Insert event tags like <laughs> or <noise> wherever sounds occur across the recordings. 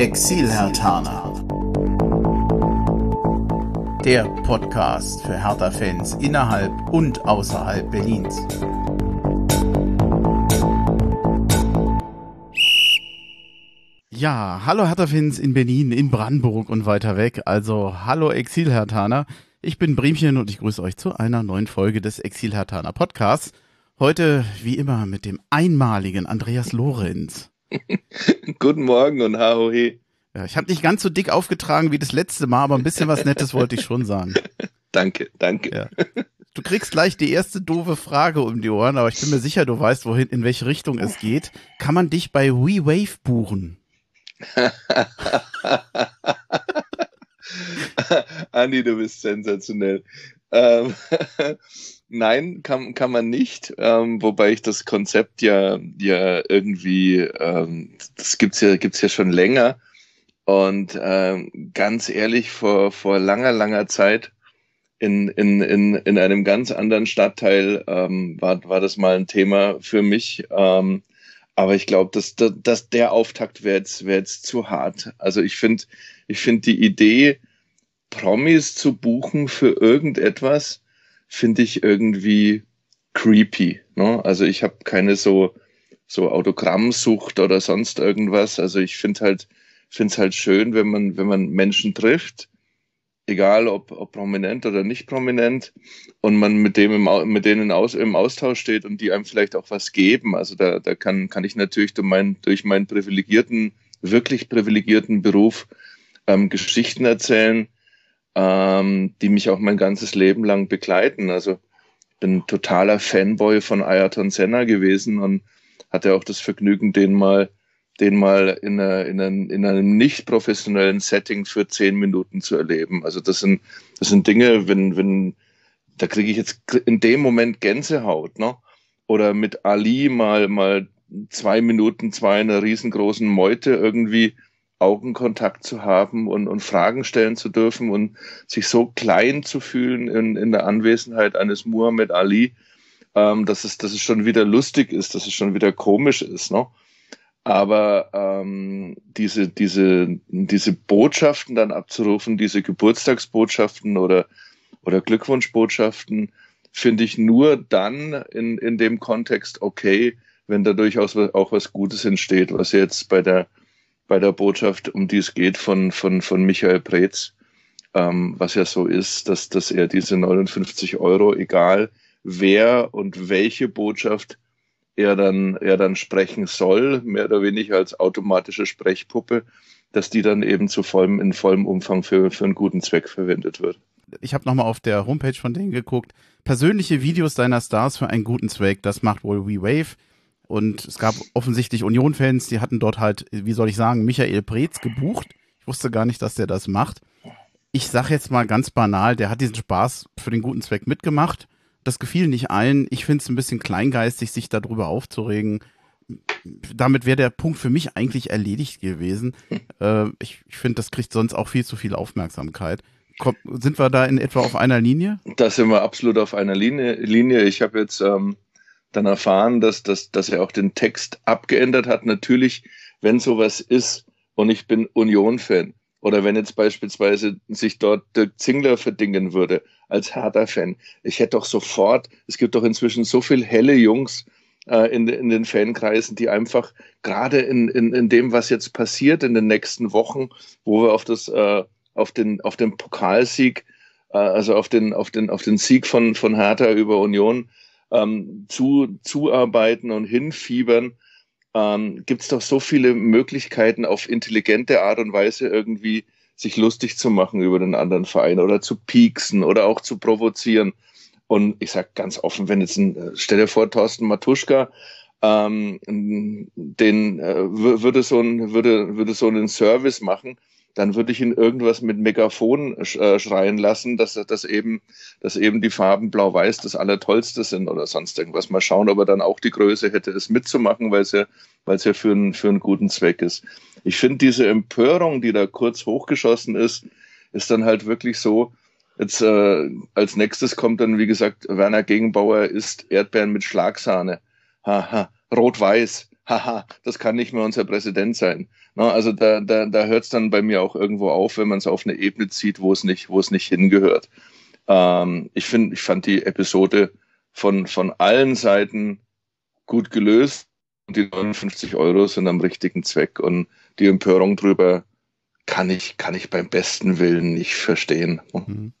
Exil-Hertaner. Der Podcast für Hertha-Fans innerhalb und außerhalb Berlins. Ja, hallo Hertha-Fans in Berlin, in Brandenburg und weiter weg. Also hallo Exil-Hertaner. Ich bin Bremchen und ich grüße euch zu einer neuen Folge des Exil-Hertaner Podcasts. Heute, wie immer, mit dem einmaligen Andreas Lorenz. Guten Morgen und Haohe. Ja, ich habe nicht ganz so dick aufgetragen wie das letzte Mal, aber ein bisschen was Nettes wollte ich schon sagen. <laughs> danke, danke. Ja. Du kriegst gleich die erste doofe Frage um die Ohren, aber ich bin mir sicher, du weißt, wohin, in welche Richtung es geht. Kann man dich bei WeWave buchen? <laughs> Andi, du bist sensationell. Ähm, Nein, kann, kann man nicht, ähm, wobei ich das Konzept ja, ja irgendwie, ähm, das gibt's ja, gibt's ja schon länger. Und ähm, ganz ehrlich, vor, vor langer, langer Zeit in, in, in, in einem ganz anderen Stadtteil ähm, war, war das mal ein Thema für mich. Ähm, aber ich glaube, dass, dass, der Auftakt wäre jetzt, wär jetzt zu hart. Also ich finde ich finde die Idee, Promis zu buchen für irgendetwas, finde ich irgendwie creepy. Ne? Also ich habe keine so, so Autogrammsucht oder sonst irgendwas. Also ich finde halt, finde es halt schön, wenn man, wenn man Menschen trifft, egal ob, ob prominent oder nicht prominent, und man mit dem im, mit denen aus, im Austausch steht und die einem vielleicht auch was geben. Also da, da kann, kann ich natürlich durch, mein, durch meinen privilegierten, wirklich privilegierten Beruf ähm, Geschichten erzählen, ähm, die mich auch mein ganzes Leben lang begleiten. Also bin totaler Fanboy von Ayrton Senna gewesen und hatte auch das Vergnügen, den mal, den mal in, einer, in, einem, in einem nicht professionellen Setting für zehn Minuten zu erleben. Also das sind, das sind Dinge, wenn, wenn, da kriege ich jetzt in dem Moment Gänsehaut, ne? Oder mit Ali mal, mal zwei Minuten, zwei einer riesengroßen Meute irgendwie Augenkontakt zu haben und, und Fragen stellen zu dürfen und sich so klein zu fühlen in, in der Anwesenheit eines Muhammad Ali, ähm, dass, es, dass es schon wieder lustig ist, dass es schon wieder komisch ist. Ne? Aber ähm, diese, diese, diese Botschaften dann abzurufen, diese Geburtstagsbotschaften oder, oder Glückwunschbotschaften, finde ich nur dann in, in dem Kontext okay, wenn da durchaus auch was Gutes entsteht, was jetzt bei der bei der Botschaft, um die es geht, von, von, von Michael Preetz, ähm, was ja so ist, dass, dass er diese 59 Euro, egal wer und welche Botschaft er dann, er dann sprechen soll, mehr oder weniger als automatische Sprechpuppe, dass die dann eben zu vollem, in vollem Umfang für, für einen guten Zweck verwendet wird. Ich habe nochmal auf der Homepage von denen geguckt. Persönliche Videos deiner Stars für einen guten Zweck, das macht wohl WeWave. Und es gab offensichtlich Union-Fans, die hatten dort halt, wie soll ich sagen, Michael Preetz gebucht. Ich wusste gar nicht, dass der das macht. Ich sag jetzt mal ganz banal, der hat diesen Spaß für den guten Zweck mitgemacht. Das gefiel nicht allen. Ich finde es ein bisschen kleingeistig, sich darüber aufzuregen. Damit wäre der Punkt für mich eigentlich erledigt gewesen. <laughs> Äh, ich ich finde, das kriegt sonst auch viel zu viel Aufmerksamkeit. Sind wir da in etwa auf einer Linie? Da sind wir absolut auf einer Linie. Linie. Ich habe jetzt ähm, dann erfahren, dass, dass, dass er auch den Text abgeändert hat. Natürlich, wenn sowas ist und ich bin Union-Fan oder wenn jetzt beispielsweise sich dort Dirk Zingler verdingen würde als Hertha-Fan, ich hätte doch sofort, es gibt doch inzwischen so viel helle Jungs äh, in, in den Fankreisen, die einfach gerade in, in, in dem, was jetzt passiert in den nächsten Wochen, wo wir auf das, äh, auf den, auf den Pokalsieg, äh, also auf den, auf den, auf den Sieg von, von Hertha über Union ähm, zu, zuarbeiten und hinfiebern, ähm, gibt es doch so viele Möglichkeiten, auf intelligente Art und Weise irgendwie sich lustig zu machen über den anderen Verein oder zu pieksen oder auch zu provozieren. Und ich sage ganz offen, wenn jetzt ein, äh, stell dir vor, Thorsten Matuschka, ähm, den äh, würde so ein, würde, würde so einen Service machen, dann würde ich ihn irgendwas mit Megafon äh, schreien lassen, dass, dass, eben, dass eben die Farben blau-weiß das Allertollste sind oder sonst irgendwas. Mal schauen, ob er dann auch die Größe hätte, es mitzumachen, weil es ja, weil ja für, einen, für einen guten Zweck ist. Ich finde diese Empörung, die da kurz hochgeschossen ist, ist dann halt wirklich so, jetzt äh, als nächstes kommt dann, wie gesagt, Werner Gegenbauer isst Erdbeeren mit Schlagsahne. Haha, rot-weiß haha, das kann nicht mehr unser Präsident sein. Na, also da, da, da hört es dann bei mir auch irgendwo auf, wenn man es auf eine Ebene zieht, wo es nicht, wo es nicht hingehört. Ähm, ich finde, ich fand die Episode von, von allen Seiten gut gelöst und die 59 Euro sind am richtigen Zweck und die Empörung drüber kann ich, kann ich beim besten Willen nicht verstehen. Mhm.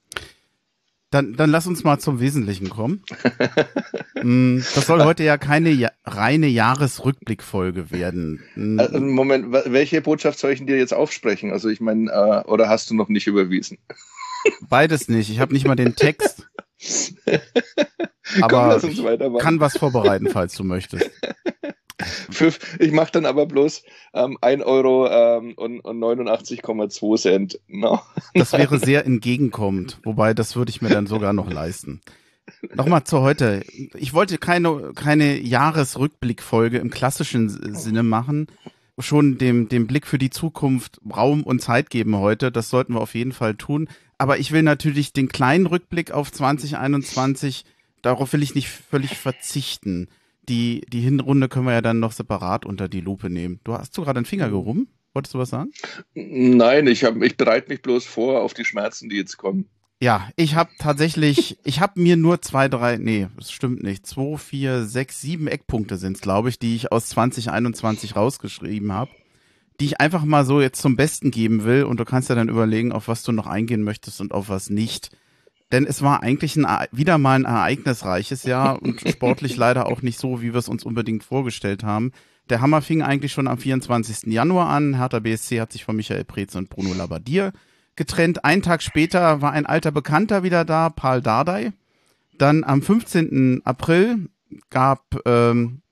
Dann, dann lass uns mal zum Wesentlichen kommen. <laughs> Mm, das soll heute ja keine ja reine Jahresrückblickfolge werden. Mm. Äh, Moment, welche Botschaft soll ich denn dir jetzt aufsprechen? Also ich meine, äh, oder hast du noch nicht überwiesen? <laughs> Beides nicht. Ich habe nicht mal den Text. <laughs> Aber Komm, kann was vorbereiten, falls du möchtest. Ich mache dann aber bloß ähm, 1 Euro ähm, und, und 89,2 Cent. No. Das wäre sehr entgegenkommend, wobei das würde ich mir dann sogar noch leisten. Nochmal zu heute. Ich wollte keine, keine Jahresrückblickfolge im klassischen Sinne machen. Schon dem, dem Blick für die Zukunft Raum und Zeit geben heute. Das sollten wir auf jeden Fall tun. Aber ich will natürlich den kleinen Rückblick auf 2021, darauf will ich nicht völlig verzichten die, die Hinrunde können wir ja dann noch separat unter die Lupe nehmen. Du hast du gerade einen Finger gehoben? Wolltest du was sagen? Nein, ich, hab, ich bereite mich bloß vor auf die Schmerzen, die jetzt kommen. Ja, ich habe tatsächlich, <laughs> ich habe mir nur zwei, drei, nee, das stimmt nicht, zwei, vier, sechs, sieben Eckpunkte sind es, glaube ich, die ich aus 2021 rausgeschrieben habe, die ich einfach mal so jetzt zum Besten geben will und du kannst ja dann überlegen, auf was du noch eingehen möchtest und auf was nicht. Denn es war eigentlich ein, wieder mal ein ereignisreiches Jahr <laughs> und sportlich leider auch nicht so, wie wir es uns unbedingt vorgestellt haben. Der Hammer fing eigentlich schon am 24. Januar an. Hertha BSC hat sich von Michael Preetz und Bruno Labbadia getrennt. Einen Tag später war ein alter Bekannter wieder da, Paul Dardai. Dann am 15. April gab ähm,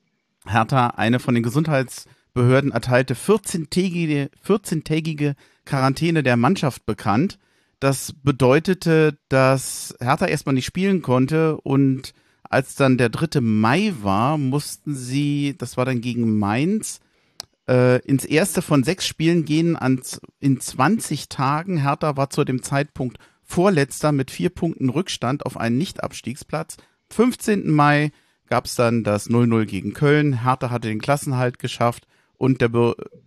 Hertha eine von den Gesundheitsbehörden erteilte 14-tägige 14 Quarantäne der Mannschaft bekannt. Das bedeutete, dass Hertha erstmal nicht spielen konnte und als dann der 3. Mai war, mussten sie, das war dann gegen Mainz, äh, ins erste von sechs Spielen gehen an, in 20 Tagen. Hertha war zu dem Zeitpunkt vorletzter mit vier Punkten Rückstand auf einen Nicht-Abstiegsplatz. 15. Mai gab es dann das 0-0 gegen Köln. Hertha hatte den Klassenhalt geschafft und der,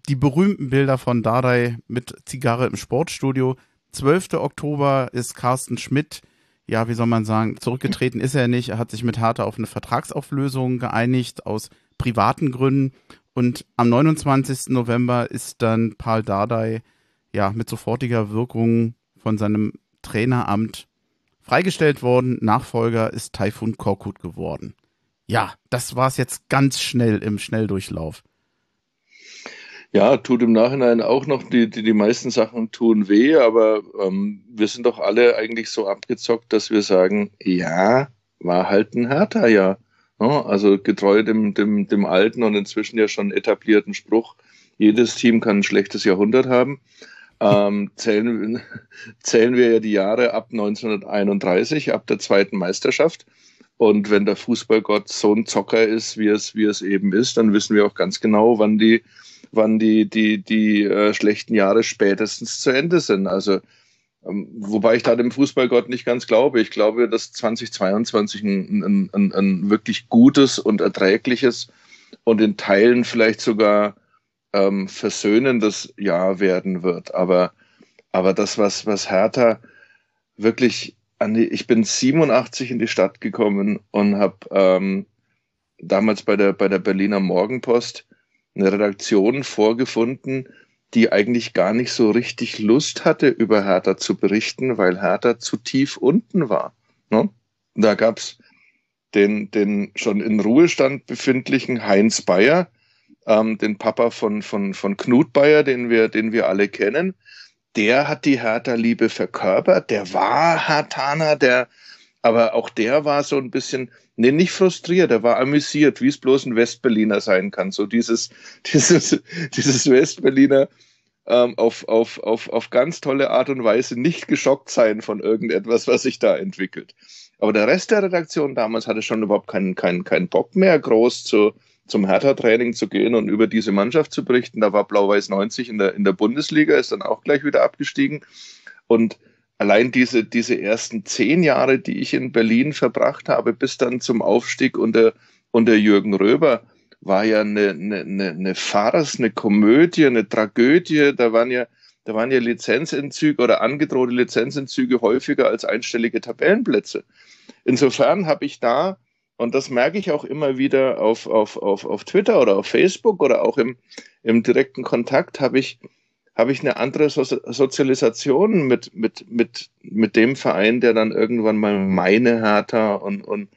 die berühmten Bilder von Dardai mit Zigarre im Sportstudio 12. Oktober ist Carsten Schmidt, ja, wie soll man sagen, zurückgetreten ist er nicht. Er hat sich mit Harter auf eine Vertragsauflösung geeinigt aus privaten Gründen. Und am 29. November ist dann Paul Dardai ja mit sofortiger Wirkung von seinem Traineramt freigestellt worden. Nachfolger ist Taifun Korkut geworden. Ja, das war es jetzt ganz schnell im Schnelldurchlauf. Ja, tut im Nachhinein auch noch, die, die, die meisten Sachen tun weh, aber ähm, wir sind doch alle eigentlich so abgezockt, dass wir sagen, ja, war halt ein härter ja. ja also getreu dem, dem, dem alten und inzwischen ja schon etablierten Spruch, jedes Team kann ein schlechtes Jahrhundert haben. Ähm, <laughs> zählen, zählen wir ja die Jahre ab 1931, ab der zweiten Meisterschaft. Und wenn der Fußballgott so ein Zocker ist, wie es, wie es eben ist, dann wissen wir auch ganz genau, wann die wann die, die, die äh, schlechten Jahre spätestens zu Ende sind. Also, ähm, wobei ich da dem Fußballgott nicht ganz glaube. Ich glaube, dass 2022 ein, ein, ein, wirklich gutes und erträgliches und in Teilen vielleicht sogar ähm, versöhnendes Jahr werden wird. Aber, aber das, was, was Hertha wirklich an die, ich bin 87 in die Stadt gekommen und habe ähm, damals bei der, bei der Berliner Morgenpost eine Redaktion vorgefunden, die eigentlich gar nicht so richtig Lust hatte, über Hertha zu berichten, weil Hertha zu tief unten war. Ne? Da gab's den, den schon in Ruhestand befindlichen Heinz Bayer, ähm, den Papa von, von, von Knut Bayer, den wir, den wir alle kennen. Der hat die Hertha-Liebe verkörpert, der war Hertaner, der, aber auch der war so ein bisschen, nee, nicht frustriert, er war amüsiert, wie es bloß ein Westberliner sein kann. So dieses, <laughs> dieses, dieses Westberliner ähm, auf, auf, auf, auf ganz tolle Art und Weise nicht geschockt sein von irgendetwas, was sich da entwickelt. Aber der Rest der Redaktion damals hatte schon überhaupt keinen, keinen, keinen Bock mehr, groß zu, zum Hertha-Training zu gehen und über diese Mannschaft zu berichten. Da war Blau-Weiß 90 in der, in der Bundesliga, ist dann auch gleich wieder abgestiegen. Und allein diese, diese ersten zehn Jahre, die ich in Berlin verbracht habe, bis dann zum Aufstieg unter, unter Jürgen Röber war ja eine, eine, eine, Farce, eine Komödie, eine Tragödie. Da waren ja, da waren ja Lizenzentzüge oder angedrohte Lizenzentzüge häufiger als einstellige Tabellenplätze. Insofern habe ich da, und das merke ich auch immer wieder auf, auf, auf, auf Twitter oder auf Facebook oder auch im, im direkten Kontakt, habe ich, habe ich eine andere so Sozialisation mit, mit, mit, mit dem Verein, der dann irgendwann mal meine Hertha und, und,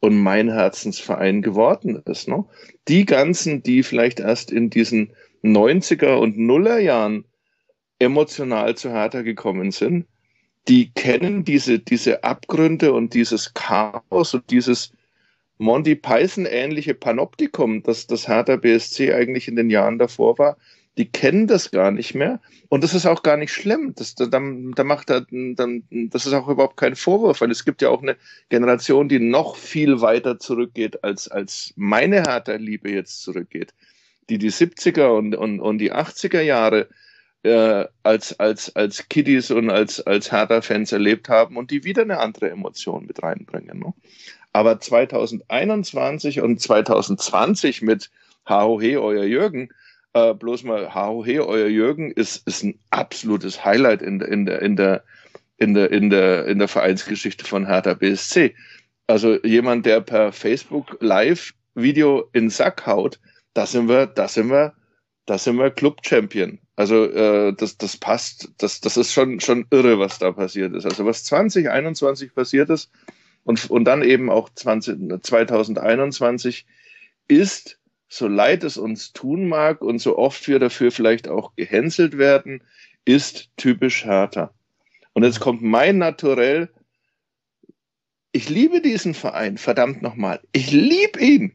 und mein Herzensverein geworden ist. Ne? Die ganzen, die vielleicht erst in diesen 90er und Nuller Jahren emotional zu Hertha gekommen sind, die kennen diese, diese Abgründe und dieses Chaos und dieses Monty Python ähnliche Panoptikum, das das Hertha BSC eigentlich in den Jahren davor war, die kennen das gar nicht mehr. Und das ist auch gar nicht schlimm. Das, da, da macht er, dann, das ist auch überhaupt kein Vorwurf, weil es gibt ja auch eine Generation, die noch viel weiter zurückgeht, als, als meine Hertha-Liebe jetzt zurückgeht. Die die 70er und, und, und die 80er Jahre äh, als, als, als Kiddies und als, als Hertha-Fans erlebt haben und die wieder eine andere Emotion mit reinbringen. Ne? Aber 2021 und 2020 mit HOH, euer Jürgen, äh, bloß mal HOH, euer Jürgen, ist, ist ein absolutes Highlight in der, in der, in der, in der, in der, in der Vereinsgeschichte von Hertha BSC. Also jemand, der per Facebook Live Video in den Sack haut, da sind wir, da sind wir, da sind wir Club Champion. Also äh, das, das passt, das, das ist schon, schon irre, was da passiert ist. Also was 2021 passiert ist und, und dann eben auch 20, 2021 ist so leid es uns tun mag und so oft wir dafür vielleicht auch gehänselt werden, ist typisch härter. Und jetzt kommt mein Naturell. Ich liebe diesen Verein, verdammt nochmal. Ich liebe ihn.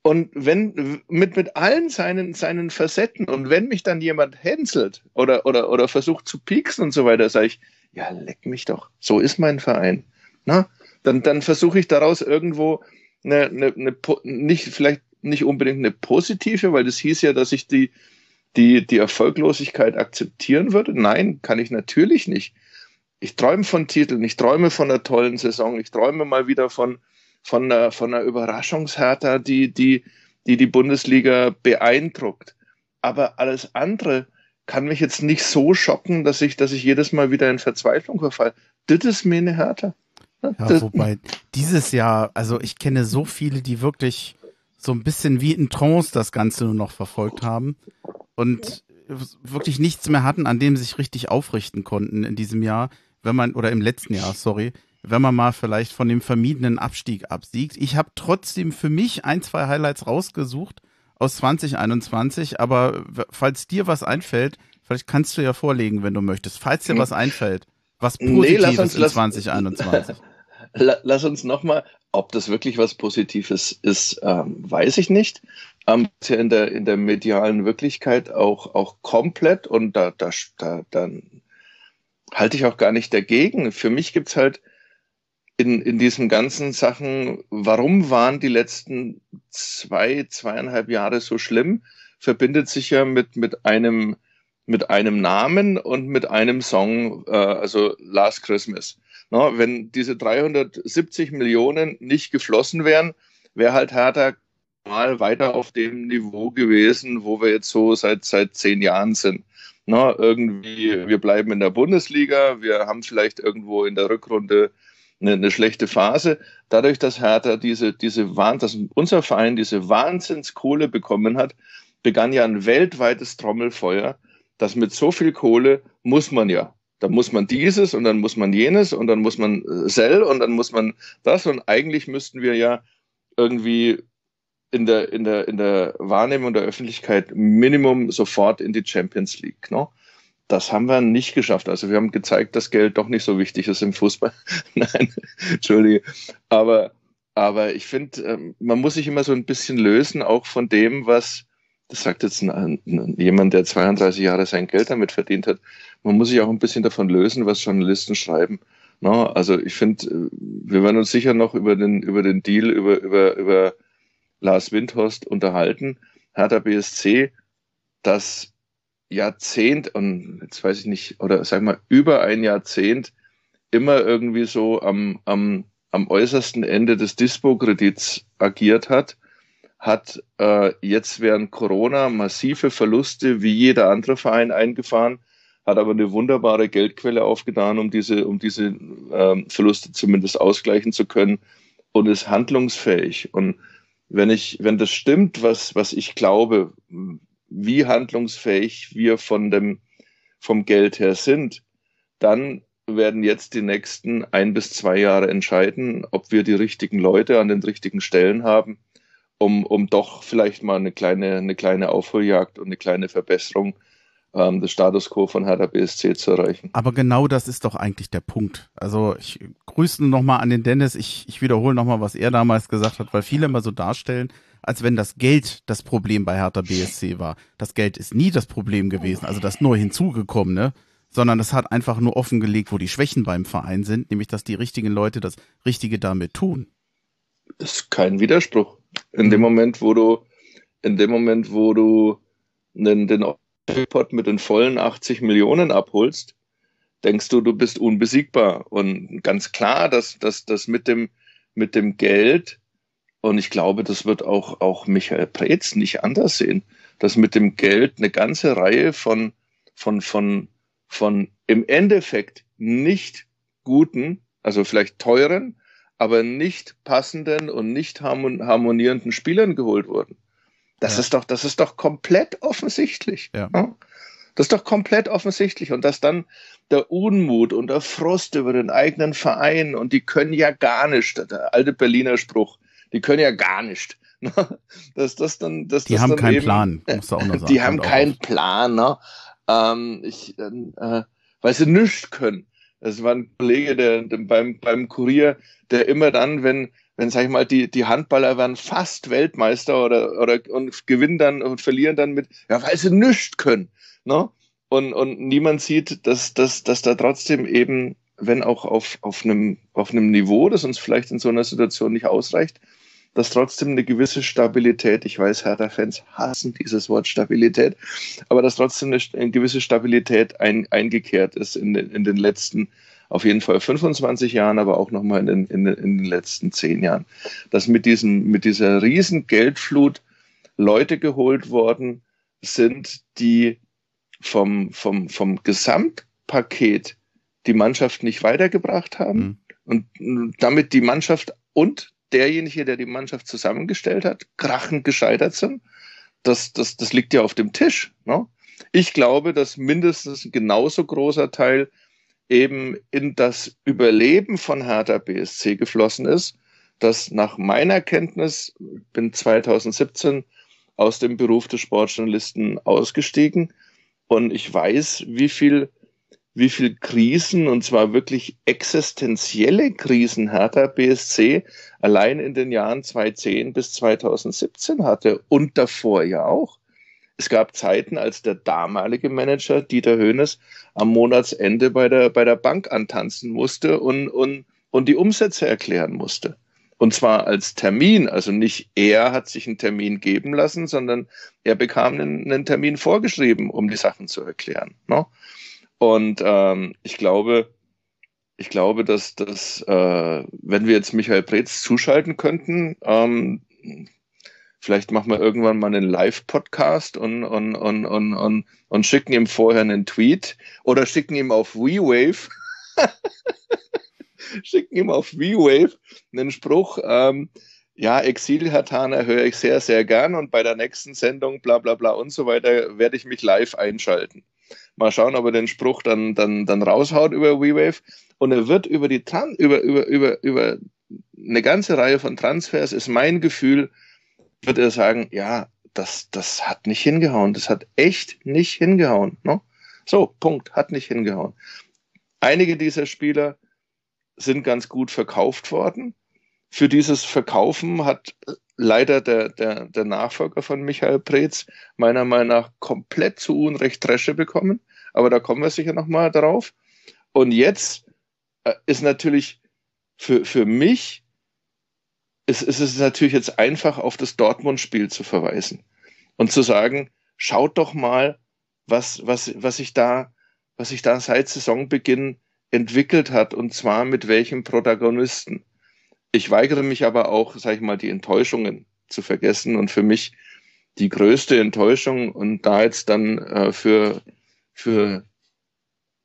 Und wenn, mit, mit allen seinen, seinen Facetten und wenn mich dann jemand hänselt oder, oder, oder versucht zu pieksen und so weiter, sage ich, ja, leck mich doch. So ist mein Verein. Na, dann, dann versuche ich daraus irgendwo eine, eine, eine, nicht, vielleicht nicht unbedingt eine positive, weil das hieß ja, dass ich die, die, die Erfolglosigkeit akzeptieren würde. Nein, kann ich natürlich nicht. Ich träume von Titeln, ich träume von einer tollen Saison, ich träume mal wieder von, von einer, von einer Überraschungshärter, die, die, die die Bundesliga beeindruckt. Aber alles andere kann mich jetzt nicht so schocken, dass ich, dass ich jedes Mal wieder in Verzweiflung verfalle. Das ist mir eine Härte. Ja, wobei dieses Jahr, also ich kenne so viele, die wirklich so ein bisschen wie in Trance das Ganze nur noch verfolgt haben und wirklich nichts mehr hatten, an dem sie sich richtig aufrichten konnten in diesem Jahr, wenn man, oder im letzten Jahr, sorry, wenn man mal vielleicht von dem vermiedenen Abstieg absiegt. Ich habe trotzdem für mich ein, zwei Highlights rausgesucht aus 2021, aber falls dir was einfällt, vielleicht kannst du ja vorlegen, wenn du möchtest, falls dir hm. was einfällt, was Positives nee, uns, in 2021. <laughs> lass uns nochmal, ob das wirklich was Positives ist, ähm, weiß ich nicht. Ähm, in der, in der medialen Wirklichkeit auch, auch komplett und da, da, da dann halte ich auch gar nicht dagegen. Für mich gibt's halt in, in diesen ganzen Sachen, warum waren die letzten zwei, zweieinhalb Jahre so schlimm, verbindet sich ja mit, mit einem, mit einem Namen und mit einem Song, äh, also Last Christmas. No, wenn diese 370 Millionen nicht geflossen wären, wäre halt Hertha mal weiter auf dem Niveau gewesen, wo wir jetzt so seit, seit zehn Jahren sind. No, irgendwie, wir bleiben in der Bundesliga, wir haben vielleicht irgendwo in der Rückrunde eine, eine schlechte Phase. Dadurch, dass Hertha diese, diese Wahn, dass unser Verein diese Wahnsinnskohle bekommen hat, begann ja ein weltweites Trommelfeuer, dass mit so viel Kohle muss man ja da muss man dieses und dann muss man jenes und dann muss man äh, Sell und dann muss man das und eigentlich müssten wir ja irgendwie in der, in der, in der Wahrnehmung der Öffentlichkeit Minimum sofort in die Champions League. Ne? Das haben wir nicht geschafft. Also wir haben gezeigt, dass Geld doch nicht so wichtig ist im Fußball. <laughs> Nein, Entschuldige. Aber, aber ich finde, ähm, man muss sich immer so ein bisschen lösen, auch von dem, was, das sagt jetzt ein, ein, jemand, der 32 Jahre sein Geld damit verdient hat, man muss sich auch ein bisschen davon lösen, was Journalisten schreiben. No, also ich finde, äh, wir werden uns sicher noch über den, über den Deal, über, über, über Lars Windhorst unterhalten. Hertha BSC, das Jahrzehnt, und jetzt weiß ich nicht, oder sag mal, über ein Jahrzehnt immer irgendwie so am, am, am äußersten Ende des Dispo-Kredits agiert hat hat äh, jetzt während Corona massive Verluste wie jeder andere Verein eingefahren, hat aber eine wunderbare Geldquelle aufgetan, um diese, um diese ähm, Verluste zumindest ausgleichen zu können und ist handlungsfähig. Und wenn ich, wenn das stimmt, was, was ich glaube, wie handlungsfähig wir von dem, vom Geld her sind, dann werden jetzt die nächsten ein bis zwei Jahre entscheiden, ob wir die richtigen Leute an den richtigen Stellen haben, um, um doch vielleicht mal eine kleine, eine kleine Aufholjagd und eine kleine Verbesserung ähm, des Status quo von Hertha BSC zu erreichen. Aber genau das ist doch eigentlich der Punkt. Also ich grüße nochmal an den Dennis. Ich, ich wiederhole nochmal, was er damals gesagt hat, weil viele immer so darstellen, als wenn das Geld das Problem bei Hertha BSC war. Das Geld ist nie das Problem gewesen, also das neu hinzugekommene, sondern es hat einfach nur offengelegt, wo die Schwächen beim Verein sind, nämlich dass die richtigen Leute das Richtige damit tun. Das ist kein Widerspruch. In mhm. dem Moment, wo du, in dem Moment, wo du den, den Jackpot mit den vollen 80 Millionen abholst, denkst du, du bist unbesiegbar. Und ganz klar, dass das mit dem mit dem Geld und ich glaube, das wird auch auch Michael Preetz nicht anders sehen, dass mit dem Geld eine ganze Reihe von von von von im Endeffekt nicht guten, also vielleicht teuren, aber nicht passenden und nicht harmonierenden Spielern geholt wurden. Das ja. ist doch, das ist doch komplett offensichtlich. Ja. ja. Das ist doch komplett offensichtlich. Und dass dann der Unmut und der Frust über den eigenen Verein und die können ja gar nicht, der alte Berliner Spruch, die können ja gar nicht. <laughs> Ne? Dass das dann, dass die das haben dann keinen eben, Plan, musst du auch noch sagen. Die haben keinen Plan, ne? Ähm, ich, äh, weil sie nichts können. Das war ein Kollege, der, der beim, beim Kurier, der immer dann, wenn, wenn, sag ich mal, die, die Handballer werden fast Weltmeister oder, oder und gewinnen dann und verlieren dann mit, ja, weil sie nichts können. Ne? Und, und niemand sieht, dass, dass, dass da trotzdem eben, wenn auch auf, auf, einem, auf einem Niveau, das uns vielleicht in so einer Situation nicht ausreicht, dass trotzdem eine gewisse Stabilität, ich weiß, Hertha-Fans hassen dieses Wort Stabilität, aber dass trotzdem eine, gewisse Stabilität ein, eingekehrt ist in, in den letzten auf jeden Fall 25 Jahren, aber auch nochmal in den, in, in den letzten zehn Jahren, dass mit, diesem, mit dieser riesen Geldflut Leute geholt worden sind, die vom, vom, vom Gesamtpaket die Mannschaft nicht weitergebracht haben mhm. und damit die Mannschaft und derjenige, der die Mannschaft zusammengestellt hat, krachend gescheitert sind. Das, das, das liegt ja auf dem Tisch. Ne? Ich glaube, dass mindestens ein genauso großer Teil eben in das Überleben von Hertha BSC geflossen ist, das nach meiner Kenntnis, bin 2017 aus dem Beruf des Sportjournalisten ausgestiegen und ich weiß, wie viel, wie viel Krisen, und zwar wirklich existenzielle Krisen Hertha BSC allein in den Jahren 2010 bis 2017 hatte und davor ja auch. Es gab Zeiten, als der damalige Manager Dieter Höhnes am Monatsende bei der, bei der Bank antanzen musste und, und, und die Umsätze erklären musste. Und zwar als Termin, also nicht er hat sich einen Termin geben lassen, sondern er bekam einen, einen Termin vorgeschrieben, um die Sachen zu erklären. Ne? Und ähm, ich glaube, ich glaube, dass das, äh, wenn wir jetzt Michael Preetz zuschalten könnten, ähm, Vielleicht machen wir irgendwann mal einen Live-Podcast und, und, und, und, und, und schicken ihm vorher einen Tweet oder schicken ihm auf WeWave, <laughs> schicken ihm auf WeWave einen Spruch, ähm, ja, Exil Hatana höre ich sehr, sehr gern und bei der nächsten Sendung, bla bla bla und so weiter, werde ich mich live einschalten. Mal schauen, ob er den Spruch dann, dann, dann raushaut über WeWave. Und er wird über die Tran über, über, über, über eine ganze Reihe von Transfers, ist mein Gefühl, wird er sagen, ja, das, das hat nicht hingehauen. Das hat echt nicht hingehauen. Ne? So, Punkt, hat nicht hingehauen. Einige dieser Spieler sind ganz gut verkauft worden. Für dieses Verkaufen hat leider der, der, der Nachfolger von Michael Preetz meiner Meinung nach komplett zu Unrecht Dresche bekommen. Aber da kommen wir sicher nochmal drauf. Und jetzt äh, ist natürlich für, für mich es, es ist natürlich jetzt einfach auf das Dortmund-Spiel zu verweisen und zu sagen, schaut doch mal, was, was, was sich da, was sich da seit Saisonbeginn entwickelt hat und zwar mit welchem Protagonisten. Ich weigere mich aber auch, sag ich mal, die Enttäuschungen zu vergessen und für mich die größte Enttäuschung und da jetzt dann äh, für, für,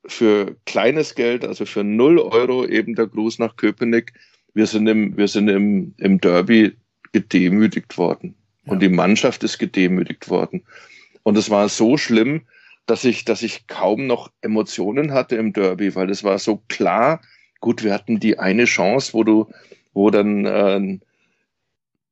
für kleines Geld, also für 0 Euro eben der Gruß nach Köpenick. Wir sind im, wir sind im, im Derby gedemütigt worden. Ja. Und die Mannschaft ist gedemütigt worden. Und es war so schlimm, dass ich, dass ich kaum noch Emotionen hatte im Derby, weil es war so klar. Gut, wir hatten die eine Chance, wo du, wo dann äh,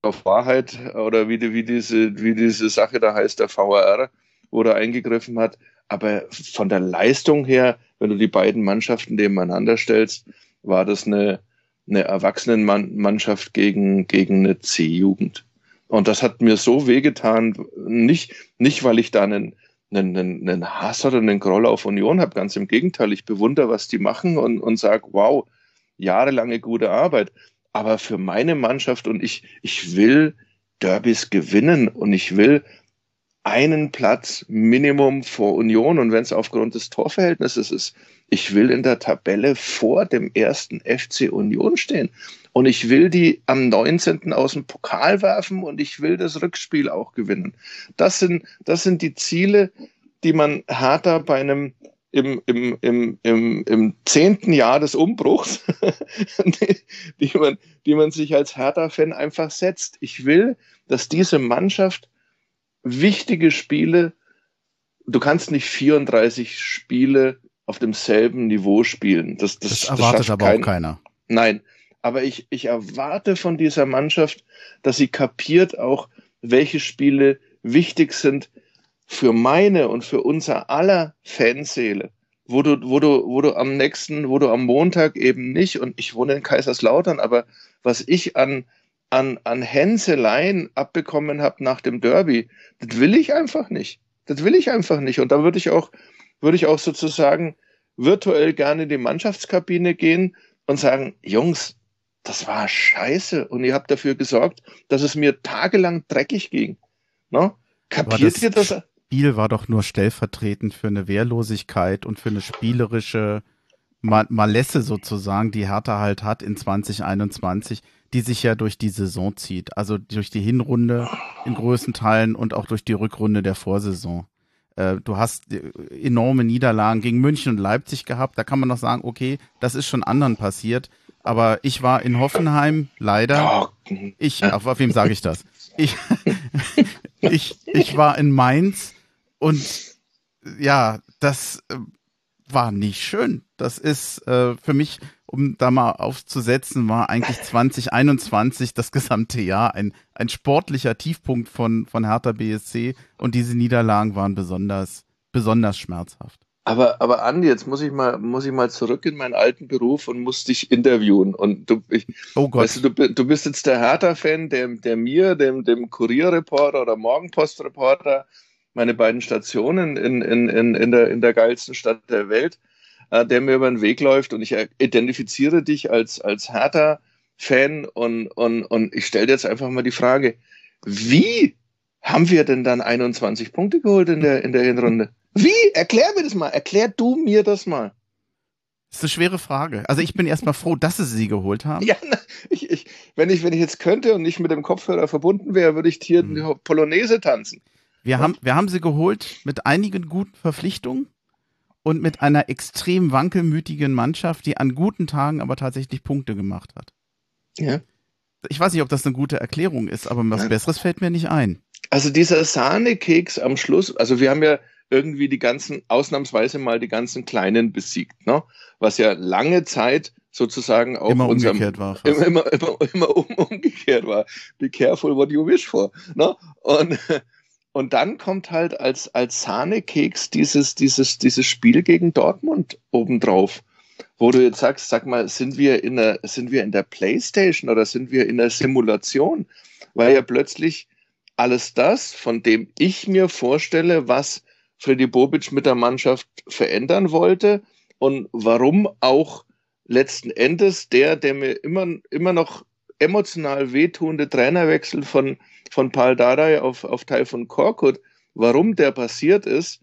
auf Wahrheit oder wie, die, wie, diese, wie diese Sache da heißt, der VAR, wo er eingegriffen hat. Aber von der Leistung her, wenn du die beiden Mannschaften nebeneinander stellst, war das eine, eine Erwachsenenmannschaft gegen, gegen eine C-Jugend. Und das hat mir so wehgetan, nicht, nicht weil ich da einen, einen, einen Hass oder einen Groll auf Union habe, ganz im Gegenteil, ich bewundere, was die machen und, und sage, wow, jahrelange gute Arbeit aber für meine Mannschaft und ich, ich will Derbys gewinnen und ich will einen Platz Minimum vor Union und wenn es aufgrund des Torverhältnisses ist, ich will in der Tabelle vor dem ersten FC Union stehen und ich will die am 19. aus dem Pokal werfen und ich will das Rückspiel auch gewinnen. Das sind, das sind die Ziele, die man härter bei einem im, im, im, im, im zehnten Jahr des Umbruchs, <laughs> die, man, die man sich als Hertha-Fan einfach setzt. Ich will, dass diese Mannschaft wichtige Spiele, du kannst nicht 34 Spiele auf demselben Niveau spielen. Das, das, das erwartet das aber kein, auch keiner. Nein, aber ich, ich erwarte von dieser Mannschaft, dass sie kapiert auch, welche Spiele wichtig sind, für meine und für unser aller Fanseele, wo du, wo du, wo du am nächsten, wo du am Montag eben nicht, und ich wohne in Kaiserslautern, aber was ich an, an, an Hänseleien abbekommen habe nach dem Derby, das will ich einfach nicht. Das will ich einfach nicht. Und da würde ich auch, würde ich auch sozusagen virtuell gerne in die Mannschaftskabine gehen und sagen, Jungs, das war scheiße und ihr habt dafür gesorgt, dass es mir tagelang dreckig ging. No? Kapiert ihr das? Spiel war doch nur stellvertretend für eine Wehrlosigkeit und für eine spielerische Malesse sozusagen, die Hertha halt hat in 2021, die sich ja durch die Saison zieht. Also durch die Hinrunde in größten Teilen und auch durch die Rückrunde der Vorsaison. Äh, du hast äh, enorme Niederlagen gegen München und Leipzig gehabt. Da kann man noch sagen, okay, das ist schon anderen passiert. Aber ich war in Hoffenheim, leider. Ich, auf, auf wem sage ich das? Ich, <laughs> ich, ich war in Mainz und ja, das äh, war nicht schön. Das ist äh, für mich, um da mal aufzusetzen, war eigentlich <laughs> 2021 das gesamte Jahr ein, ein sportlicher Tiefpunkt von, von Hertha BSC und diese Niederlagen waren besonders, besonders schmerzhaft. Aber, aber Andi, jetzt muss ich mal, muss ich mal zurück in meinen alten Beruf und muss dich interviewen. Und du, ich, oh Gott. Weißt du, du, du bist jetzt der Hertha-Fan, der, der mir, dem, dem Kurierreporter oder Morgenpostreporter meine beiden Stationen in, in, in, in, der, in der geilsten Stadt der Welt, äh, der mir über den Weg läuft und ich identifiziere dich als, als Hertha-Fan und, und, und ich stelle dir jetzt einfach mal die Frage, wie haben wir denn dann 21 Punkte geholt in der, in der Hinrunde? Wie? Erklär mir das mal. Erklär du mir das mal. Das ist eine schwere Frage. Also ich bin erstmal froh, dass sie sie geholt haben. Ja, ich, ich, wenn, ich, wenn ich jetzt könnte und nicht mit dem Kopfhörer verbunden wäre, würde ich hier hm. Polonaise tanzen. Wir haben, wir haben sie geholt mit einigen guten Verpflichtungen und mit einer extrem wankelmütigen Mannschaft, die an guten Tagen aber tatsächlich Punkte gemacht hat. Ja. Ich weiß nicht, ob das eine gute Erklärung ist, aber was ja. Besseres fällt mir nicht ein. Also dieser Sahnekeks am Schluss, also wir haben ja irgendwie die ganzen, ausnahmsweise mal die ganzen Kleinen besiegt, ne? Was ja lange Zeit sozusagen auch immer unserem, umgekehrt war. Fast. Immer, immer, immer, immer um, umgekehrt war. Be careful what you wish for. Ne? Und und dann kommt halt als, als Sahnekeks dieses, dieses, dieses Spiel gegen Dortmund obendrauf, wo du jetzt sagst, sag mal, sind wir in der, sind wir in der Playstation oder sind wir in der Simulation? Weil ja plötzlich alles das, von dem ich mir vorstelle, was Freddy Bobic mit der Mannschaft verändern wollte und warum auch letzten Endes der, der mir immer, immer noch emotional wehtuende Trainerwechsel von, von Paul Dardai auf, auf Teil von Korkut, warum der passiert ist,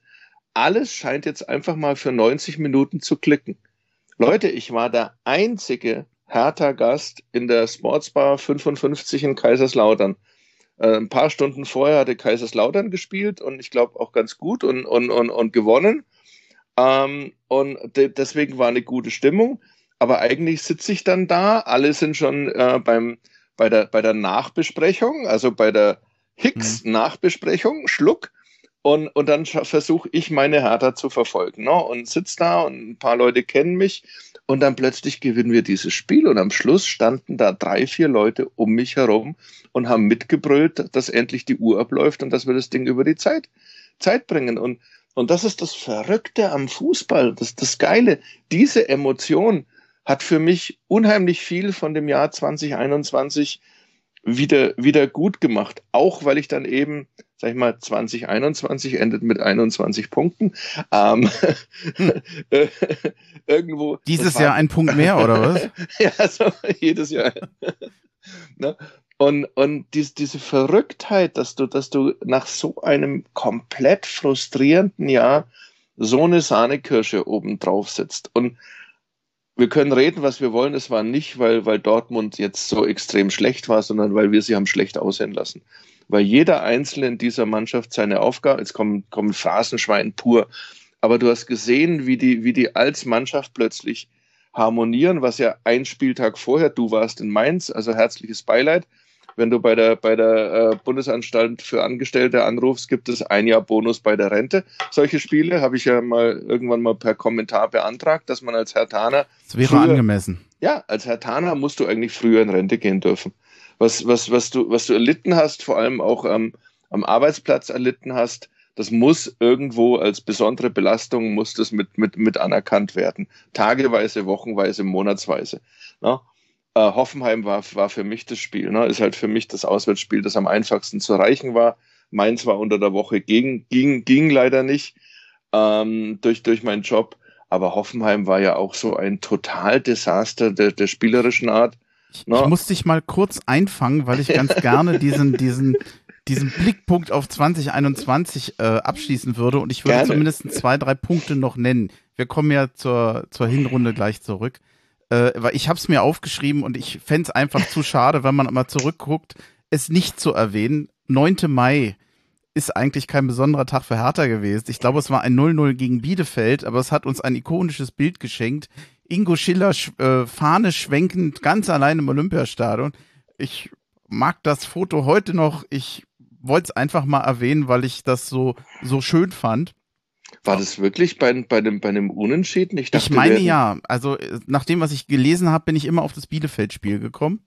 alles scheint jetzt einfach mal für 90 Minuten zu klicken. Leute, ich war der einzige Hertha-Gast in der Sportsbar 55 in Kaiserslautern. Äh, ein paar Stunden vorher hatte Kaiserslautern gespielt und ich glaube auch ganz gut und, und, und, und gewonnen. Ähm, und de deswegen war eine gute Stimmung. Aber eigentlich sitze ich dann da, alle sind schon äh, beim, bei, der, bei der Nachbesprechung, also bei der Hicks-Nachbesprechung, Schluck. Und, und dann versuche ich meine Hertha zu verfolgen. Ne? Und sitze da und ein paar Leute kennen mich. Und dann plötzlich gewinnen wir dieses Spiel. Und am Schluss standen da drei, vier Leute um mich herum und haben mitgebrüllt, dass endlich die Uhr abläuft und dass wir das Ding über die Zeit, Zeit bringen. Und, und das ist das Verrückte am Fußball, das, das Geile. Diese Emotion hat für mich unheimlich viel von dem Jahr 2021 wieder, wieder gut gemacht. Auch weil ich dann eben, sag ich mal, 2021 endet mit 21 Punkten. Ähm, <laughs> irgendwo. Dieses Jahr ein Punkt mehr, oder was? <laughs> ja, so jedes Jahr. <laughs> ne? Und, und dies, diese Verrücktheit, dass du, dass du nach so einem komplett frustrierenden Jahr so eine Sahnekirsche oben drauf sitzt. Und wir können reden, was wir wollen. Es war nicht, weil, weil Dortmund jetzt so extrem schlecht war, sondern weil wir sie haben schlecht aussehen lassen. Weil jeder Einzelne in dieser Mannschaft seine Aufgabe, jetzt kommen, kommen Phrasenschwein pur, aber du hast gesehen, wie die, wie die als Mannschaft plötzlich harmonieren, was ja ein Spieltag vorher, du warst in Mainz, also herzliches Beileid, wenn du bei der, bei der äh, Bundesanstalt für Angestellte anrufst, gibt es ein Jahr Bonus bei der Rente. Solche Spiele habe ich ja mal irgendwann mal per Kommentar beantragt, dass man als Herr Taner. Das wäre früher, angemessen. Ja, als Herr Taner musst du eigentlich früher in Rente gehen dürfen. Was, was, was, du, was du erlitten hast, vor allem auch ähm, am Arbeitsplatz erlitten hast, das muss irgendwo als besondere Belastung, muss das mit, mit, mit anerkannt werden. Tageweise, wochenweise, monatsweise. Ne? Äh, Hoffenheim war, war für mich das Spiel. Ne? Ist halt für mich das Auswärtsspiel, das am einfachsten zu erreichen war. Mainz war unter der Woche ging, ging, ging leider nicht ähm, durch, durch meinen Job. Aber Hoffenheim war ja auch so ein Totaldesaster der, der spielerischen Art. Ne? Ich muss dich mal kurz einfangen, weil ich ganz gerne diesen, <laughs> diesen, diesen Blickpunkt auf 2021 äh, abschließen würde und ich würde gerne. zumindest zwei, drei Punkte noch nennen. Wir kommen ja zur, zur Hinrunde gleich zurück äh, weil ich habe es mir aufgeschrieben und ich fände es einfach zu schade, wenn man mal zurückguckt, es nicht zu erwähnen. 9. Mai ist eigentlich kein besonderer Tag für Hertha gewesen. Ich glaube, es war ein 0-0 gegen Bielefeld, aber es hat uns ein ikonisches Bild geschenkt. Ingo Schiller äh, Fahne schwenkend ganz allein im Olympiastadion. Ich mag das Foto heute noch. Ich wollte es einfach mal erwähnen, weil ich das so, so schön fand. War das wirklich bei, bei, dem, bei einem Unentschieden? Ich, dachte, ich meine ja. Also nach dem, was ich gelesen habe, bin ich immer auf das Bielefeld-Spiel gekommen.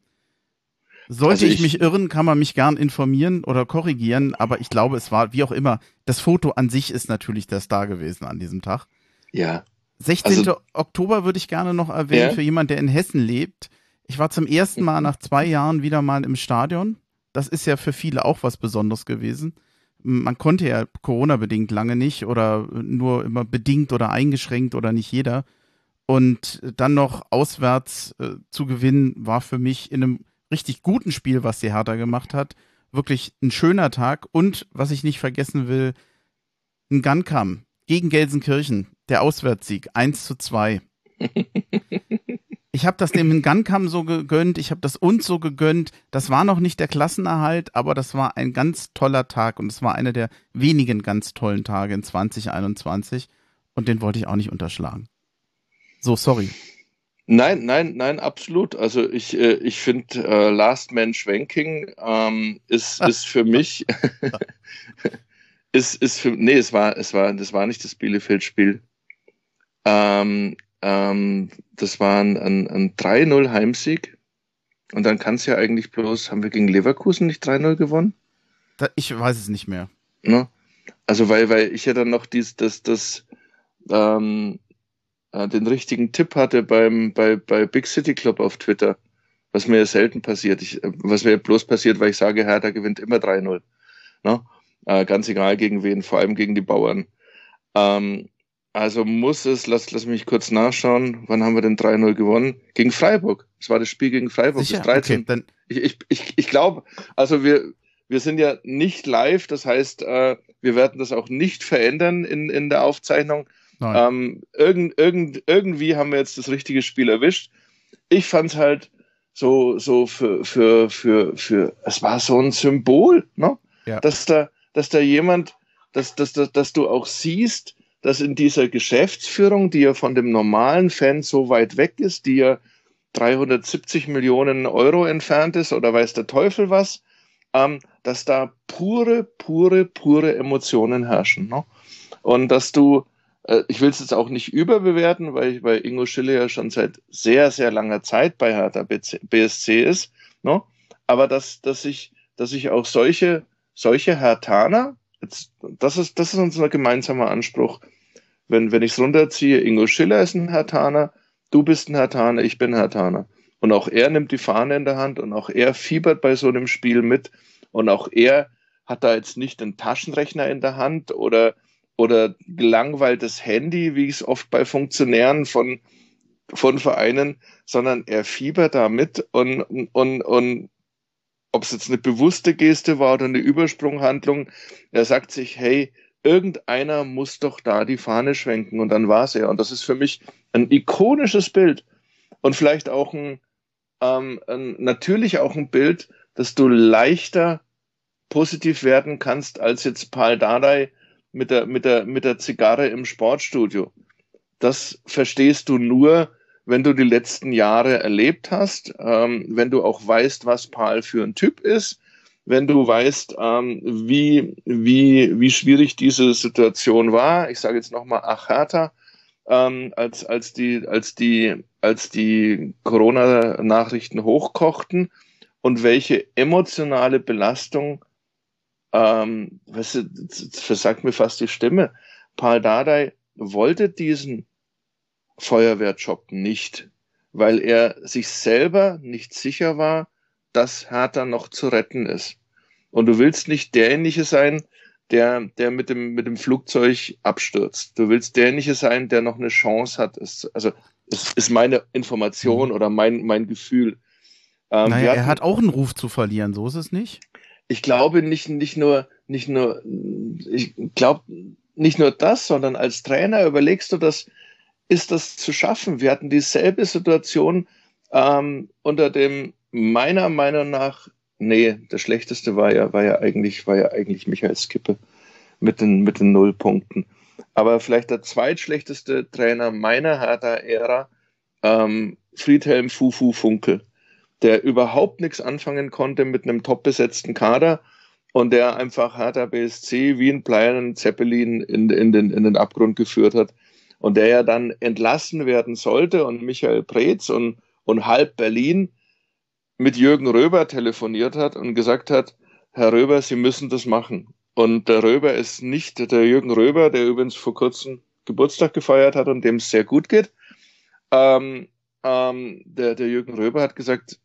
Sollte also ich, ich, mich irren, kann man mich gern informieren oder korrigieren, aber ich glaube, es war, wie auch immer, das Foto an sich ist natürlich der Star gewesen an diesem Tag. Ja. 16. Also, Oktober würde ich gerne noch erwähnen, ja? für jemand, der in Hessen lebt. Ich war zum ersten Mal nach zwei Jahren wieder mal im Stadion. Das ist ja für viele auch was Besonderes gewesen man konnte ja Corona-bedingt lange nicht oder nur immer bedingt oder eingeschränkt oder nicht jeder. Und dann noch auswärts äh, zu gewinnen, war für mich in einem richtig guten Spiel, was die Hertha gemacht hat, wirklich ein schöner Tag. Und was ich nicht vergessen will, ein Gunkam gegen Gelsenkirchen, der Auswärtssieg, 1 zu 2. <laughs> ich habe das dem Gunkam so gegönnt, ich habe das uns so gegönnt. Das war noch nicht der Klassenerhalt, aber das war ein ganz toller Tag und es war einer der wenigen ganz tollen Tage in 2021 und den wollte ich auch nicht unterschlagen. So, sorry. Nein, nein, nein, absolut. Also ich, äh, ich finde äh, Last Man Schwenking ähm, ist, ist für mich <laughs> ist, ist für nee, es war, es war, das war nicht das Bielefeld-Spiel. Ähm, ähm, das war ein, ein, ein 3-0 Heimsieg. Und dann kann es ja eigentlich bloß, haben wir gegen Leverkusen nicht 3-0 gewonnen? Da, ich weiß es nicht mehr. Ne? Also, weil, weil ich ja dann noch dies, das, das, ähm, äh, den richtigen Tipp hatte beim, bei, bei Big City Club auf Twitter, was mir ja selten passiert. Ich, was mir bloß passiert, weil ich sage, Hertha gewinnt immer 3-0. Ne? Äh, ganz egal gegen wen, vor allem gegen die Bauern. Ähm, also muss es, lass, lass mich kurz nachschauen, wann haben wir denn 3-0 gewonnen? Gegen Freiburg. Das war das Spiel gegen Freiburg, Sicher? das 13. Okay, dann ich ich, ich, ich glaube, also wir, wir sind ja nicht live, das heißt, äh, wir werden das auch nicht verändern in, in der Aufzeichnung. Ähm, irgend, irgend, irgendwie haben wir jetzt das richtige Spiel erwischt. Ich fand es halt so, so für, für, für, für, es war so ein Symbol, ne? Ja. Dass da, dass da jemand, dass, dass, dass, dass du auch siehst, dass in dieser Geschäftsführung, die ja von dem normalen Fan so weit weg ist, die ja 370 Millionen Euro entfernt ist oder weiß der Teufel was, ähm, dass da pure, pure, pure Emotionen herrschen. Ne? Und dass du, äh, ich will es jetzt auch nicht überbewerten, weil, weil Ingo Schille ja schon seit sehr, sehr langer Zeit bei Hertha BSC ist, ne? aber dass, dass, ich, dass ich auch solche, solche Hertaner, jetzt, das, ist, das ist unser gemeinsamer Anspruch, wenn, wenn ich es runterziehe, Ingo Schiller ist ein Hertaner, du bist ein Hertaner, ich bin ein Hertaner. Und auch er nimmt die Fahne in der Hand und auch er fiebert bei so einem Spiel mit. Und auch er hat da jetzt nicht einen Taschenrechner in der Hand oder, oder gelangweiltes Handy, wie es oft bei Funktionären von, von Vereinen, sondern er fiebert da mit und, und, und ob es jetzt eine bewusste Geste war oder eine Übersprunghandlung, er sagt sich, hey, irgendeiner muss doch da die Fahne schwenken und dann war es er. Und das ist für mich ein ikonisches Bild und vielleicht auch ein, ähm, ein, natürlich auch ein Bild, dass du leichter positiv werden kannst als jetzt Paul Dardai mit der, mit der, mit der Zigarre im Sportstudio. Das verstehst du nur, wenn du die letzten Jahre erlebt hast, ähm, wenn du auch weißt, was Paul für ein Typ ist, wenn du weißt, ähm, wie, wie, wie schwierig diese Situation war. Ich sage jetzt nochmal Achata, ähm, als, als die, als die, als die Corona-Nachrichten hochkochten und welche emotionale Belastung, ähm, weißt du, versagt mir fast die Stimme. Paul Dardai wollte diesen Feuerwehrjob nicht, weil er sich selber nicht sicher war, dass Hertha noch zu retten ist. Und du willst nicht derjenige sein, der, der mit dem, mit dem Flugzeug abstürzt. Du willst derjenige sein, der noch eine Chance hat. Es, also, es ist meine Information mhm. oder mein, mein Gefühl. Ähm, naja, hatten, er hat auch einen Ruf zu verlieren, so ist es nicht? Ich glaube nicht, nicht nur, nicht nur, ich glaube nicht nur das, sondern als Trainer überlegst du das, ist das zu schaffen? Wir hatten dieselbe Situation ähm, unter dem meiner Meinung nach, nee, das schlechteste war ja, war ja eigentlich, war ja eigentlich Michael Skippe mit den, mit den Nullpunkten. Aber vielleicht der zweitschlechteste Trainer meiner Hertha-Ära, ähm, Friedhelm Fufu Funkel, der überhaupt nichts anfangen konnte mit einem top besetzten Kader und der einfach Hertha BSC wie ein bleiernen Zeppelin in, in, den, in den Abgrund geführt hat und der ja dann entlassen werden sollte und Michael Preetz und, und halb Berlin mit Jürgen Röber telefoniert hat und gesagt hat, Herr Röber, Sie müssen das machen. Und der Röber ist nicht der Jürgen Röber, der übrigens vor kurzem Geburtstag gefeiert hat und dem es sehr gut geht. Ähm, ähm, der, der Jürgen Röber hat gesagt,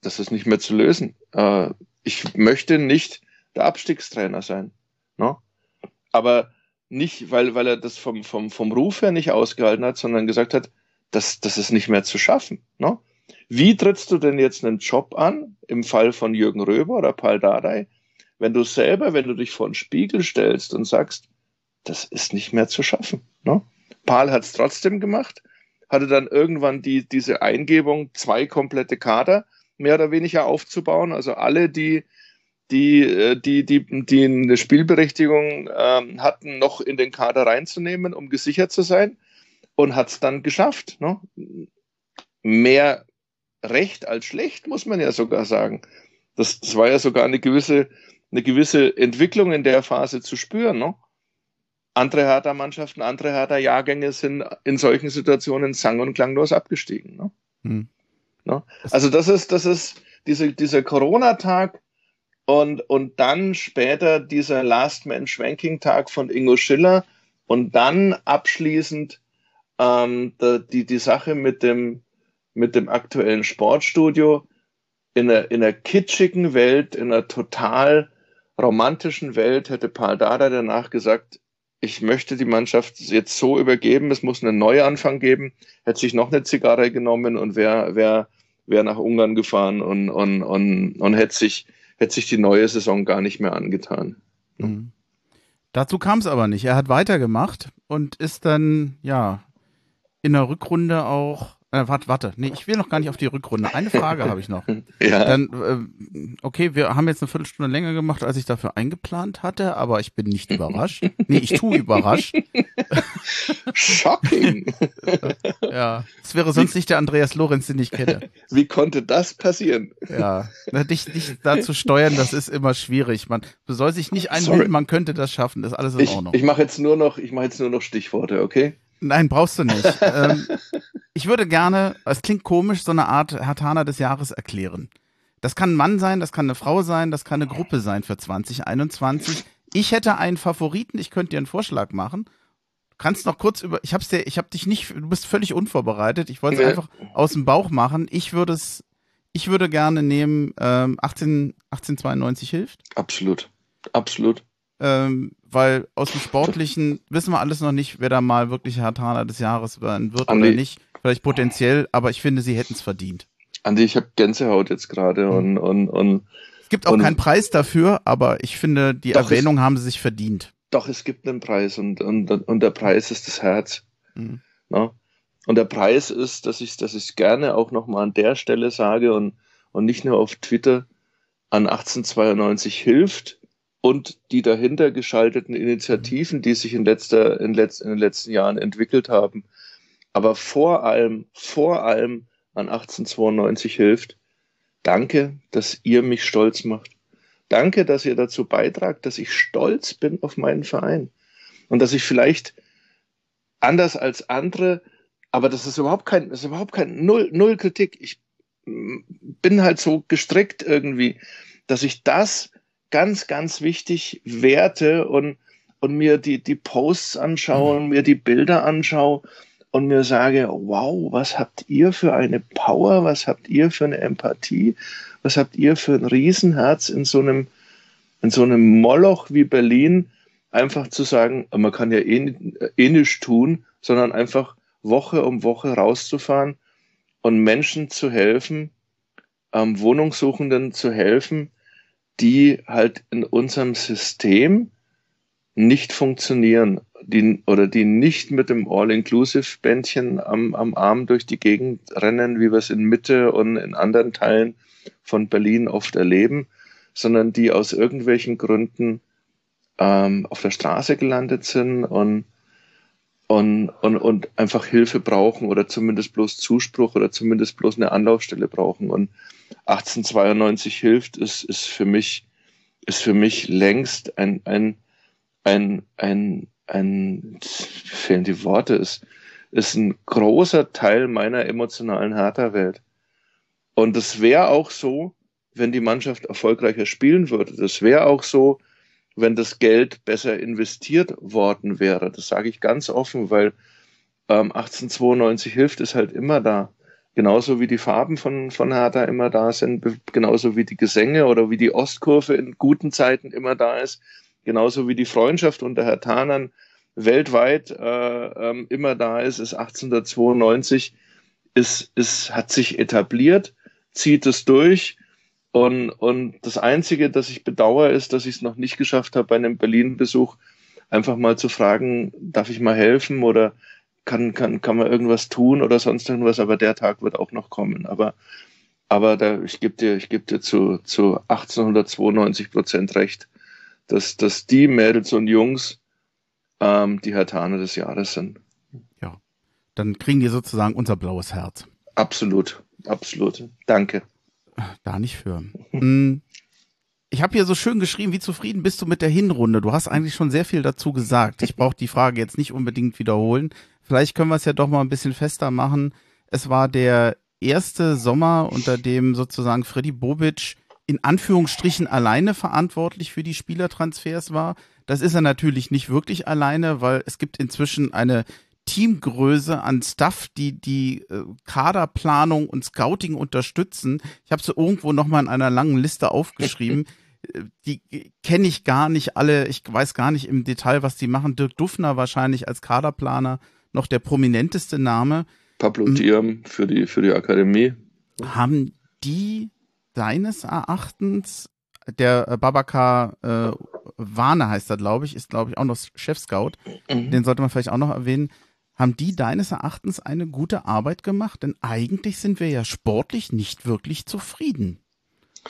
das ist nicht mehr zu lösen. Äh, ich möchte nicht der Abstiegstrainer sein. No? Ne? Aber nicht, weil, weil er das vom, vom, vom Ruf her nicht ausgehalten hat, sondern gesagt hat, das, das ist nicht mehr zu schaffen. No? Wie trittst du denn jetzt einen Job an, im Fall von Jürgen Röber oder Paul Dardai, wenn du selber, wenn du dich vor den Spiegel stellst und sagst, das ist nicht mehr zu schaffen. Ne? Paul hat es trotzdem gemacht, hatte dann irgendwann die, diese Eingebung, zwei komplette Kader mehr oder weniger aufzubauen, also alle, die die, äh, die, die, die eine Spielberechtigung ähm, hatten, noch in den Kader reinzunehmen, um gesichert zu sein und hat es dann geschafft. Ne? Mehr recht als schlecht, muss man ja sogar sagen. Das, das war ja sogar eine gewisse, eine gewisse Entwicklung in der Phase zu spüren. Ne? Andere Hertha-Mannschaften, andere Hertha-Jahrgänge sind in solchen Situationen sang- und klanglos abgestiegen. Ne? Hm. Ne? Also das ist, das ist diese, dieser Corona-Tag und, und dann später dieser Last-Man-Schwanking-Tag von Ingo Schiller und dann abschließend ähm, die, die Sache mit dem, mit dem aktuellen Sportstudio in einer, in einer kitschigen Welt, in einer total romantischen Welt, hätte Paul Dada danach gesagt, ich möchte die Mannschaft jetzt so übergeben, es muss einen Neuanfang geben, hätte sich noch eine Zigarre genommen und wäre wär, wär nach Ungarn gefahren und, und, und, und hätte, sich, hätte sich die neue Saison gar nicht mehr angetan. Mhm. Dazu kam es aber nicht. Er hat weitergemacht und ist dann, ja, in der Rückrunde auch Äh, warte, warte. Nee, ich will noch gar nicht auf die Rückrunde. Eine Frage habe ich noch. <laughs> Ja. Dann, äh, okay, wir haben jetzt eine Viertelstunde länger gemacht, als ich dafür eingeplant hatte, aber ich bin nicht überrascht. <laughs> Nee, ich tue überrascht. Shocking. <laughs> Ja. Es wäre sonst nicht der Andreas Lorenz, den ich kenne. Wie konnte das passieren? Ja. Na, Dich, dich da zu steuern, das ist immer schwierig. Man soll sich nicht einbilden, man könnte das schaffen. Das ist alles in Ich, Ordnung. ich mache jetzt nur noch, ich mache jetzt nur noch Stichworte, okay? Nein, brauchst du nicht. <laughs> ähm, ich würde gerne, es klingt komisch, so eine Art Hatana des Jahres erklären. Das kann ein Mann sein, das kann eine Frau sein, das kann eine Gruppe sein für 2021. Ich hätte einen Favoriten, ich könnte dir einen Vorschlag machen. Du kannst noch kurz über, ich hab's dir, ich hab dich nicht, du bist völlig unvorbereitet. Ich wollte es Nee. einfach aus dem Bauch machen. Ich würde es, ich würde gerne nehmen, ähm, 18, 1892 hilft. Absolut. Absolut. Ähm, weil aus dem Sportlichen wissen wir alles noch nicht, wer da mal wirklich Hatana des Jahres werden wird Andi. oder nicht. Vielleicht potenziell, aber ich finde, sie hätten es verdient. Andi, ich habe Gänsehaut jetzt gerade und, und, und Es gibt auch Und- keinen Preis dafür, aber ich finde, die Doch, es- Erwähnung haben sie sich verdient. doch, es gibt einen Preis und, und, und der Preis ist das Herz. Mhm. Ne? Und der Preis ist, dass ich dass ich gerne auch nochmal an der Stelle sage und, und nicht nur auf Twitter an 1892 hilft und die dahinter geschalteten Initiativen, die sich in, letzter, in, letz, in den letzten Jahren entwickelt haben. Aber vor allem, vor allem an 1892 hilft. Danke, dass ihr mich stolz macht. Danke, dass ihr dazu beitragt, dass ich stolz bin auf meinen Verein. Und dass ich vielleicht anders als andere, aber das ist überhaupt kein, das ist überhaupt kein Null, Null Kritik. Ich bin halt so gestrickt irgendwie, dass ich das ganz, ganz wichtig werte und, und mir die, die Posts anschaue und mir die Bilder anschaue und mir sage, wow, was habt ihr für eine Power, was habt ihr für eine Empathie, was habt ihr für ein Riesenherz in so einem, in so einem Moloch wie Berlin, einfach zu sagen, man kann ja eh, eh nichts tun, sondern einfach Woche um Woche rauszufahren und Menschen zu helfen, ähm, Wohnungssuchenden zu helfen, die halt in unserem System nicht funktionieren, die, oder die nicht mit dem All-Inclusive-Bändchen am, am Arm durch die Gegend rennen, wie wir es in Mitte und in anderen Teilen von Berlin oft erleben, sondern die aus irgendwelchen Gründen ähm, auf der Straße gelandet sind und, und, und, und einfach Hilfe brauchen oder zumindest bloß Zuspruch oder zumindest bloß eine Anlaufstelle brauchen. Und 1892 hilft, ist, ist für mich, ist für mich längst ein, ein, ein, ein, ein, fehlen die Worte, ist, ist ein großer Teil meiner emotionalen Hertha-Welt. Und es wäre auch so, wenn die Mannschaft erfolgreicher spielen würde. Das wäre auch so, wenn das Geld besser investiert worden wäre. Das sage ich ganz offen, weil ähm, 1892 hilft es halt immer da. Genauso wie die Farben von, von Hertha immer da sind, genauso wie die Gesänge oder wie die Ostkurve in guten Zeiten immer da ist, genauso wie die Freundschaft unter Herthanern weltweit äh, ähm, immer da ist, ist 1892, ist, ist, hat sich etabliert, zieht es durch. Und, und das Einzige, das ich bedauere, ist, dass ich es noch nicht geschafft habe, bei einem Berlin-Besuch einfach mal zu fragen, darf ich mal helfen oder kann, kann, kann man irgendwas tun oder sonst irgendwas, aber der Tag wird auch noch kommen. Aber, aber da, ich gebe dir, ich geb dir zu, zu 1892 Prozent recht, dass, dass die Mädels und Jungs ähm, die Hatane des Jahres sind. Dann kriegen die sozusagen unser blaues Herz. Absolut, absolut. Danke. Da nicht für. Mm, Ich habe hier so schön geschrieben, wie zufrieden bist du mit der Hinrunde? Du hast eigentlich schon sehr viel dazu gesagt. Ich brauche die Frage jetzt nicht unbedingt wiederholen. Vielleicht können wir es ja doch mal ein bisschen fester machen. Es war der erste Sommer, unter dem sozusagen Freddy Bobic in Anführungsstrichen alleine verantwortlich für die Spielertransfers war. Das ist er natürlich nicht wirklich alleine, weil es gibt inzwischen eine Teamgröße an Stuff, die die äh, Kaderplanung und Scouting unterstützen. Ich habe so irgendwo nochmal in einer langen Liste aufgeschrieben. <laughs> Die kenne ich gar nicht alle. Ich weiß gar nicht im Detail, was die machen. Dirk Duffner wahrscheinlich als Kaderplaner noch der prominenteste Name. Pablo Mhm. Diam für die, für die Akademie. Haben die deines Erachtens, der äh, Babakar äh, Warne heißt er, glaube ich, ist, glaube ich, auch noch Chef-Scout. Mhm. Den sollte man vielleicht auch noch erwähnen. Haben die deines Erachtens eine gute Arbeit gemacht? Denn eigentlich sind wir ja sportlich nicht wirklich zufrieden.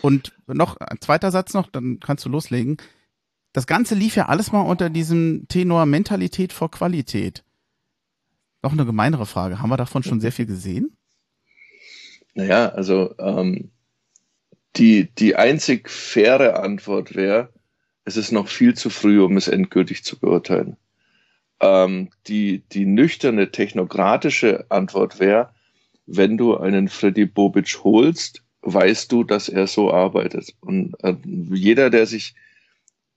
Und noch ein zweiter Satz noch, dann kannst du loslegen. Das Ganze lief ja alles mal unter diesem Tenor Mentalität vor Qualität. Noch eine gemeinere Frage. Haben wir davon schon sehr viel gesehen? Naja, also ähm, die, die einzig faire Antwort wäre, es ist noch viel zu früh, um es endgültig zu beurteilen. Ähm, die, die nüchterne technokratische Antwort wäre, wenn du einen Freddy Bobic holst, weißt du, dass er so arbeitet. Und äh, jeder, der sich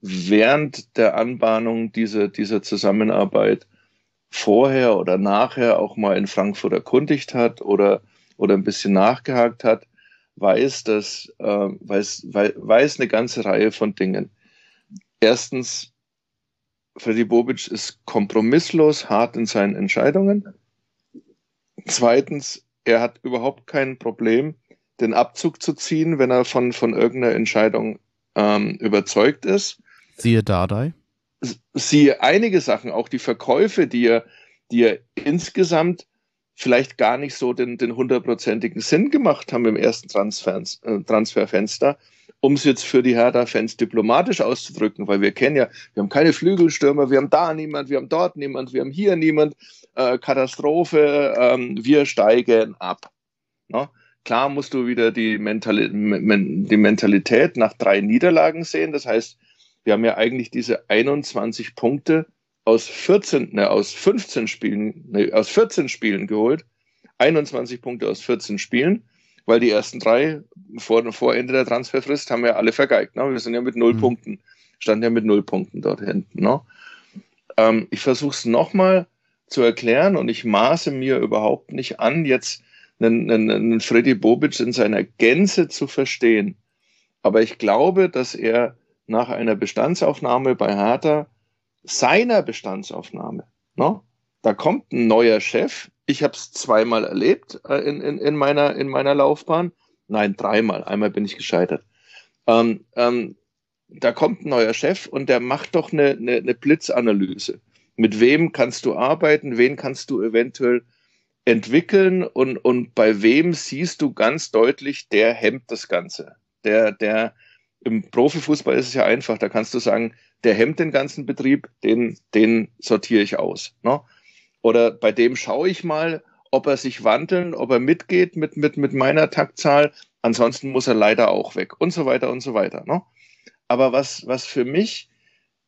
während der Anbahnung dieser, dieser Zusammenarbeit vorher oder nachher auch mal in Frankfurt erkundigt hat oder, oder ein bisschen nachgehakt hat, weiß, dass, äh, weiß, weiß eine ganze Reihe von Dingen. Erstens, Freddy Bobic ist kompromisslos hart in seinen Entscheidungen. Zweitens, er hat überhaupt kein Problem, den Abzug zu ziehen, wenn er von, von irgendeiner Entscheidung ähm, überzeugt ist. Siehe Dardai. Siehe einige Sachen, auch die Verkäufe, die er, die er insgesamt vielleicht gar nicht so den, den hundertprozentigen Sinn gemacht haben im ersten Transfers, äh, Transferfenster, um es jetzt für die Hertha-Fans diplomatisch auszudrücken, weil wir kennen ja, wir haben keine Flügelstürmer, wir haben da niemand, wir haben dort niemand, wir haben hier niemand, äh, Katastrophe, ähm, wir steigen ab. No? Klar musst du wieder die, Mentali die Mentalität nach drei Niederlagen sehen, das heißt, wir haben ja eigentlich diese 21 Punkte aus 14, ne, aus 15 Spielen, ne, aus 14 Spielen geholt. 21 Punkte aus 14 Spielen, weil die ersten drei vor, vor Ende der Transferfrist haben wir alle vergeigt. Ne? Wir sind ja mit null mhm. Punkten, standen ja mit null Punkten dort hinten. Ne? Ähm, ich versuche es nochmal zu erklären und ich maße mir überhaupt nicht an, jetzt einen, einen, einen Freddy Bobic in seiner Gänze zu verstehen. Aber ich glaube, dass er nach einer Bestandsaufnahme bei Hertha seiner Bestandsaufnahme. Ne? Da kommt ein neuer Chef. Ich habe es zweimal erlebt äh, in, in, in, meiner, in meiner Laufbahn. Nein, dreimal. Einmal bin ich gescheitert. Ähm, ähm, da kommt ein neuer Chef und der macht doch eine, eine, eine Blitzanalyse. Mit wem kannst du arbeiten? Wen kannst du eventuell entwickeln? Und, und bei wem siehst du ganz deutlich, der hemmt das Ganze? Der, der, im Profifußball ist es ja einfach, da kannst du sagen, der hemmt den ganzen Betrieb, den, den sortiere ich aus. Ne? Oder bei dem schaue ich mal, ob er sich wandeln, ob er mitgeht mit, mit, mit meiner Taktzahl. Ansonsten muss er leider auch weg und so weiter und so weiter. Ne? Aber was, was für mich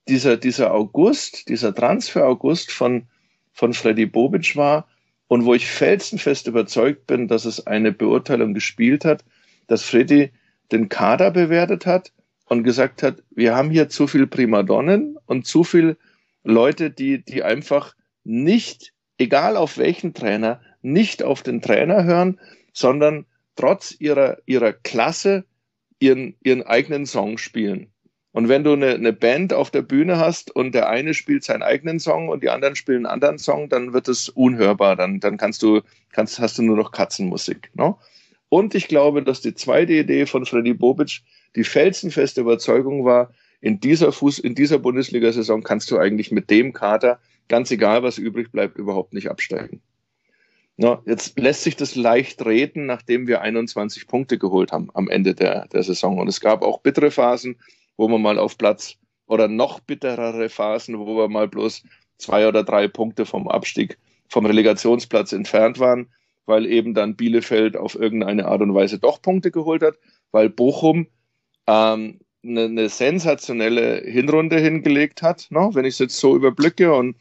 dieser, dieser August, dieser Transfer August von, von Freddy Bobic war und wo ich felsenfest überzeugt bin, dass es eine Beurteilung gespielt hat, dass Freddy den Kader bewertet hat und gesagt hat, wir haben hier zu viel Primadonnen und zu viel Leute, die, die einfach nicht, egal auf welchen Trainer, nicht auf den Trainer hören, sondern trotz ihrer, ihrer Klasse ihren, ihren eigenen Song spielen. Und wenn du eine, eine Band auf der Bühne hast und der eine spielt seinen eigenen Song und die anderen spielen einen anderen Song, dann wird es unhörbar. Dann, dann kannst du, kannst, hast du nur noch Katzenmusik. No? Und ich glaube, dass die zweite Idee von Freddy Bobic die felsenfeste Überzeugung war, in dieser Fuß, in dieser Bundesliga-Saison kannst du eigentlich mit dem Kader, ganz egal was übrig bleibt, überhaupt nicht absteigen. Na, jetzt lässt sich das leicht reden, nachdem wir 21 Punkte geholt haben am Ende der, der Saison. Und es gab auch bittere Phasen, wo man mal auf Platz oder noch bitterere Phasen, wo wir mal bloß zwei oder drei Punkte vom Abstieg, vom Relegationsplatz entfernt waren weil eben dann Bielefeld auf irgendeine Art und Weise doch Punkte geholt hat, weil Bochum ähm, eine, eine sensationelle Hinrunde hingelegt hat, ne? wenn ich es jetzt so überblicke und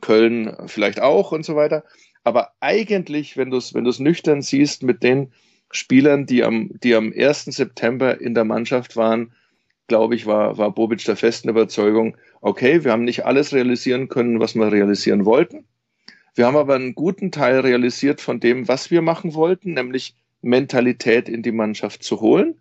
Köln vielleicht auch und so weiter. Aber eigentlich, wenn du es wenn nüchtern siehst, mit den Spielern, die am, die am 1. September in der Mannschaft waren, glaube ich, war, war Bobic der festen Überzeugung, okay, wir haben nicht alles realisieren können, was wir realisieren wollten. Wir haben aber einen guten Teil realisiert von dem, was wir machen wollten, nämlich Mentalität in die Mannschaft zu holen.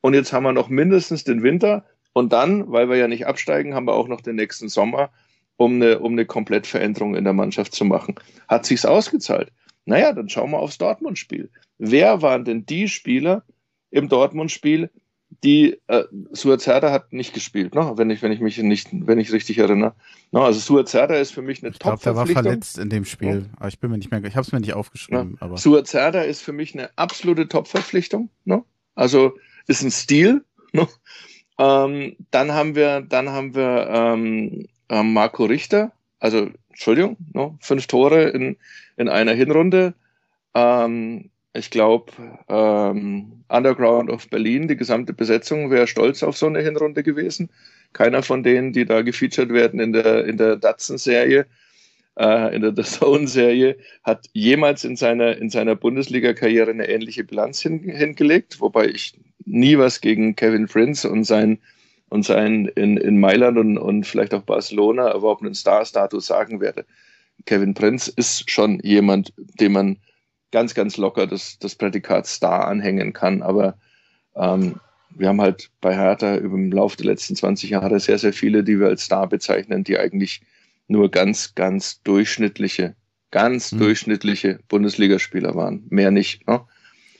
Und jetzt haben wir noch mindestens den Winter und dann, weil wir ja nicht absteigen, haben wir auch noch den nächsten Sommer, um eine, um eine Komplettveränderung in der Mannschaft zu machen. Hat sich's ausgezahlt? Naja, dann schauen wir aufs Dortmund-Spiel. Wer waren denn die Spieler im Dortmund-Spiel, die äh, Suazerda hat nicht gespielt, ne? wenn ich wenn ich mich nicht wenn ich richtig erinnere. Ne? Also Suazerda ist für mich eine ich glaub, Der war verletzt in dem Spiel, ja. ich bin mir nicht mehr, ich habe es mir nicht aufgeschrieben. Ja. Aber Suazerda ist für mich eine absolute Top-Verpflichtung. Ne? Also ist ein Stil. Ne? Ähm, dann haben wir dann haben wir ähm, äh, Marco Richter, also Entschuldigung, ne? fünf Tore in in einer Hinrunde. Ähm, ich glaube, ähm, Underground of Berlin, die gesamte Besetzung wäre stolz auf so eine Hinrunde gewesen. Keiner von denen, die da gefeatured werden in der, in der Datsun-Serie, äh, in der The Zone-Serie, hat jemals in seiner, in seiner Bundesliga-Karriere eine ähnliche Bilanz hin, hingelegt, wobei ich nie was gegen Kevin Prince und sein, und sein in, in Mailand und, und vielleicht auch Barcelona erworbenen Star-Status sagen werde. Kevin Prince ist schon jemand, dem man ganz, ganz locker das, das Prädikat Star anhängen kann. Aber ähm, wir haben halt bei Hertha über den Lauf der letzten 20 Jahre sehr, sehr viele, die wir als Star bezeichnen, die eigentlich nur ganz, ganz durchschnittliche, ganz mhm. durchschnittliche Bundesligaspieler waren. Mehr nicht. Ne?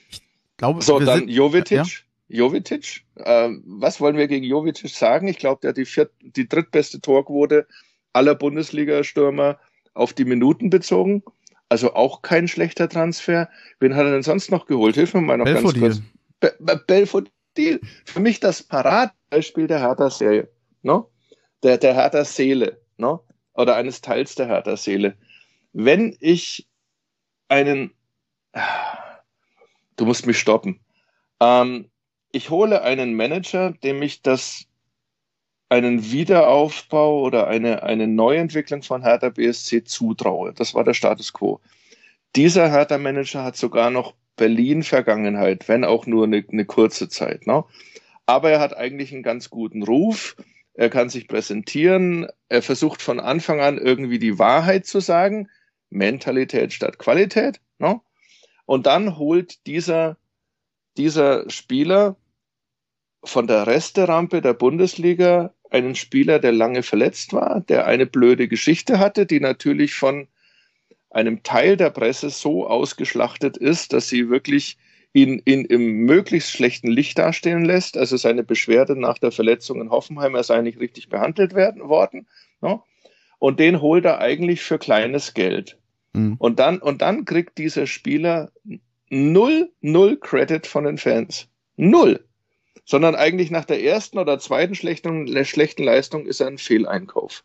Ich glaube, so, dann Jovetic. Ja? Jovetic. Äh, was wollen wir gegen Jovetic sagen? Ich glaube, der hat die, viert, die drittbeste Torquote aller Bundesliga-Stürmer auf die Minuten bezogen. Also auch kein schlechter Transfer. Wen hat er denn sonst noch geholt? Hilf mir mal noch Belfodil. ganz kurz. Be Be Belfodil. Für mich das Paradebeispiel der Hertha-Serie. No? Der, der Hertha-Seele. No? Oder eines Teils der Hertha-Seele. Wenn ich einen. Du musst mich stoppen. Ähm, ich hole einen Manager, dem ich das einen Wiederaufbau oder eine, eine Neuentwicklung von Hertha BSC zutraue. Das war der Status quo. Dieser Hertha-Manager hat sogar noch Berlin-Vergangenheit, wenn auch nur eine, eine kurze Zeit. Ne? Aber er hat eigentlich einen ganz guten Ruf. Er kann sich präsentieren. Er versucht von Anfang an irgendwie die Wahrheit zu sagen. Mentalität statt Qualität. Ne? Und dann holt dieser, dieser Spieler von der Resterampe der Bundesliga einen Spieler, der lange verletzt war, der eine blöde Geschichte hatte, die natürlich von einem Teil der Presse so ausgeschlachtet ist, dass sie wirklich ihn, ihn im möglichst schlechten Licht dastehen lässt. Also seine Beschwerde nach der Verletzung in Hoffenheim, er sei nicht richtig behandelt werden, worden. No? Und den holt er eigentlich für kleines Geld. Mhm. Und, dann, und dann kriegt dieser Spieler null, null Credit von den Fans. Null sondern eigentlich nach der ersten oder zweiten schlechten, schlechten Leistung ist er ein Fehleinkauf.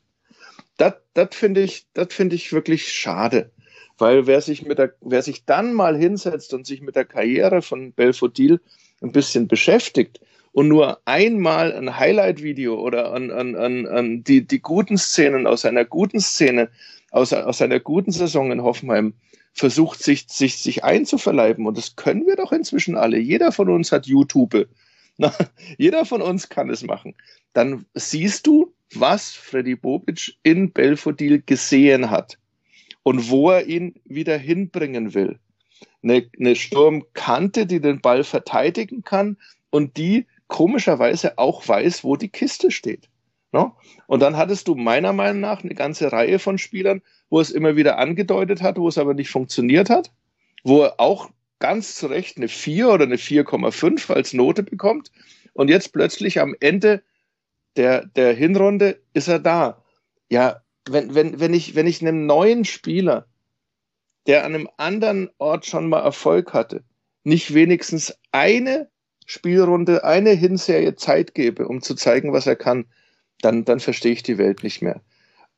Das, finde ich, das ich wirklich schade. Weil wer sich mit der, wer sich dann mal hinsetzt und sich mit der Karriere von Belfodil ein bisschen beschäftigt und nur einmal ein Highlight-Video oder an, an, an, an die, die guten Szenen aus einer guten Szene, aus, aus einer guten Saison in Hoffenheim versucht, sich, sich, sich einzuverleiben. Und das können wir doch inzwischen alle. Jeder von uns hat YouTube na, jeder von uns kann es machen. Dann siehst du, was Freddy Bobic in Belfodil gesehen hat und wo er ihn wieder hinbringen will. Eine, eine Sturmkante, die den Ball verteidigen kann und die komischerweise auch weiß, wo die Kiste steht. No? Und dann hattest du meiner Meinung nach eine ganze Reihe von Spielern, wo es immer wieder angedeutet hat, wo es aber nicht funktioniert hat, wo auch ganz zu Recht eine 4 oder eine 4,5 als Note bekommt. Und jetzt plötzlich am Ende der, der Hinrunde ist er da. Ja, wenn, wenn, wenn, ich, wenn ich einem neuen Spieler, der an einem anderen Ort schon mal Erfolg hatte, nicht wenigstens eine Spielrunde, eine Hinserie Zeit gebe, um zu zeigen, was er kann, dann, dann verstehe ich die Welt nicht mehr.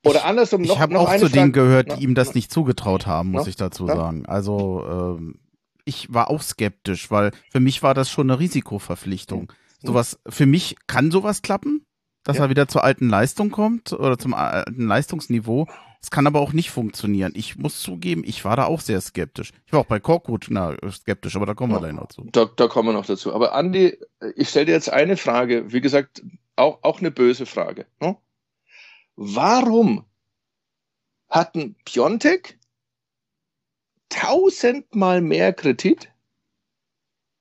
Oder andersrum noch. Ich habe auch zu denen gehört, die ihm das nicht zugetraut haben, muss ich dazu sagen. Also ähm, ich war auch skeptisch, weil für mich war das schon eine Risikoverpflichtung. Mhm. Sowas, für mich kann sowas klappen, dass ja. er wieder zur alten Leistung kommt oder zum alten Leistungsniveau. Es kann aber auch nicht funktionieren. Ich muss zugeben, ich war da auch sehr skeptisch. Ich war auch bei Korkut na, skeptisch, aber da kommen wir gleich noch zu. Da, da kommen wir noch dazu. Aber Andi, ich stelle dir jetzt eine Frage, wie gesagt, auch, auch eine böse Frage. Ne? Warum hatten Piontek tausendmal mehr Kredit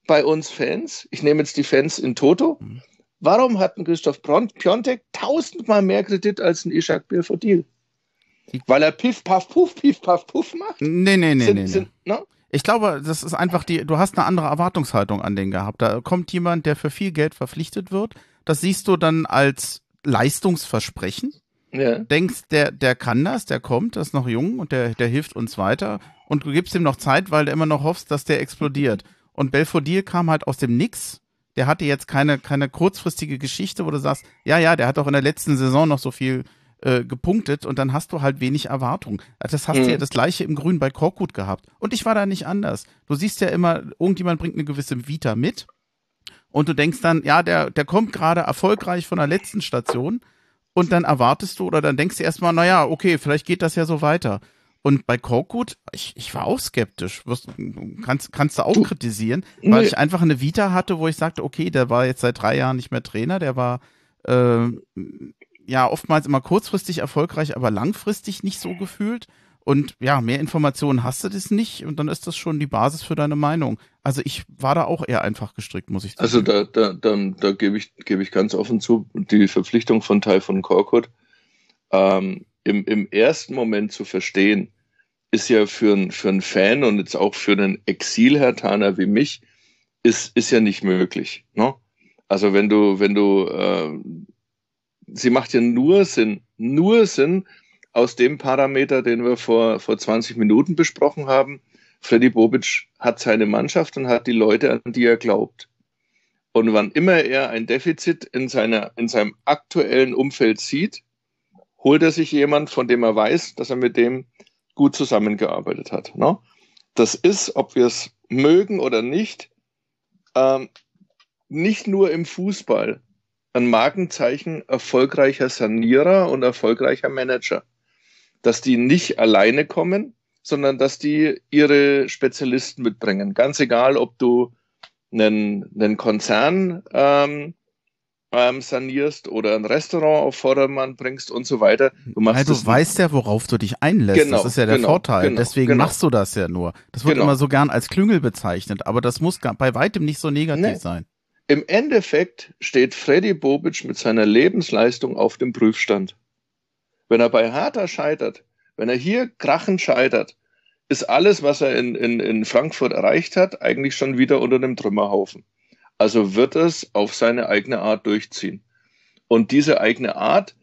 bei uns Fans. Ich nehme jetzt die Fans in Toto. Mhm. Warum hat ein Christoph Piontek tausendmal mehr Kredit als ein Ishak Belfodil? Weil er Piff, Paff, Puff, Piff, Paff, Puff macht? Nee, nee, nee, sind, nee, sind, no? Ich glaube, das ist einfach die, du hast eine andere Erwartungshaltung an den gehabt. Da kommt jemand, der für viel Geld verpflichtet wird. Das siehst du dann als Leistungsversprechen. Ja. Denkst, der, der kann das, der kommt, der ist noch jung und der, der hilft uns weiter. Und du gibst ihm noch Zeit, weil du immer noch hoffst, dass der explodiert. Und Belfodil kam halt aus dem Nix. Der hatte jetzt keine, keine kurzfristige Geschichte, wo du sagst, ja, ja, der hat auch in der letzten Saison noch so viel äh, gepunktet und dann hast du halt wenig Erwartung. Das hast mhm. du ja das gleiche im Grün bei Korkut gehabt. Und ich war da nicht anders. Du siehst ja immer, irgendjemand bringt eine gewisse Vita mit und du denkst dann, ja, der, der kommt gerade erfolgreich von der letzten Station und dann erwartest du oder dann denkst du erstmal, naja, okay, vielleicht geht das ja so weiter. Und bei Korkut, ich, ich war auch skeptisch. Wirst, kannst, kannst du auch du, kritisieren, weil nee. ich einfach eine Vita hatte, wo ich sagte, okay, der war jetzt seit drei Jahren nicht mehr Trainer, der war äh, ja oftmals immer kurzfristig erfolgreich, aber langfristig nicht so gefühlt. Und ja, mehr Informationen hast du das nicht und dann ist das schon die Basis für deine Meinung. Also ich war da auch eher einfach gestrickt, muss ich sagen. Also da, da, da, da gebe ich, gebe ich ganz offen zu, die Verpflichtung von Teil von Korkut ähm, im, im ersten Moment zu verstehen, ist ja für, ein, für einen Fan und jetzt auch für einen Exil-Hertaner wie mich, ist, ist ja nicht möglich. Ne? Also wenn du, wenn du äh, sie macht ja nur Sinn, nur Sinn aus dem Parameter, den wir vor, vor 20 Minuten besprochen haben. Freddy Bobic hat seine Mannschaft und hat die Leute, an die er glaubt. Und wann immer er ein Defizit in, seiner, in seinem aktuellen Umfeld sieht, holt er sich jemand, von dem er weiß, dass er mit dem gut zusammengearbeitet hat. Ne? Das ist, ob wir es mögen oder nicht, ähm, nicht nur im Fußball, ein Markenzeichen erfolgreicher Sanierer und erfolgreicher Manager. Dass die nicht alleine kommen, sondern dass die ihre Spezialisten mitbringen. Ganz egal, ob du einen, einen Konzern ähm, ähm, sanierst oder ein Restaurant auf Vordermann bringst und so weiter. Du, machst ja, du weißt ja, worauf du dich einlässt. Genau, das ist ja der genau, Vorteil. Genau, Deswegen genau. machst du das ja nur. Das wird genau. immer so gern als Klüngel bezeichnet, aber das muss bei weitem nicht so negativ nee. sein. Im Endeffekt steht Freddy Bobic mit seiner Lebensleistung auf dem Prüfstand. Wenn er bei Hertha scheitert, wenn er hier krachend scheitert, ist alles, was er in, in, in Frankfurt erreicht hat, eigentlich schon wieder unter dem Trümmerhaufen. Also wird es auf seine eigene Art durchziehen. Und diese eigene Art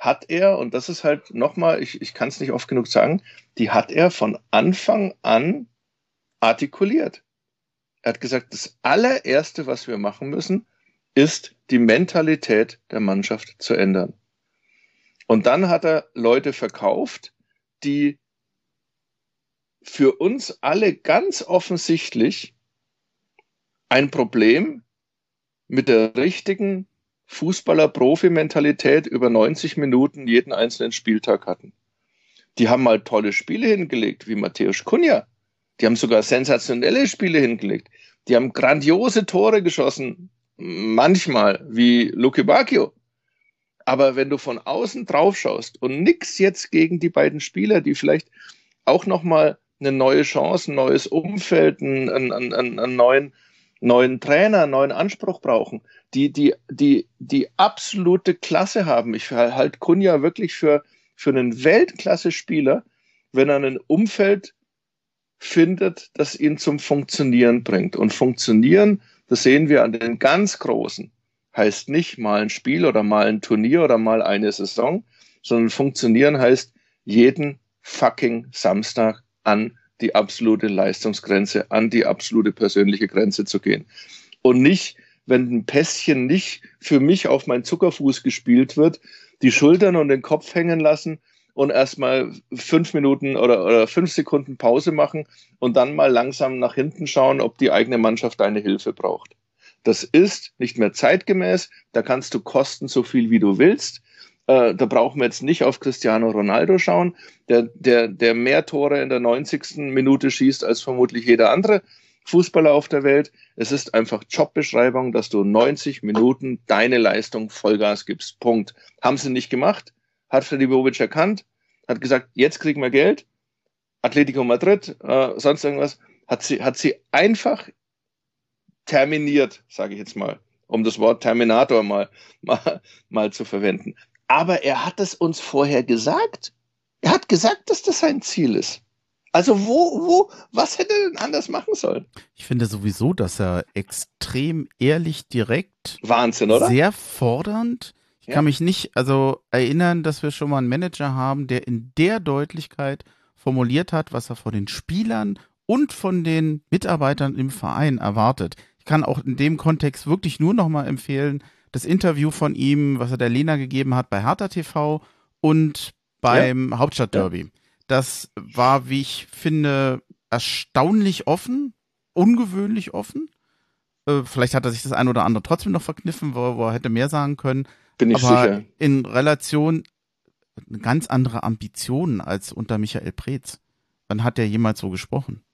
hat er, und das ist halt nochmal, ich, ich kann es nicht oft genug sagen, die hat er von Anfang an artikuliert. Er hat gesagt, das allererste, was wir machen müssen, ist die Mentalität der Mannschaft zu ändern. Und dann hat er Leute verkauft, die für uns alle ganz offensichtlich ein Problem mit der richtigen Fußballer-Profi-Mentalität über 90 Minuten jeden einzelnen Spieltag hatten. Die haben mal tolle Spiele hingelegt, wie Matthäus Kunja. Die haben sogar sensationelle Spiele hingelegt. Die haben grandiose Tore geschossen, manchmal wie Luke Bacchio. Aber wenn du von außen drauf schaust und nix jetzt gegen die beiden Spieler, die vielleicht auch nochmal eine neue Chance, ein neues Umfeld, einen, einen, einen, einen neuen, neuen Trainer, einen neuen Anspruch brauchen, die, die, die, die absolute Klasse haben. Ich halte Kunja wirklich für, für einen Weltklasse-Spieler, wenn er ein Umfeld findet, das ihn zum Funktionieren bringt. Und funktionieren, das sehen wir an den ganz Großen, heißt nicht mal ein Spiel oder mal ein Turnier oder mal eine Saison, sondern funktionieren heißt jeden fucking Samstag an die absolute Leistungsgrenze, an die absolute persönliche Grenze zu gehen. Und nicht, wenn ein Pässchen nicht für mich auf mein Zuckerfuß gespielt wird, die Schultern und den Kopf hängen lassen und erstmal fünf Minuten oder, oder fünf Sekunden Pause machen und dann mal langsam nach hinten schauen, ob die eigene Mannschaft deine Hilfe braucht. Das ist nicht mehr zeitgemäß. Da kannst du kosten so viel, wie du willst. Äh, da brauchen wir jetzt nicht auf Cristiano Ronaldo schauen, der, der, der mehr Tore in der 90. Minute schießt als vermutlich jeder andere Fußballer auf der Welt. Es ist einfach Jobbeschreibung, dass du 90 Minuten deine Leistung Vollgas gibst. Punkt. Haben sie nicht gemacht hat Freddy Bobic erkannt, hat gesagt, jetzt kriegen wir Geld. Atletico Madrid, äh, sonst irgendwas, hat sie, hat sie einfach terminiert, sage ich jetzt mal, um das Wort Terminator mal, mal, mal zu verwenden. Aber er hat es uns vorher gesagt. Er hat gesagt, dass das sein Ziel ist. Also wo, wo, was hätte er denn anders machen sollen? Ich finde sowieso, dass er extrem ehrlich, direkt, Wahnsinn, oder? sehr fordernd. Ich Ja. kann mich nicht also erinnern, dass wir schon mal einen Manager haben, der in der Deutlichkeit formuliert hat, was er von den Spielern und von den Mitarbeitern im Verein erwartet. Ich kann auch in dem Kontext wirklich nur noch mal empfehlen, das Interview von ihm, was er der Lena gegeben hat bei Hertha TV und beim Hauptstadtderby. Das war, wie ich finde, erstaunlich offen, ungewöhnlich offen. Äh, vielleicht hat er sich das ein oder andere trotzdem noch verkniffen, wo, wo er hätte mehr sagen können. Bin ich aber sicher. in Relation eine ganz andere Ambitionen als unter Michael Preetz. Wann hat der jemals so gesprochen?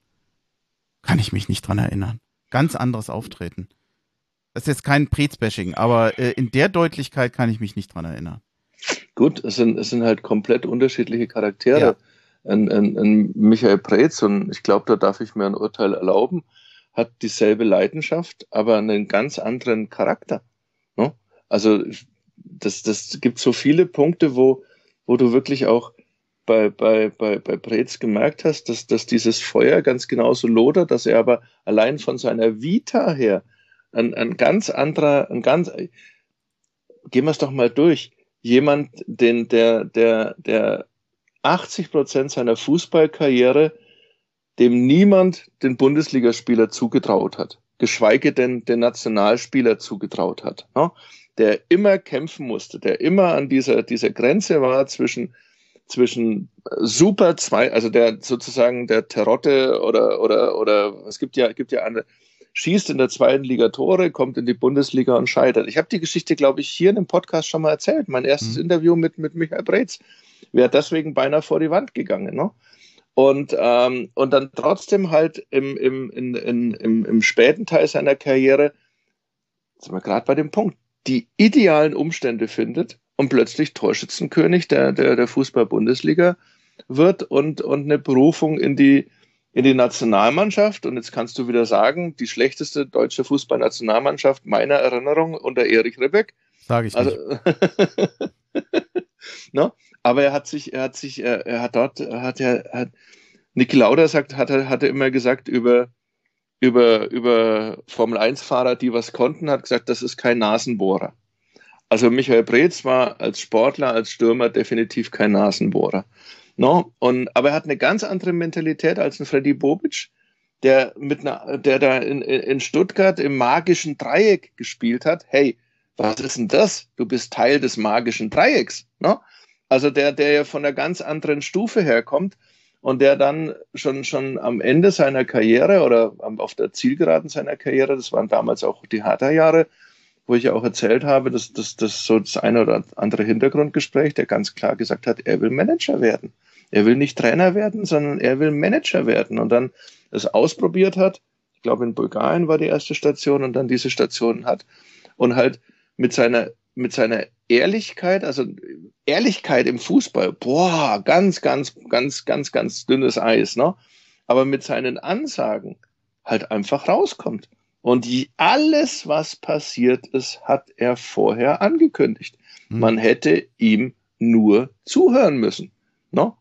Kann ich mich nicht dran erinnern. Ganz anderes Auftreten. Das ist jetzt kein Preetz-Bashing, aber äh, in der Deutlichkeit kann ich mich nicht dran erinnern. Gut, es sind, es sind halt komplett unterschiedliche Charaktere. Ja. Ein, ein, ein Michael Preetz, und ich glaube, da darf ich mir ein Urteil erlauben, hat dieselbe Leidenschaft, aber einen ganz anderen Charakter. Ne? Also das, das gibt so viele Punkte, wo, wo du wirklich auch bei, bei, bei, bei Preetz gemerkt hast, dass, dass dieses Feuer ganz genauso lodert, dass er aber allein von seiner Vita her ein, ein ganz anderer, ein ganz, gehen wir es doch mal durch jemand, den, der, der, der 80 Prozent seiner Fußballkarriere dem niemand den Bundesligaspieler zugetraut hat, geschweige denn den Nationalspieler zugetraut hat, ne? der immer kämpfen musste, der immer an dieser, dieser Grenze war zwischen, zwischen super zwei, also der sozusagen der Terotte oder, oder, oder es gibt ja, gibt ja eine, schießt in der zweiten Liga Tore, kommt in die Bundesliga und scheitert. Ich habe die Geschichte, glaube ich, hier in dem Podcast schon mal erzählt. Mein erstes Mhm. Interview mit, mit Michael Breetz. Wäre deswegen beinahe vor die Wand gegangen. Ne? Und, ähm, und dann trotzdem halt im, im, in, in, im, im späten Teil seiner Karriere, sind wir gerade bei dem Punkt, die idealen Umstände findet und plötzlich Torschützenkönig der, der, der Fußball-Bundesliga wird und, und eine Berufung in die, in die Nationalmannschaft. Und jetzt kannst du wieder sagen, die schlechteste deutsche Fußballnationalmannschaft meiner Erinnerung unter Erich Ribbeck. Sage ich Also, nicht. <laughs> ne? Aber er hat sich, er hat sich, er, er hat dort, er hat ja, hat, Niki Lauda sagt, hat, er- hat er immer gesagt über, über, über Formel-1-Fahrer, die was konnten, hat gesagt, das ist kein Nasenbohrer. Also Michael Breetz war als Sportler, als Stürmer definitiv kein Nasenbohrer. No? Und, aber er hat eine ganz andere Mentalität als ein Freddy Bobic, der mit einer, der da in, in Stuttgart im magischen Dreieck gespielt hat. Hey, was ist denn das? Du bist Teil des magischen Dreiecks. No? Also der, der ja von einer ganz anderen Stufe herkommt und der dann schon, schon am Ende seiner Karriere oder auf der Zielgeraden seiner Karriere, das waren damals auch die Hertha-Jahre, wo ich ja auch erzählt habe, dass das dass so das eine oder andere Hintergrundgespräch, der ganz klar gesagt hat, er will Manager werden. Er will nicht Trainer werden, sondern er will Manager werden und dann es ausprobiert hat. Ich glaube, in Bulgarien war die erste Station und dann diese Station hat und halt mit seiner, mit seiner Ehrlichkeit, also Ehrlichkeit im Fußball, boah, ganz, ganz, ganz, ganz, ganz dünnes Eis, ne? Aber mit seinen Ansagen halt einfach rauskommt. Und die, alles, was passiert ist, hat er vorher angekündigt. Hm. Man hätte ihm nur zuhören müssen. Ne?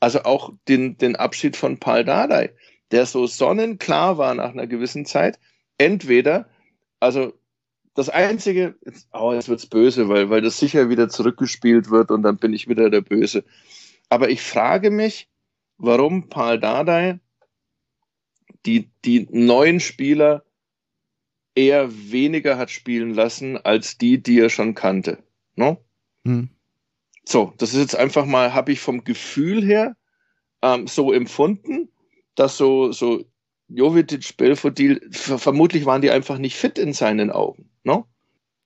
Also auch den, den Abschied von Paul Dardai, der so sonnenklar war nach einer gewissen Zeit. Entweder, also das Einzige, jetzt, oh, jetzt wird's böse, weil, weil das sicher wieder zurückgespielt wird und dann bin ich wieder der Böse. Aber ich frage mich, warum Paul Dardai die, die neuen Spieler eher weniger hat spielen lassen als die, die er schon kannte. No? Hm. So, das ist jetzt einfach mal, habe ich vom Gefühl her ähm, so empfunden, dass so, so Jovetic, Belfodil, ver vermutlich waren die einfach nicht fit in seinen Augen. No?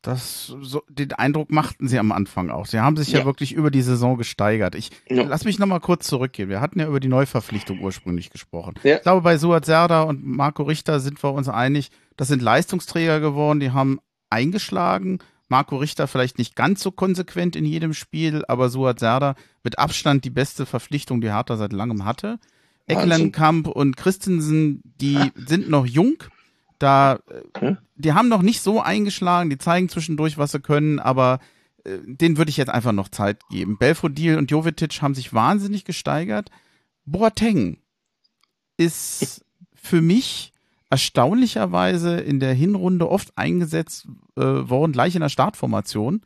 Das, so, den Eindruck machten sie am Anfang auch. Sie haben sich ja, Ja. wirklich über die Saison gesteigert. Ich Ja. lass mich noch mal kurz zurückgehen. Wir hatten ja über die Neuverpflichtung ursprünglich gesprochen. Ja. Ich glaube, bei Suat Serda und Marco Richter sind wir uns einig, das sind Leistungsträger geworden, die haben eingeschlagen. Marco Richter vielleicht nicht ganz so konsequent in jedem Spiel, aber Suat Serda mit Abstand die beste Verpflichtung, die Hertha seit langem hatte. Ecklenkamp und Christensen, die <laughs> sind noch jung. Da, Hm? die haben noch nicht so eingeschlagen, die zeigen zwischendurch, was sie können, aber äh, denen würde ich jetzt einfach noch Zeit geben. Belfodil und Jovetic haben sich wahnsinnig gesteigert. Boateng ist für mich erstaunlicherweise in der Hinrunde oft eingesetzt äh, worden, gleich in der Startformation.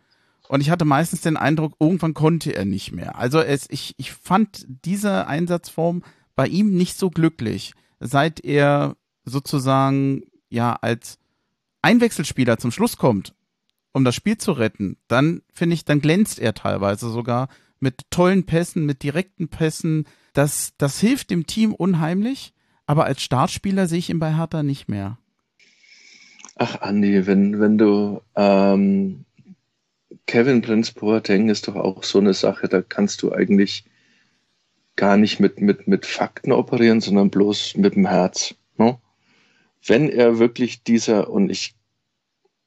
Und ich hatte meistens den Eindruck, irgendwann konnte er nicht mehr. Also es, ich, ich fand diese Einsatzform bei ihm nicht so glücklich, seit er sozusagen ja als Einwechselspieler zum Schluss kommt, um das Spiel zu retten, dann finde ich, dann glänzt er teilweise sogar mit tollen Pässen, mit direkten Pässen. Das, das hilft dem Team unheimlich, aber als Startspieler sehe ich ihn bei Hertha nicht mehr. Ach, Andi, wenn, wenn du ähm, Kevin Prince Boateng ist doch auch so eine Sache, da kannst du eigentlich gar nicht mit, mit, mit Fakten operieren, sondern bloß mit dem Herz. Ne? Wenn er wirklich dieser, und ich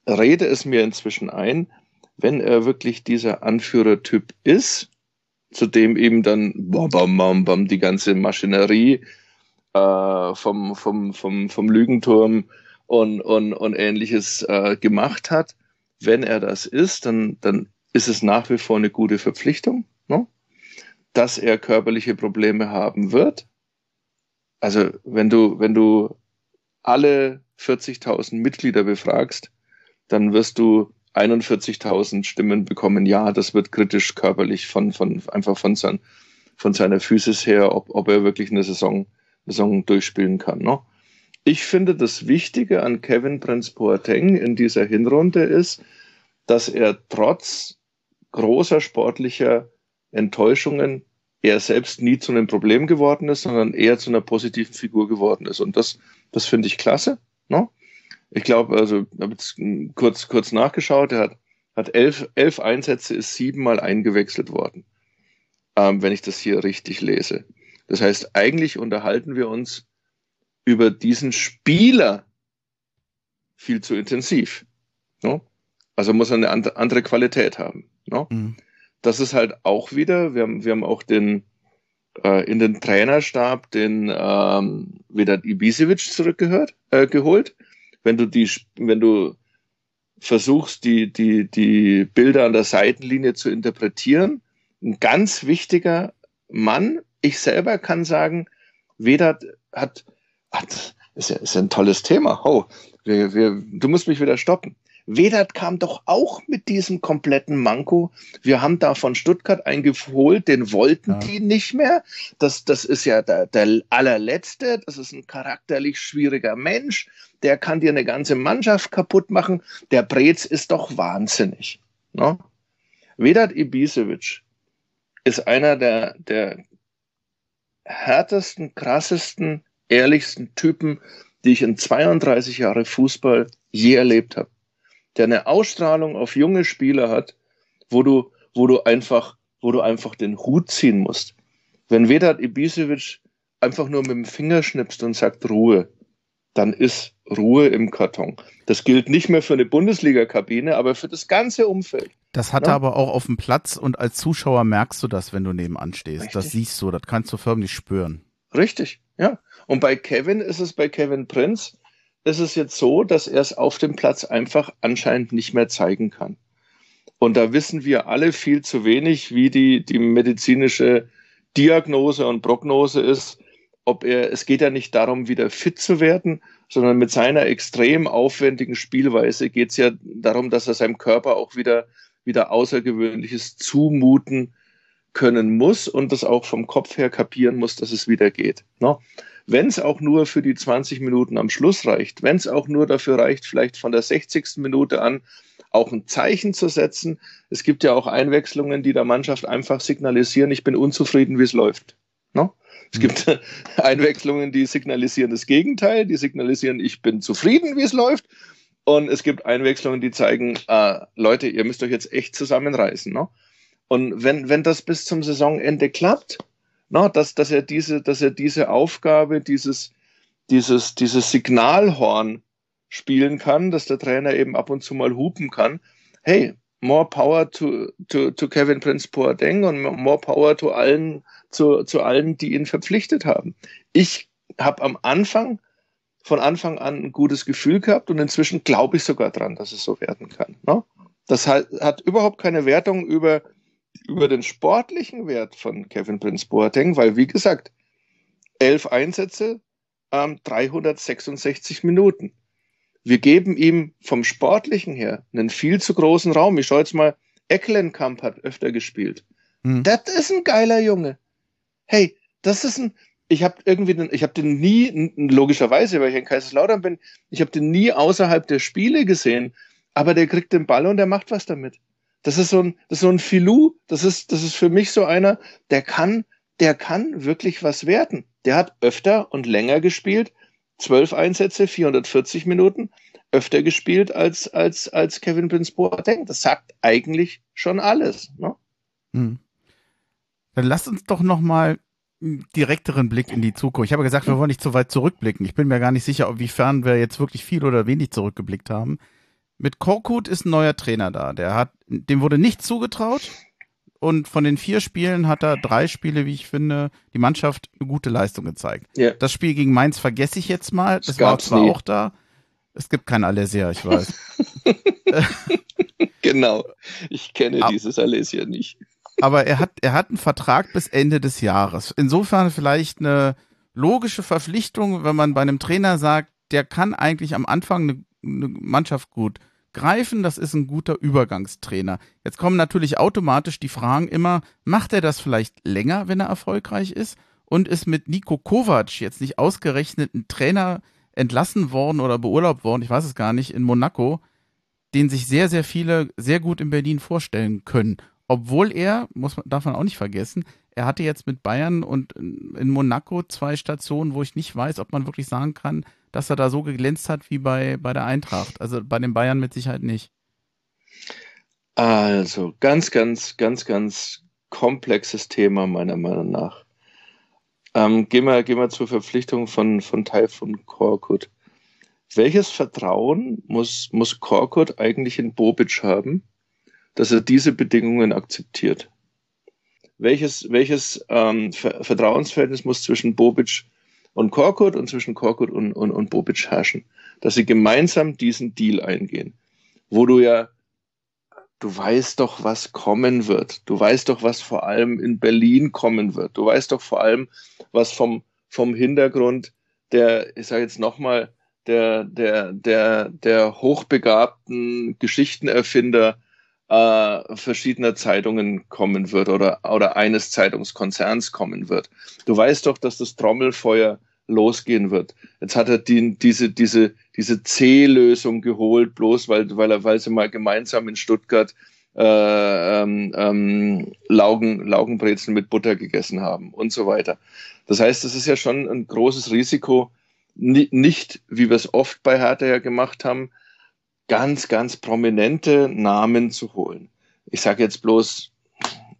rede es mir inzwischen ein, wenn er wirklich dieser Anführertyp ist, zu dem eben dann bam, bam, bam, bam, die ganze Maschinerie äh, vom, vom, vom, vom Lügenturm und, und, und ähnliches äh, gemacht hat, wenn er das ist, dann, dann ist es nach wie vor eine gute Verpflichtung, ne? dass er körperliche Probleme haben wird. Also wenn du, wenn du alle 40.000 Mitglieder befragst, dann wirst du 41.000 Stimmen bekommen. Ja, das wird kritisch körperlich von, von, einfach von, sein, von seiner Physis her, ob, ob er wirklich eine Saison, Saison durchspielen kann. Ne? Ich finde, das Wichtige an Kevin Prince Boateng in dieser Hinrunde ist, dass er trotz großer sportlicher Enttäuschungen er selbst nie zu einem Problem geworden ist, sondern eher zu einer positiven Figur geworden ist. Und das, das finde ich klasse. Ne? Ich glaube, also, ich habe jetzt kurz, kurz nachgeschaut, er hat, hat elf, elf Einsätze, ist siebenmal eingewechselt worden, ähm, wenn ich das hier richtig lese. Das heißt, eigentlich unterhalten wir uns über diesen Spieler viel zu intensiv. No? Also muss er eine andere Qualität haben. No? Mhm. Das ist halt auch wieder, wir haben, wir haben auch den äh, in den Trainerstab den ähm, wieder Ibisevic zurückgehört, äh, geholt. Wenn du die, wenn du versuchst, die, die, die Bilder an der Seitenlinie zu interpretieren, ein ganz wichtiger Mann. Ich selber kann sagen, Vedat hat das ist ja, ist ja ein tolles Thema. Oh, wir, wir, du musst mich wieder stoppen. Vedat kam doch auch mit diesem kompletten Manko. Wir haben da von Stuttgart eingeholt, den wollten ja. die nicht mehr. Das, das ist ja der, der allerletzte. Das ist ein charakterlich schwieriger Mensch. Der kann dir eine ganze Mannschaft kaputt machen. Der Brez ist doch wahnsinnig. Ne? Vedat Ibisevic ist einer der, der härtesten, krassesten ehrlichsten Typen, die ich in 32 Jahre Fußball je erlebt habe. Der eine Ausstrahlung auf junge Spieler hat, wo du, wo du einfach, wo du einfach den Hut ziehen musst. Wenn Vedat Ibisevic einfach nur mit dem Finger schnipst und sagt Ruhe, dann ist Ruhe im Karton. Das gilt nicht mehr für eine Bundesliga-Kabine, aber für das ganze Umfeld. Das hat ja? er aber auch auf dem Platz und als Zuschauer merkst du das, wenn du nebenan stehst. Richtig. Das siehst du, das kannst du förmlich spüren. Richtig, ja. Und bei Kevin ist es, bei Kevin Prinz, ist es jetzt so, dass er es auf dem Platz einfach anscheinend nicht mehr zeigen kann. Und da wissen wir alle viel zu wenig, wie die, die medizinische Diagnose und Prognose ist. Ob er, es geht ja nicht darum, wieder fit zu werden, sondern mit seiner extrem aufwendigen Spielweise geht es ja darum, dass er seinem Körper auch wieder, wieder Außergewöhnliches zumuten können muss und das auch vom Kopf her kapieren muss, dass es wieder geht. Ne? Wenn es auch nur für die 20 Minuten am Schluss reicht, wenn es auch nur dafür reicht, vielleicht von der 60. Minute an auch ein Zeichen zu setzen. Es gibt ja auch Einwechslungen, die der Mannschaft einfach signalisieren, ich bin unzufrieden, wie es läuft. No? Es gibt mhm. <laughs> Einwechslungen, die signalisieren das Gegenteil, die signalisieren, ich bin zufrieden, wie es läuft. Und es gibt Einwechslungen, die zeigen, äh, Leute, ihr müsst euch jetzt echt zusammenreißen. No? Und wenn, wenn das bis zum Saisonende klappt, na, dass, dass, er diese, dass er diese Aufgabe, dieses, dieses, dieses Signalhorn spielen kann, dass der Trainer eben ab und zu mal hupen kann. Hey, more power to, to, to Kevin Prince Boateng und more power to allen, zu, zu allen, die ihn verpflichtet haben. Ich habe am Anfang, von Anfang an ein gutes Gefühl gehabt und inzwischen glaube ich sogar dran, dass es so werden kann. Ne? Das hat, hat überhaupt keine Wertung über, über den sportlichen Wert von Kevin Prince Boateng, weil wie gesagt, elf Einsätze, ähm, 366 Minuten. Wir geben ihm vom Sportlichen her einen viel zu großen Raum. Ich schaue jetzt mal, Ecklenkamp hat öfter gespielt. Hm. Das ist ein geiler Junge. Hey, das ist ein, ich habe irgendwie, den, ich habe den nie, logischerweise, weil ich in Kaiserslautern bin, ich habe den nie außerhalb der Spiele gesehen, aber der kriegt den Ball und der macht was damit. Das ist so ein, das ist so ein Filou, das ist, das ist für mich so einer, der kann, der kann wirklich was werden. Der hat öfter und länger gespielt, zwölf Einsätze, 440 Minuten, öfter gespielt als, als, als Kevin Prince Boateng. Das sagt eigentlich schon alles. Ne? Hm. Dann lass uns doch noch mal einen direkteren Blick in die Zukunft. Ich habe gesagt, wir wollen nicht zu weit zurückblicken. Ich bin mir gar nicht sicher, inwiefern wir jetzt wirklich viel oder wenig zurückgeblickt haben. Mit Korkut ist ein neuer Trainer da. Der hat, dem wurde nichts zugetraut. Und von den vier Spielen hat er drei Spiele, wie ich finde, die Mannschaft eine gute Leistung gezeigt. Yeah. Das Spiel gegen Mainz vergesse ich jetzt mal. Das, das war zwar nie. auch da. Es gibt kein Alesia, ich weiß. <laughs> genau. Ich kenne aber, dieses Alesia nicht. aber er hat, er hat einen Vertrag bis Ende des Jahres. Insofern vielleicht eine logische Verpflichtung, wenn man bei einem Trainer sagt, der kann eigentlich am Anfang eine, eine Mannschaft gut greifen, das ist ein guter Übergangstrainer. Jetzt kommen natürlich automatisch die Fragen immer, macht er das vielleicht länger, wenn er erfolgreich ist? Und ist mit Nico Kovac jetzt nicht ausgerechnet ein Trainer entlassen worden oder beurlaubt worden, ich weiß es gar nicht, in Monaco, den sich sehr, sehr viele sehr gut in Berlin vorstellen können. Obwohl er, muss man, darf man auch nicht vergessen, er hatte jetzt mit Bayern und in Monaco zwei Stationen, wo ich nicht weiß, ob man wirklich sagen kann, dass er da so geglänzt hat wie bei, bei der Eintracht. Also bei den Bayern mit Sicherheit nicht. Also ganz, ganz, ganz, ganz komplexes Thema meiner Meinung nach. Ähm, gehen, wir, gehen wir zur Verpflichtung von, von Taifun Korkut. Welches Vertrauen muss, muss Korkut eigentlich in Bobic haben, dass er diese Bedingungen akzeptiert? Welches, welches ähm, Vertrauensverhältnis muss zwischen Bobic und Korkut und zwischen Korkut und, und, und Bobic herrschen, dass sie gemeinsam diesen Deal eingehen, wo du ja, du weißt doch, was kommen wird. Du weißt doch, was vor allem in Berlin kommen wird. Du weißt doch vor allem, was vom, vom Hintergrund der, ich sage jetzt nochmal, der, der, der, der hochbegabten Geschichtenerfinder äh, verschiedener Zeitungen kommen wird oder, oder eines Zeitungskonzerns kommen wird. Du weißt doch, dass das Trommelfeuer losgehen wird. Jetzt hat er die, diese, diese, diese C-Lösung geholt, bloß weil, weil, er, weil sie mal gemeinsam in Stuttgart äh, ähm, ähm, Laugen, Laugenbrezeln mit Butter gegessen haben und so weiter. Das heißt, das ist ja schon ein großes Risiko, nicht, wie wir es oft bei Hertha ja gemacht haben, ganz, ganz prominente Namen zu holen. Ich sage jetzt bloß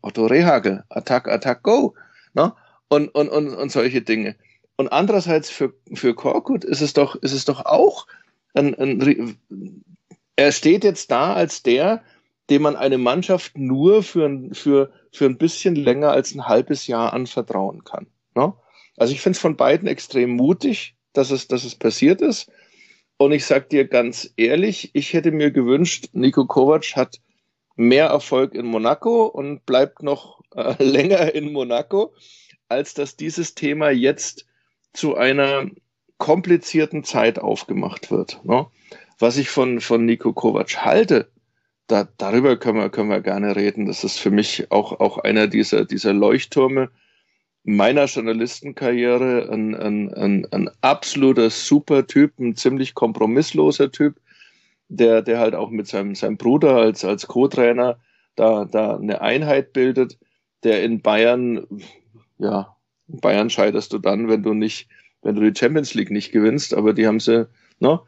Otto Rehagel, Attack, Attack, Go, ne? und, und, und, und solche Dinge. Und andererseits für, für Korkut ist es doch, ist es doch auch ein, ein, er steht jetzt da als der, dem man eine Mannschaft nur für ein, für, für ein bisschen länger als ein halbes Jahr anvertrauen kann. Ne? Also ich finde es von beiden extrem mutig, dass es, dass es passiert ist. Und ich sag dir ganz ehrlich, ich hätte mir gewünscht, Nico Kovac hat mehr Erfolg in Monaco und bleibt noch äh, <laughs> länger in Monaco, als dass dieses Thema jetzt zu einer komplizierten Zeit aufgemacht wird. Ne? Was ich von, von Nico Kovac halte, da, darüber können wir, können wir gerne reden. Das ist für mich auch, auch einer dieser, dieser Leuchttürme meiner Journalistenkarriere. Ein, ein, ein, ein absoluter super Typ, ein ziemlich kompromissloser Typ, der, der halt auch mit seinem, seinem Bruder als, als Co-Trainer da, da eine Einheit bildet, der in Bayern ja Bayern scheiterst du dann, wenn du nicht, wenn du die Champions League nicht gewinnst, aber die haben sie, ne?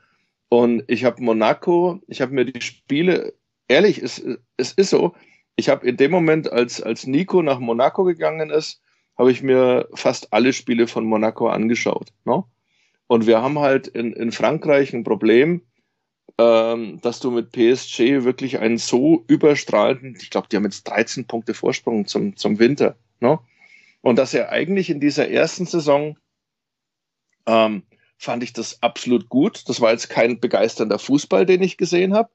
Und ich habe Monaco, ich habe mir die Spiele, ehrlich, es, es ist so, ich habe in dem Moment, als, als Nico nach Monaco gegangen ist, habe ich mir fast alle Spiele von Monaco angeschaut. Ne? Und wir haben halt in, in Frankreich ein Problem, ähm, dass du mit PSG wirklich einen so überstrahlenden, ich glaube, die haben jetzt 13 Punkte Vorsprung zum, zum Winter. Ne? Und dass er eigentlich in dieser ersten Saison ähm, fand ich das absolut gut. Das war jetzt kein begeisternder Fußball, den ich gesehen habe.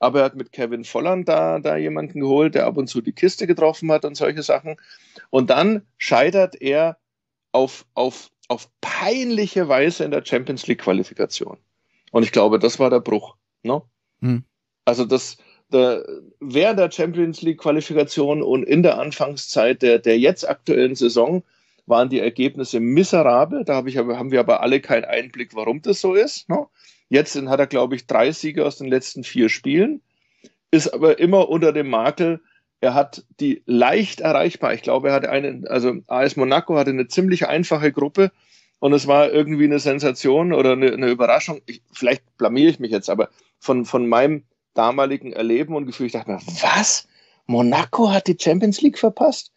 Aber er hat mit Kevin Volland da, da jemanden geholt, der ab und zu die Kiste getroffen hat und solche Sachen. Und dann scheitert er auf, auf, auf peinliche Weise in der Champions League Qualifikation. Und ich glaube, das war der Bruch. Ne? Hm. Also das, der, während der Champions League Qualifikation und in der Anfangszeit der, der jetzt aktuellen Saison waren die Ergebnisse miserabel. Da hab ich haben wir aber alle keinen Einblick, warum das so ist. Ne? Jetzt hat er, glaube ich, drei Siege aus den letzten vier Spielen, ist aber immer unter dem Makel, er hat die leicht erreichbar. Ich glaube, er hatte eine, also AS Monaco hatte eine ziemlich einfache Gruppe und es war irgendwie eine Sensation oder eine, eine Überraschung. Ich, vielleicht blamiere ich mich jetzt, aber von, von meinem damaligen Erleben und Gefühl, ich dachte mir, was? Monaco hat die Champions League verpasst?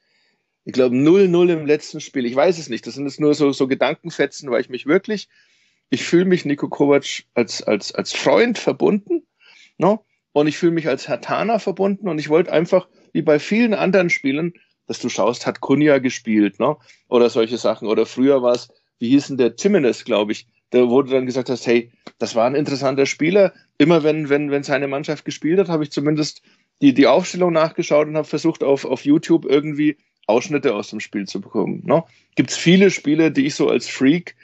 Ich glaube 0-0 im letzten Spiel. Ich weiß es nicht. Das sind jetzt nur so, so Gedankenfetzen, weil ich mich wirklich, ich fühle mich Nico Kovac als, als, als Freund verbunden. No? Ne? Und ich fühle mich als Herr Tana verbunden und ich wollte einfach, wie bei vielen anderen Spielen, dass du schaust, hat Kunja gespielt, ne? Oder solche Sachen. Oder früher war es, wie hieß denn der Timenes, glaube ich, der wurde dann gesagt hast, hey, das war ein interessanter Spieler. Immer wenn, wenn, wenn seine Mannschaft gespielt hat, habe ich zumindest die, die Aufstellung nachgeschaut und habe versucht, auf, auf YouTube irgendwie Ausschnitte aus dem Spiel zu bekommen. Ne? Gibt es viele Spiele, die ich so als Freak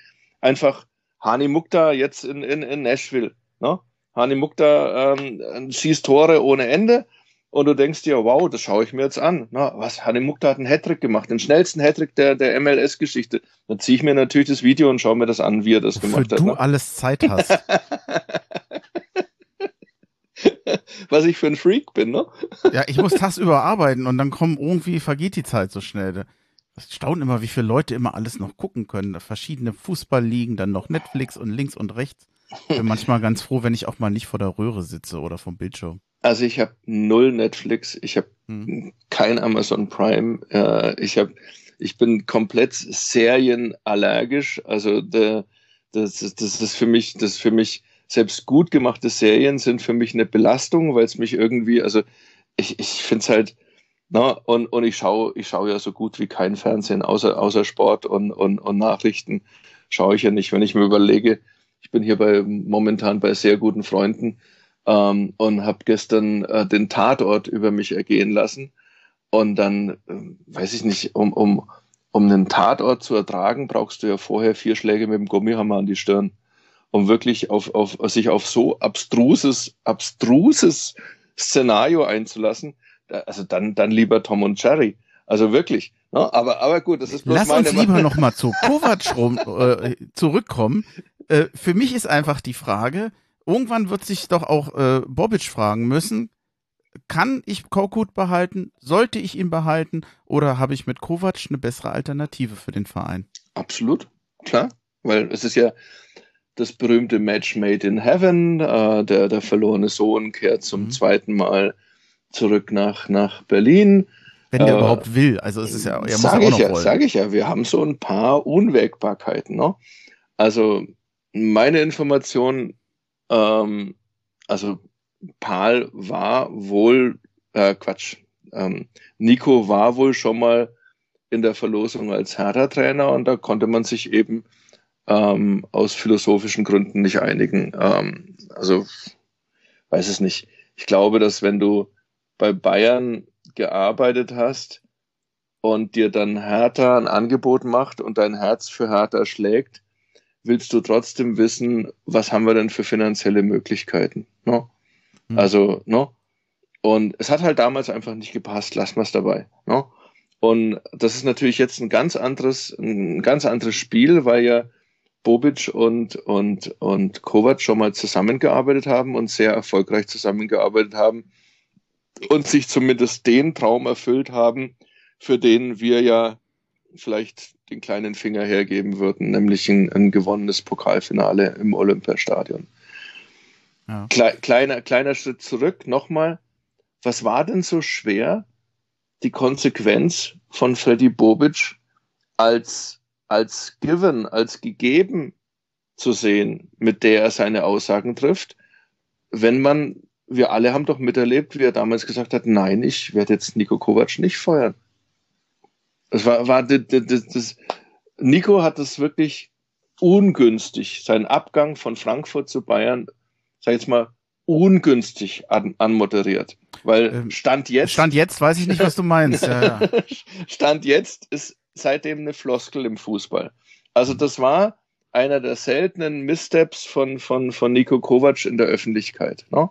einfach Hani Mukta jetzt in, in, in Nashville. Ne? Hani Mukta ähm, schießt Tore ohne Ende und du denkst dir, wow, das schaue ich mir jetzt an. Na, was, Hani Mukta hat einen Hattrick gemacht, den schnellsten Hattrick der, der MLS-Geschichte. Dann ziehe ich mir natürlich das Video und schaue mir das an, wie er das Wofür gemacht hat. du ne? alles Zeit hast. <laughs> was ich für ein Freak bin, ne? ja, ich muss <laughs> das überarbeiten und dann kommen irgendwie, vergeht die Zeit so schnell. Das staunt immer, wie viele Leute immer alles noch gucken können. Verschiedene Fußballligen, dann noch Netflix und links und rechts. Bin manchmal ganz froh, wenn ich auch mal nicht vor der Röhre sitze oder vom Bildschirm. Also ich habe null Netflix, ich habe hm. kein Amazon Prime, äh, ich habe, ich bin komplett serienallergisch. Also der, das, das ist für mich, das ist für mich selbst gut gemachte Serien sind für mich eine Belastung, weil es mich irgendwie, also ich, ich finde es halt, na, und, und ich schaue ich schau ja so gut wie kein Fernsehen, außer, außer Sport und, und, und Nachrichten schaue ich ja nicht. Wenn ich mir überlege, ich bin hier bei momentan bei sehr guten Freunden ähm, und habe gestern äh, den Tatort über mich ergehen lassen. Und dann, äh, weiß ich nicht, um, um, um einen Tatort zu ertragen, brauchst du ja vorher vier Schläge mit dem Gummihammer an die Stirn, um wirklich auf, auf, sich auf so abstruses, abstruses Szenario einzulassen. Also dann, dann lieber Tom und Jerry. Also wirklich. Ne? Aber, aber gut, das ist bloß Lass meine uns lieber nochmal zu Kovac <laughs> rum, äh, zurückkommen. Äh, für mich ist einfach die Frage, irgendwann wird sich doch auch äh, Bobic fragen müssen, kann ich Korkut behalten? Sollte ich ihn behalten? Oder habe ich mit Kovac eine bessere Alternative für den Verein? Absolut, klar. Weil es ist ja das berühmte Match Made in Heaven. Äh, der, der verlorene Sohn kehrt zum mhm. zweiten Mal zurück nach, nach Berlin. Wenn der äh, überhaupt will. Also es ist ja, er muss sag auch noch ja, Sage ich ja, wir haben so ein paar Unwägbarkeiten. Ne? Also meine Information, ähm, also Paul war wohl, äh, Quatsch, ähm, Nico war wohl schon mal in der Verlosung als Hertha-Trainer und da konnte man sich eben ähm, aus philosophischen Gründen nicht einigen. Ähm, also weiß es nicht. Ich glaube, dass wenn du bei Bayern gearbeitet hast und dir dann Hertha ein Angebot macht und dein Herz für Hertha schlägt, willst du trotzdem wissen, was haben wir denn für finanzielle Möglichkeiten. No? Mhm. Also, no? Und es hat halt damals einfach nicht gepasst, lassen wir es dabei. No? Und das ist natürlich jetzt ein ganz anderes, ein ganz anderes Spiel, weil ja Bobic und, und, und Kovac schon mal zusammengearbeitet haben und sehr erfolgreich zusammengearbeitet haben und sich zumindest den Traum erfüllt haben, für den wir ja vielleicht den kleinen Finger hergeben würden, nämlich ein, ein gewonnenes Pokalfinale im Olympiastadion. Ja. Kle kleiner, kleiner Schritt zurück, nochmal. Was war denn so schwer, die Konsequenz von Freddy Bobic als, als given, als gegeben zu sehen, mit der er seine Aussagen trifft, wenn man, wir alle haben doch miterlebt, wie er damals gesagt hat, nein, ich werde jetzt Nico Kovac nicht feuern. Das war, war das, das, das, Nico hat das wirklich ungünstig, seinen Abgang von Frankfurt zu Bayern, sag ich jetzt mal, ungünstig an, anmoderiert. Weil ähm, Stand jetzt. Stand jetzt weiß ich nicht, was du meinst. Ja, ja. <laughs> Stand jetzt ist seitdem eine Floskel im Fußball. Also das war einer der seltenen Missteps von, von, von Nico Kovac in der Öffentlichkeit. Ne?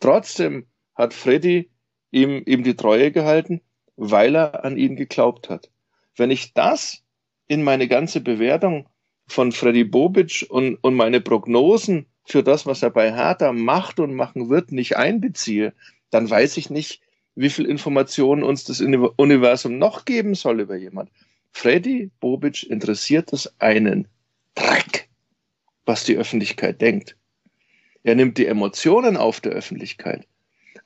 Trotzdem hat Freddy ihm, ihm die Treue gehalten, weil er an ihn geglaubt hat. Wenn ich das in meine ganze Bewertung von Freddy Bobic und, und meine Prognosen für das, was er bei Hertha macht und machen wird, nicht einbeziehe, dann weiß ich nicht, wie viel Informationen uns das Universum noch geben soll über jemand. Freddy Bobic interessiert es einen Dreck, was die Öffentlichkeit denkt. Er nimmt die Emotionen auf der Öffentlichkeit,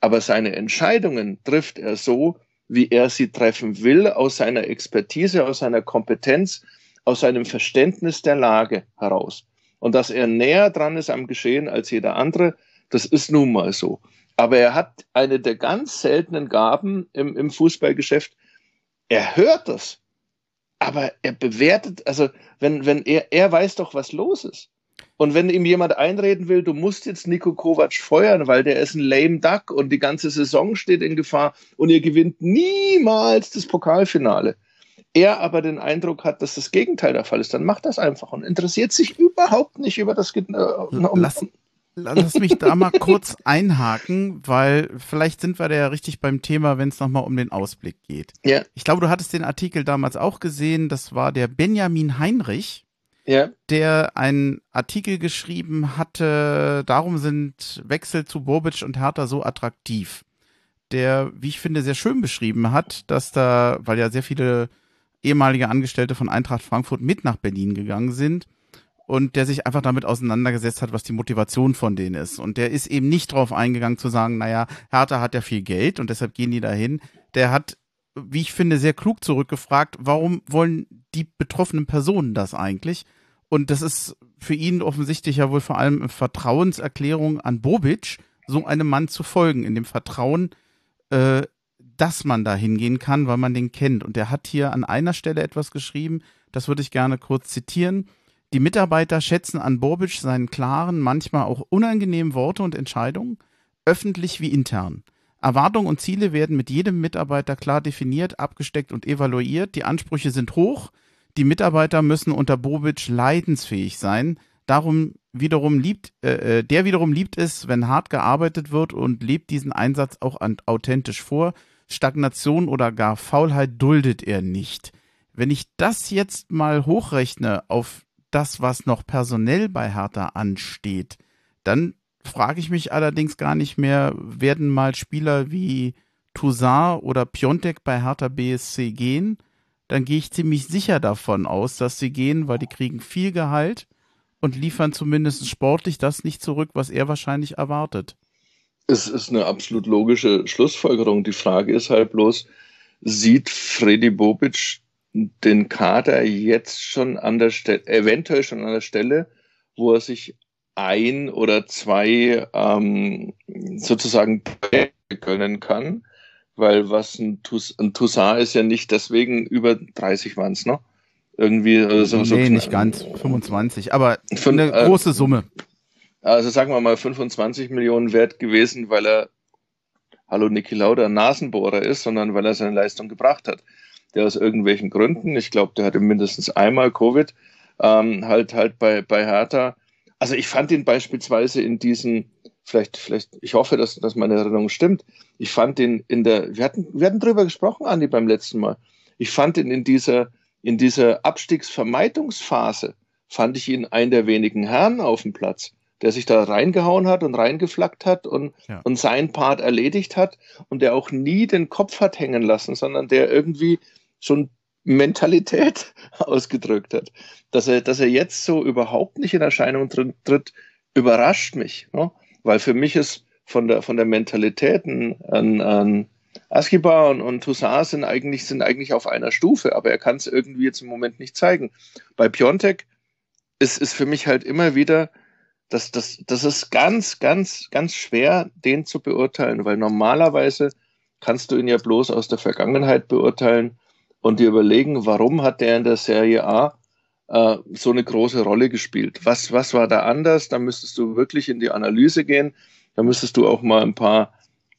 aber seine Entscheidungen trifft er so, wie er sie treffen will, aus seiner Expertise, aus seiner Kompetenz, aus seinem Verständnis der Lage heraus. Und dass er näher dran ist am Geschehen als jeder andere, das ist nun mal so. Aber er hat eine der ganz seltenen Gaben im, im Fußballgeschäft. Er hört das, aber er bewertet, also wenn, wenn er, er weiß doch, was los ist. Und wenn ihm jemand einreden will, du musst jetzt Nico Kovac feuern, weil der ist ein lame duck und die ganze Saison steht in Gefahr und ihr gewinnt niemals das Pokalfinale. Er aber den Eindruck hat, dass das Gegenteil der Fall ist, dann macht das einfach und interessiert sich überhaupt nicht über das. Äh, um, Lass, Lass mich da mal kurz einhaken, weil vielleicht sind wir da ja richtig beim Thema, wenn es nochmal um den Ausblick geht. Ja. Ich glaube, du hattest den Artikel damals auch gesehen. Das war der Benjamin Heinrich, ja. der einen Artikel geschrieben hatte, darum sind Wechsel zu Bobic und Hertha so attraktiv. Der, wie ich finde, sehr schön beschrieben hat, dass da, weil ja sehr viele ehemalige Angestellte von Eintracht Frankfurt mit nach Berlin gegangen sind, und der sich einfach damit auseinandergesetzt hat, was die Motivation von denen ist. Und der ist eben nicht drauf eingegangen zu sagen, naja, Hertha hat ja viel Geld und deshalb gehen die dahin. Der hat, wie ich finde, sehr klug zurückgefragt, warum wollen die betroffenen Personen das eigentlich? Und das ist für ihn offensichtlich ja wohl vor allem eine Vertrauenserklärung an Bobic, so einem Mann zu folgen, in dem Vertrauen, äh, dass man da hingehen kann, weil man den kennt. Und der hat hier an einer Stelle etwas geschrieben, das würde ich gerne kurz zitieren. Die Mitarbeiter schätzen an Bobic seinen klaren, manchmal auch unangenehmen Worte und Entscheidungen, öffentlich wie intern. Erwartungen und Ziele werden mit jedem Mitarbeiter klar definiert, abgesteckt und evaluiert. Die Ansprüche sind hoch. Die Mitarbeiter müssen unter Bobic leidensfähig sein. Darum wiederum liebt, äh, äh der wiederum liebt es, wenn hart gearbeitet wird und lebt diesen Einsatz auch authentisch vor. Stagnation oder gar Faulheit duldet er nicht. Wenn ich das jetzt mal hochrechne auf das, was noch personell bei Hertha ansteht, dann frage ich mich allerdings gar nicht mehr, werden mal Spieler wie Toussaint oder Piontek bei Hertha BSC gehen? Dann gehe ich ziemlich sicher davon aus, dass sie gehen, weil die kriegen viel Gehalt und liefern zumindest sportlich das nicht zurück, was er wahrscheinlich erwartet. Es ist eine absolut logische Schlussfolgerung. Die Frage ist halt bloß, sieht Freddy Bobic den Kader jetzt schon an der Stelle, eventuell schon an der Stelle, wo er sich ein oder zwei ähm, sozusagen gönnen kann, weil was ein, Tus ein Toussaint ist ja nicht deswegen über 30 waren es, ne? Irgendwie äh, so, so Nee, nicht ganz, 25, aber Fün eine äh, große Summe. Also sagen wir mal 25 Millionen wert gewesen, weil er, hallo Niki Lauda, Nasenbohrer ist, sondern weil er seine Leistung gebracht hat der aus irgendwelchen Gründen, ich glaube, der hatte mindestens einmal Covid, ähm, halt halt bei, bei Hertha. Also ich fand ihn beispielsweise in diesen, vielleicht, vielleicht, ich hoffe, dass, dass meine Erinnerung stimmt. Ich fand ihn in der, wir hatten, wir hatten drüber gesprochen, Andi, beim letzten Mal. Ich fand ihn in dieser, in dieser Abstiegsvermeidungsphase, fand ich ihn einen der wenigen Herren auf dem Platz, der sich da reingehauen hat und reingeflackt hat und, ja. und seinen Part erledigt hat und der auch nie den Kopf hat hängen lassen, sondern der irgendwie schon Mentalität <laughs> ausgedrückt hat. Dass er, dass er jetzt so überhaupt nicht in Erscheinung tritt, überrascht mich. Ne? Weil für mich ist von der, von der Mentalität an, an Askiba und, und Toussaint sind eigentlich, sind eigentlich auf einer Stufe, aber er kann es irgendwie jetzt im Moment nicht zeigen. Bei Piontek ist, ist für mich halt immer wieder, das, das, das ist ganz, ganz, ganz schwer, den zu beurteilen, weil normalerweise kannst du ihn ja bloß aus der Vergangenheit beurteilen und dir überlegen, warum hat der in der Serie A äh, so eine große Rolle gespielt? Was, was war da anders? Da müsstest du wirklich in die Analyse gehen. Da müsstest du auch mal ein paar,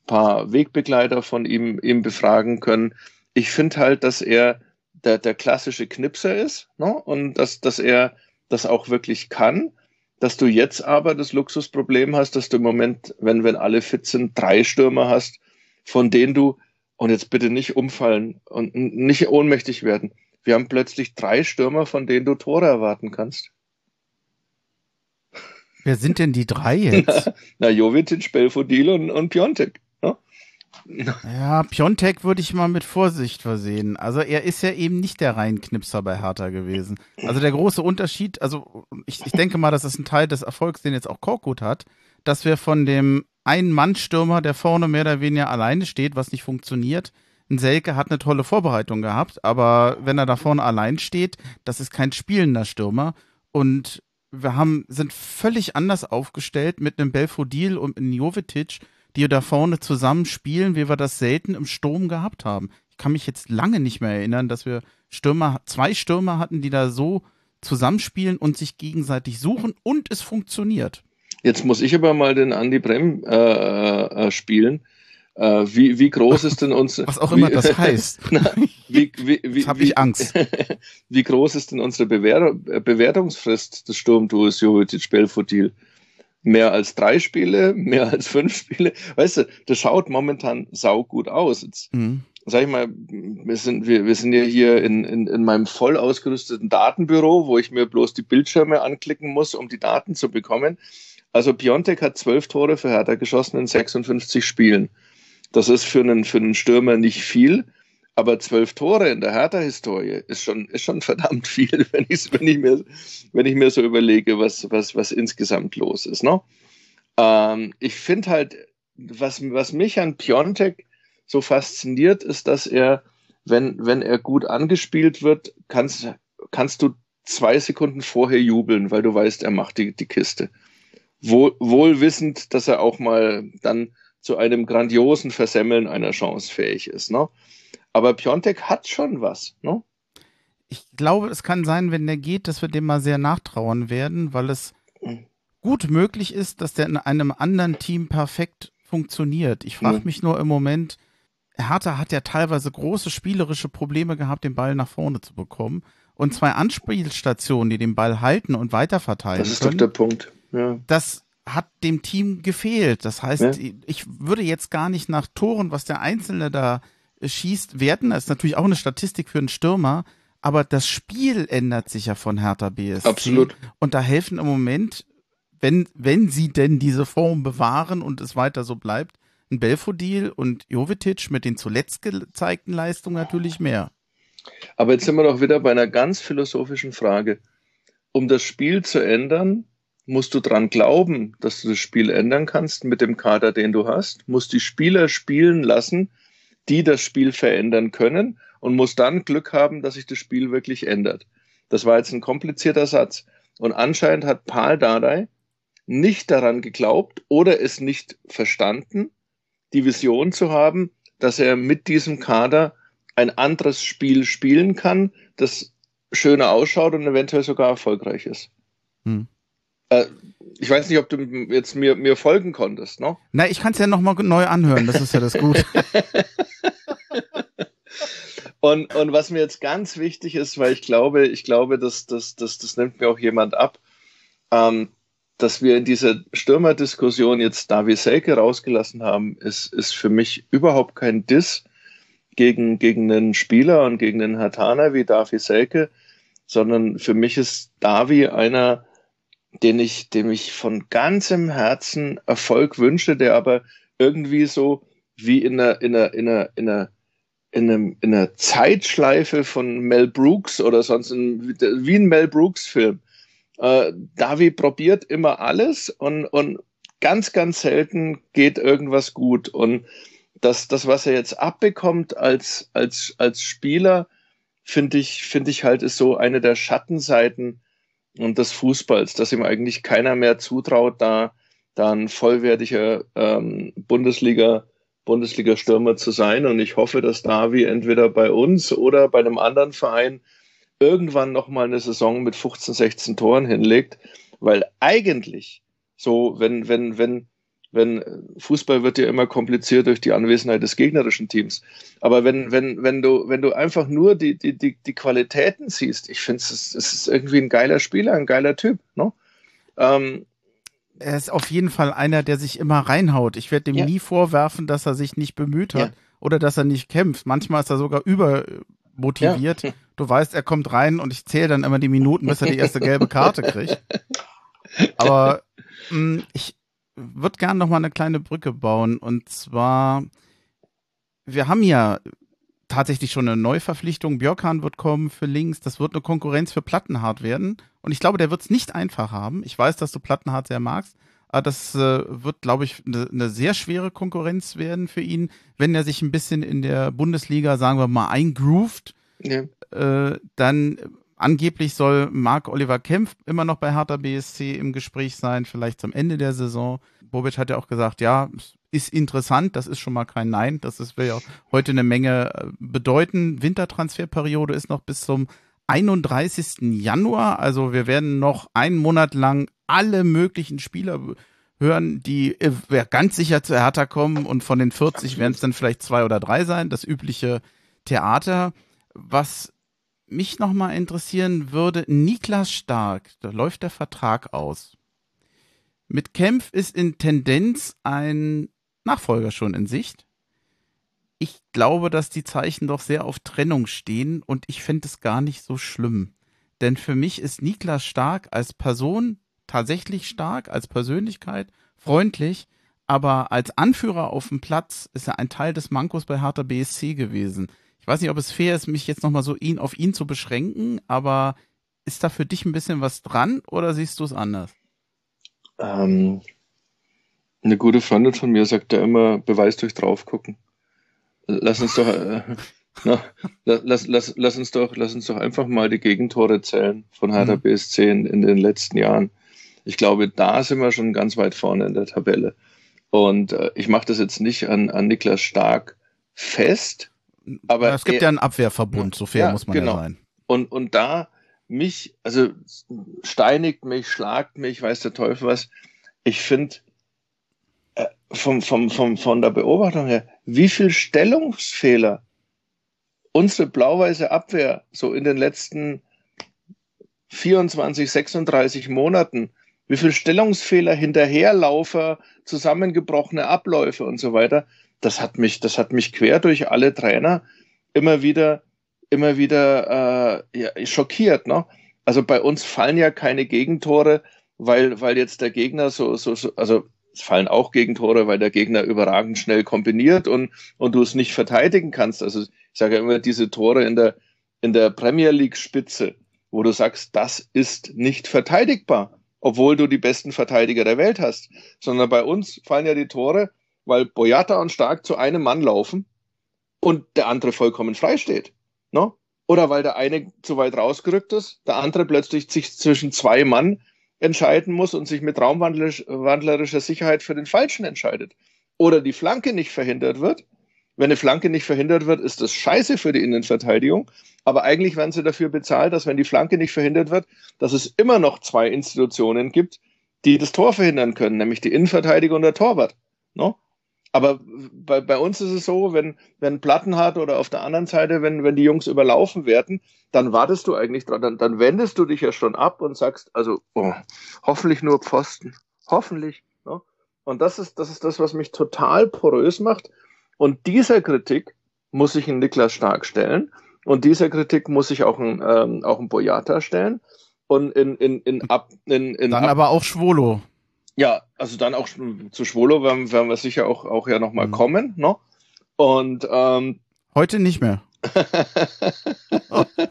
paar Wegbegleiter von ihm, ihm befragen können. Ich finde halt, dass er der, der klassische Knipser ist ne? und dass, dass er das auch wirklich kann, dass du jetzt aber das Luxusproblem hast, dass du im Moment, wenn, wenn alle fit sind, drei Stürmer hast, von denen du, und jetzt bitte nicht umfallen und nicht ohnmächtig werden, wir haben plötzlich drei Stürmer, von denen du Tore erwarten kannst. Wer sind denn die drei jetzt? Na, <laughs> na Jovic, Belfodil und, und Piontek. Ja, Piontek würde ich mal mit Vorsicht versehen. Also er ist ja eben nicht der Reinknipser bei Hertha gewesen. Also der große Unterschied, also ich, ich denke mal, das ist ein Teil des Erfolgs, den jetzt auch Korkut hat, dass wir von dem einen Mann-Stürmer, der vorne mehr oder weniger alleine steht, was nicht funktioniert. Ein Selke hat eine tolle Vorbereitung gehabt, aber wenn er da vorne allein steht, das ist kein spielender Stürmer. Und wir haben, sind völlig anders aufgestellt mit einem Belfodil und einem Jovetic, die da vorne zusammen spielen, wie wir das selten im Sturm gehabt haben. Ich kann mich jetzt lange nicht mehr erinnern, dass wir Stürmer, zwei Stürmer hatten, die da so zusammenspielen und sich gegenseitig suchen und es funktioniert. Jetzt muss ich aber mal den Andy Brem äh, äh, spielen. Äh, wie, wie groß ist denn unsere. Was auch immer wie, das heißt. <laughs> Na, wie, wie, wie, habe ich Angst. <laughs> wie groß ist denn unsere Bewer Bewertungsfrist des Sturmduos Jovic Belfodil? mehr als drei Spiele, mehr als fünf Spiele. Weißt du, das schaut momentan saugut aus. Jetzt, mhm. sag ich mal, wir sind, wir, wir sind ja hier in, in, in meinem voll ausgerüsteten Datenbüro, wo ich mir bloß die Bildschirme anklicken muss, um die Daten zu bekommen. Also Piontek hat zwölf Tore für Hertha geschossen in 56 Spielen. Das ist für einen, für einen Stürmer nicht viel. Aber zwölf Tore in der Hertha-Historie ist schon, ist schon verdammt viel, <laughs> wenn, ich, wenn, ich mir, wenn ich mir so überlege, was, was, was insgesamt los ist. Ne? Ähm, ich finde halt, was, was mich an Piontek so fasziniert, ist, dass er, wenn, wenn er gut angespielt wird, kannst, kannst du zwei Sekunden vorher jubeln, weil du weißt, er macht die, die Kiste. Wohl, wohl wissend, dass er auch mal dann zu einem grandiosen Versemmeln einer Chance fähig ist. Ne? Aber Piontek hat schon was, ne? Ich glaube, es kann sein, wenn der geht, dass wir dem mal sehr nachtrauern werden, weil es mhm. gut möglich ist, dass der in einem anderen Team perfekt funktioniert. Ich frage mhm. mich nur im Moment, Hertha hat ja teilweise große spielerische Probleme gehabt, den Ball nach vorne zu bekommen. Und zwei Anspielstationen, die den Ball halten und weiterverteilen. Das ist können, doch der Punkt. Ja. Das hat dem Team gefehlt. Das heißt, ja. ich würde jetzt gar nicht nach Toren, was der Einzelne da schießt, werten. Das ist natürlich auch eine Statistik für einen Stürmer. Aber das Spiel ändert sich ja von Hertha BSC. Absolut. Und da helfen im Moment, wenn, wenn sie denn diese Form bewahren und es weiter so bleibt, ein Belfodil und Jovetic mit den zuletzt gezeigten Leistungen natürlich mehr. Aber jetzt sind wir doch wieder bei einer ganz philosophischen Frage. Um das Spiel zu ändern, musst du dran glauben, dass du das Spiel ändern kannst mit dem Kader, den du hast, musst die Spieler spielen lassen, die das Spiel verändern können und muss dann Glück haben, dass sich das Spiel wirklich ändert. Das war jetzt ein komplizierter Satz. Und anscheinend hat Paul Dardai nicht daran geglaubt oder es nicht verstanden, die Vision zu haben, dass er mit diesem Kader ein anderes Spiel spielen kann, das schöner ausschaut und eventuell sogar erfolgreich ist. Hm. Äh, ich weiß nicht, ob du jetzt mir, mir folgen konntest, ne? Na, ich kann es ja nochmal neu anhören, das ist ja das Gute. <laughs> und, und was mir jetzt ganz wichtig ist, weil ich glaube, ich glaube, dass, dass, dass das nimmt mir auch jemand ab, ähm, dass wir in dieser Stürmerdiskussion jetzt Davi Selke rausgelassen haben, ist, ist für mich überhaupt kein Diss gegen, gegen einen Spieler und gegen einen Hatana wie Davi Selke, sondern für mich ist Davi einer, den ich, dem ich von ganzem Herzen Erfolg wünsche, der aber irgendwie so wie in einer, in einer, in einer, in einer, in, einem, in einer Zeitschleife von Mel Brooks oder sonst in, wie ein Mel Brooks Film. Äh, Davi probiert immer alles und, und ganz, ganz selten geht irgendwas gut. Und das, das was er jetzt abbekommt als, als, als Spieler, finde ich, finde ich halt, ist so eine der Schattenseiten und des Fußballs, dass ihm eigentlich keiner mehr zutraut, da, da ein vollwertiger ähm, Bundesliga, Bundesliga-Stürmer zu sein. Und ich hoffe, dass Davi entweder bei uns oder bei einem anderen Verein irgendwann nochmal eine Saison mit 15, 16 Toren hinlegt, weil eigentlich so, wenn, wenn, wenn, wenn Fußball wird ja immer kompliziert durch die Anwesenheit des gegnerischen Teams. Aber wenn, wenn, wenn du, wenn du einfach nur die, die, die, die Qualitäten siehst, ich finde es, es ist irgendwie ein geiler Spieler, ein geiler Typ. Ne? Ähm, er ist auf jeden Fall einer, der sich immer reinhaut. Ich werde dem ja. nie vorwerfen, dass er sich nicht bemüht hat ja. oder dass er nicht kämpft. Manchmal ist er sogar übermotiviert. Ja. <laughs> Du weißt, er kommt rein und ich zähle dann immer die Minuten, bis er die erste gelbe Karte kriegt. <laughs> Aber mh, mm, ich, würde gerne noch mal eine kleine Brücke bauen. Und zwar, wir haben ja tatsächlich schon eine Neuverpflichtung. Björkan wird kommen für links. Das wird eine Konkurrenz für Plattenhart werden. Und ich glaube, der wird es nicht einfach haben. Ich weiß, dass du Plattenhart sehr magst. Aber das äh, wird, glaube ich, eine ne sehr schwere Konkurrenz werden für ihn, wenn er sich ein bisschen in der Bundesliga, sagen wir mal, eingroovt. Ja. Äh, dann Angeblich soll Marc Oliver Kempf immer noch bei Hertha BSC im Gespräch sein, vielleicht zum Ende der Saison. Bobic hat ja auch gesagt, ja, ist interessant, das ist schon mal kein Nein. Das ist, will ja heute eine Menge äh, bedeuten. Wintertransferperiode ist noch bis zum 31. Januar. Also wir werden noch einen Monat lang alle möglichen Spieler hören, die äh, ganz sicher zu Hertha kommen und von den 40 werden es dann vielleicht zwei oder drei sein. Das übliche Theater. Was mich nochmal interessieren würde, Niklas Stark, da läuft der Vertrag aus. Mit Kempf ist in Tendenz ein Nachfolger schon in Sicht. Ich glaube, dass die Zeichen doch sehr auf Trennung stehen und ich finde es gar nicht so schlimm. Denn für mich ist Niklas Stark als Person tatsächlich stark, als Persönlichkeit, freundlich, aber als Anführer auf dem Platz ist er ein Teil des Mankos bei Hertha BSC gewesen. Ich weiß nicht, ob es fair ist, mich jetzt nochmal so ihn, auf ihn zu beschränken, aber ist da für dich ein bisschen was dran oder siehst du es anders? Ähm, eine gute Freundin von mir sagt ja immer, Beweis durch draufgucken. Lass uns doch, äh, <laughs> na, lass, lass, lass, uns doch, lass uns doch einfach mal die Gegentore zählen von Hertha mhm. BSC in, in den letzten Jahren. Ich glaube, da sind wir schon ganz weit vorne in der Tabelle. Und äh, ich mache das jetzt nicht an, an Niklas Stark fest, aber es gibt er, ja einen Abwehrverbund, so fair ja, muss man genau. ja sein. Und, und da mich, also steinigt mich, schlagt mich, weiß der Teufel was. Ich finde, äh, vom, vom, vom, von der Beobachtung her, wie viel Stellungsfehler unsere blau-weiße Abwehr so in den letzten 24, 36 Monaten, wie viel Stellungsfehler, Hinterherlaufer, zusammengebrochene Abläufe und so weiter, das hat mich, das hat mich quer durch alle Trainer immer wieder, immer wieder äh, ja, schockiert. Ne? Also bei uns fallen ja keine Gegentore, weil, weil jetzt der Gegner so, so, so, also es fallen auch Gegentore, weil der Gegner überragend schnell kombiniert und, und du es nicht verteidigen kannst. Also ich sage ja immer, diese Tore in der, in der Premier League Spitze, wo du sagst, das ist nicht verteidigbar, obwohl du die besten Verteidiger der Welt hast. Sondern bei uns fallen ja die Tore, weil Boyata und Stark zu einem Mann laufen und der andere vollkommen frei steht. Ne? Oder weil der eine zu weit rausgerückt ist, der andere plötzlich sich zwischen zwei Mann entscheiden muss und sich mit raumwandlerischer Sicherheit für den Falschen entscheidet. Oder die Flanke nicht verhindert wird. Wenn eine Flanke nicht verhindert wird, ist das scheiße für die Innenverteidigung. Aber eigentlich werden sie dafür bezahlt, dass wenn die Flanke nicht verhindert wird, dass es immer noch zwei Institutionen gibt, die das Tor verhindern können, nämlich die Innenverteidiger und der Torwart. No? Aber bei, bei uns ist es so, wenn, wenn Platten hat oder auf der anderen Seite, wenn, wenn die Jungs überlaufen werden, dann wartest du eigentlich dran, dann, dann wendest du dich ja schon ab und sagst, also oh, hoffentlich nur Pfosten, hoffentlich. Ne? Und das ist, das ist das, was mich total porös macht. Und dieser Kritik muss ich in Niklas Stark stellen. Und dieser Kritik muss ich auch ein, ähm, auch ein Boyata stellen. Und in, in, in, ab, in, in Dann ab aber auch Schwolo. Ja, also dann auch zu Schwolo werden, werden wir sicher auch, auch ja nochmal mhm. kommen. Ne? Und ähm, heute nicht mehr. <laughs>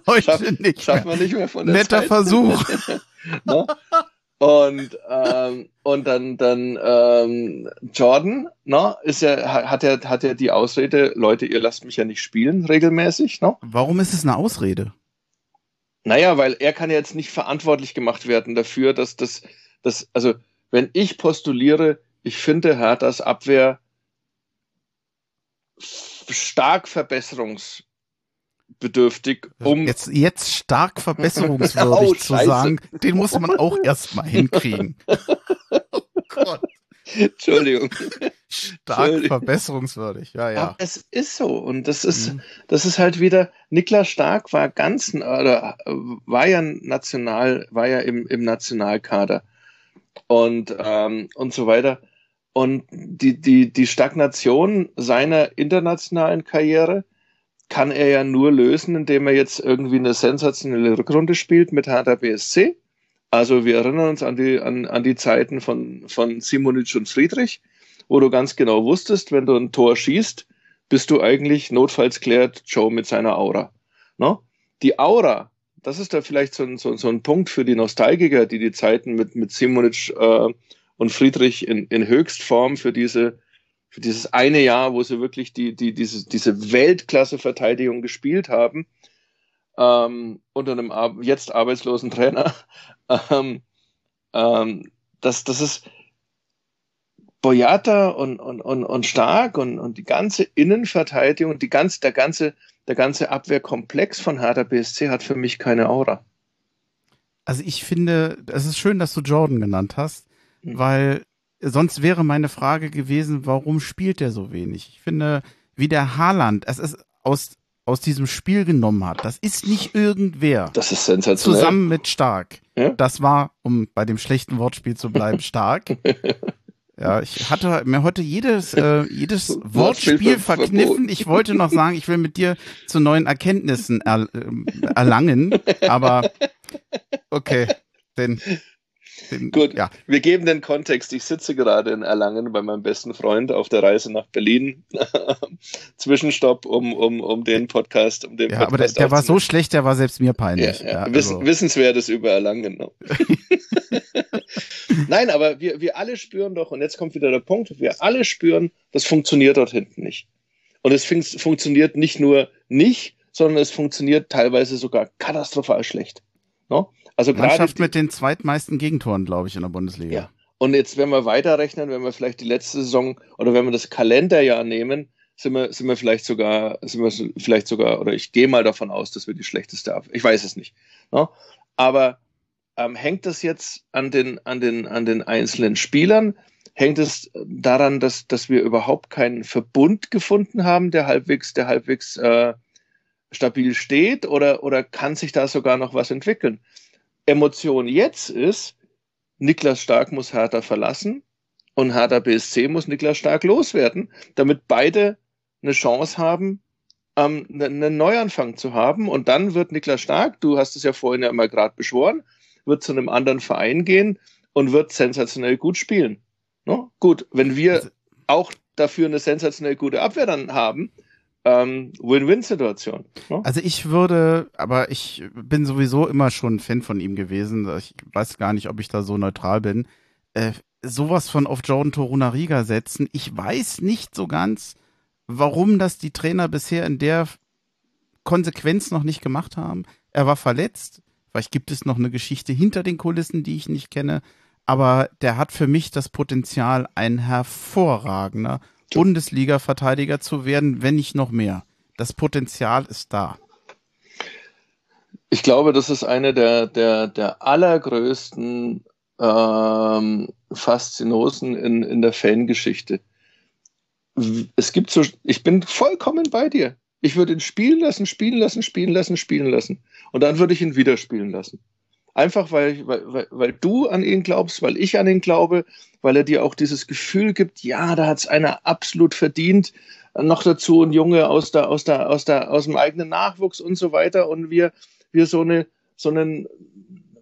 heute Schaff, nicht. Schafft man nicht mehr von der Netter Zeit. Versuch. <laughs> ne? Und, ähm, und dann, dann ähm, Jordan, ne, ist ja, hat ja, hat ja die Ausrede, Leute, ihr lasst mich ja nicht spielen regelmäßig. Ne? Warum ist es eine Ausrede? Naja, weil er kann ja jetzt nicht verantwortlich gemacht werden dafür, dass das, das, also wenn ich postuliere, ich finde Herthas Abwehr stark verbesserungsbedürftig, um. Jetzt, jetzt stark verbesserungswürdig <laughs> oh, zu sagen, den muss man auch erstmal hinkriegen. <laughs> oh Gott. Entschuldigung. Stark verbesserungswürdig, ja, ja. Aber es ist so. Und das ist, mhm. das ist halt wieder, Niklas Stark war ganz, oder war ja national, war ja im, im Nationalkader und, ähm, und so weiter. Und die, die, die Stagnation seiner internationalen Karriere kann er ja nur lösen, indem er jetzt irgendwie eine sensationelle Rückrunde spielt mit Hertha BSC. Also wir erinnern uns an die, an, an die Zeiten von, von Simonic und Friedrich, wo du ganz genau wusstest, wenn du ein Tor schießt, bist du eigentlich notfalls klärt Joe mit seiner Aura. No? Die Aura, das ist da vielleicht so ein, so, so ein Punkt für die Nostalgiker, die die Zeiten mit, mit Simonic äh, und Friedrich in, in Höchstform für diese für dieses eine Jahr, wo sie wirklich die, die, diese, diese Weltklasse-Verteidigung gespielt haben, ähm, unter einem jetzt arbeitslosen Trainer, <laughs> ähm, ähm, das, das ist Boyata und, und, und, und Stark und, und die ganze Innenverteidigung, die ganze, der, ganze, der ganze Abwehrkomplex von Hertha BSC hat für mich keine Aura. Also ich finde, es ist schön, dass du Jordan genannt hast, mhm. weil sonst wäre meine Frage gewesen, warum spielt er so wenig? Ich finde, wie der Haaland es ist aus, aus diesem Spiel genommen hat, das ist nicht irgendwer. Das ist sensationell. Zusammen mit Stark. Ja? Das war, um bei dem schlechten Wortspiel zu bleiben, Stark. <laughs> Ja, ich hatte mir heute jedes, äh, jedes Wortspiel verkniffen. Ich wollte noch sagen, ich will mit dir zu neuen Erkenntnissen er, äh, erlangen, aber okay, denn Gut, ja. wir geben den Kontext. Ich sitze gerade in Erlangen bei meinem besten Freund auf der Reise nach Berlin. <laughs> Zwischenstopp, um, um, um den Podcast, um den ja, Podcast aber der, der war so schlecht, der war selbst mir peinlich. Ja, ja. ja Wissen, also. Wissenswertes über Erlangen. No. <laughs> Nein, aber wir, wir alle spüren doch, und jetzt kommt wieder der Punkt, wir alle spüren, das funktioniert dort hinten nicht. Und es fun funktioniert nicht nur nicht, sondern es funktioniert teilweise sogar katastrophal schlecht. No? Also Mannschaft mit den zweitmeisten Gegentoren, glaube ich, in der Bundesliga. Ja. Und jetzt, wenn wir weiterrechnen, wenn wir vielleicht die letzte Saison oder wenn wir das Kalenderjahr nehmen, sind wir, sind wir vielleicht sogar, sind wir vielleicht sogar, oder ich gehe mal davon aus, dass wir die schlechteste ab. Ich weiß es nicht. No? Aber ähm, hängt das jetzt an den, an den, an den einzelnen Spielern? Hängt es daran, dass, dass wir überhaupt keinen Verbund gefunden haben, der halbwegs, der halbwegs äh, stabil steht? Oder, oder kann sich da sogar noch was entwickeln? Emotion jetzt ist, Niklas Stark muss Hertha verlassen und Hertha BSC muss Niklas Stark loswerden, damit beide eine Chance haben, ähm, ne, einen Neuanfang zu haben. Und dann wird Niklas Stark, du hast es ja vorhin ja mal gerade beschworen, wird zu einem anderen Verein gehen und wird sensationell gut spielen. No? Gut, wenn wir also auch dafür eine sensationell gute Abwehr dann haben, ähm, Win-Win-Situation. Ne? Also ich würde, aber ich bin sowieso immer schon Fan von ihm gewesen. Ich weiß gar nicht, ob ich da so neutral bin. Äh, sowas von auf Jordan Torunariga setzen. Ich weiß nicht so ganz, warum das die Trainer bisher in der Konsequenz noch nicht gemacht haben. Er war verletzt. Vielleicht gibt es noch eine Geschichte hinter den Kulissen, die ich nicht kenne. Aber der hat für mich das Potenzial, ein hervorragender Bundesliga-Verteidiger zu werden, wenn nicht noch mehr. Das Potenzial ist da. Ich glaube, das ist eine der, der, der allergrößten ähm, Faszinosen in, in der Fangeschichte. Es gibt so, ich bin vollkommen bei dir. Ich würde ihn spielen lassen, spielen lassen, spielen lassen, spielen lassen. Und dann würde ich ihn wieder spielen lassen. Einfach weil, weil, weil du an ihn glaubst, weil ich an ihn glaube, weil er dir auch dieses Gefühl gibt, ja, da hat es einer absolut verdient. Noch dazu ein Junge aus der, aus der, aus der, aus dem eigenen Nachwuchs und so weiter. Und wir, wir so eine, so einen,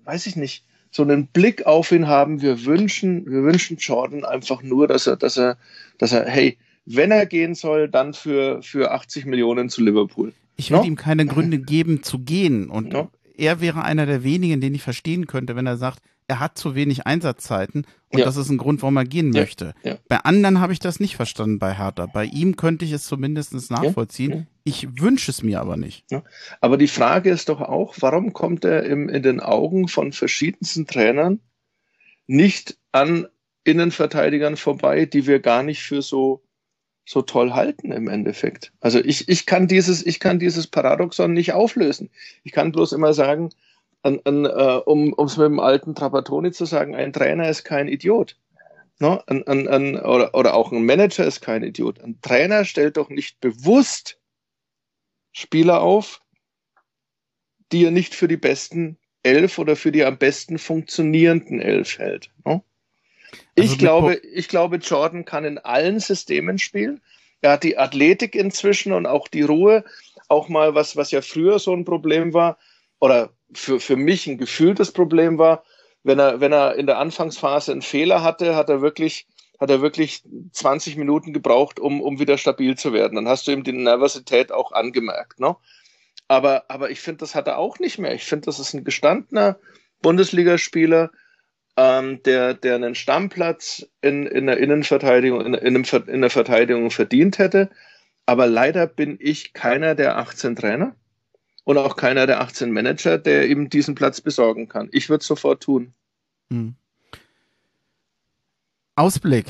weiß ich nicht, so einen Blick auf ihn haben. Wir wünschen, wir wünschen Jordan einfach nur, dass er, dass er, dass er, hey, wenn er gehen soll, dann für, für 80 Millionen zu Liverpool. Ich will no? ihm keine Gründe geben zu gehen und no? Er wäre einer der wenigen, den ich verstehen könnte, wenn er sagt, er hat zu wenig Einsatzzeiten und ja. das ist ein Grund, warum er gehen ja. möchte. Ja. Bei anderen habe ich das nicht verstanden bei Hertha. Bei ihm könnte ich es zumindest nachvollziehen. Ich wünsche es mir aber nicht. Aber die Frage ist doch auch, warum kommt er im, in den Augen von verschiedensten Trainern nicht an Innenverteidigern vorbei, die wir gar nicht für so so toll halten im Endeffekt. Also ich, ich kann dieses, ich kann dieses Paradoxon nicht auflösen. Ich kann bloß immer sagen, an, an, äh, um es mit dem alten Trapattoni zu sagen, ein Trainer ist kein Idiot. Ne? Ein, ein, ein, oder, oder auch ein Manager ist kein Idiot. Ein Trainer stellt doch nicht bewusst Spieler auf, die er nicht für die besten elf oder für die am besten funktionierenden elf hält. Ne? Ich, also glaube, ich glaube, Jordan kann in allen Systemen spielen. Er hat die Athletik inzwischen und auch die Ruhe. Auch mal was, was ja früher so ein Problem war, oder für, für mich ein gefühltes Problem war, wenn er, wenn er in der Anfangsphase einen Fehler hatte, hat er wirklich, hat er wirklich 20 Minuten gebraucht, um, um wieder stabil zu werden. Dann hast du ihm die Nervosität auch angemerkt. Ne? Aber, aber ich finde, das hat er auch nicht mehr. Ich finde, das ist ein gestandener Bundesligaspieler, ähm, der, der einen Stammplatz in, in der Innenverteidigung, in, in, in der Verteidigung verdient hätte. Aber leider bin ich keiner der 18 Trainer und auch keiner der 18 Manager, der ihm diesen Platz besorgen kann. Ich würde es sofort tun. Hm. Ausblick.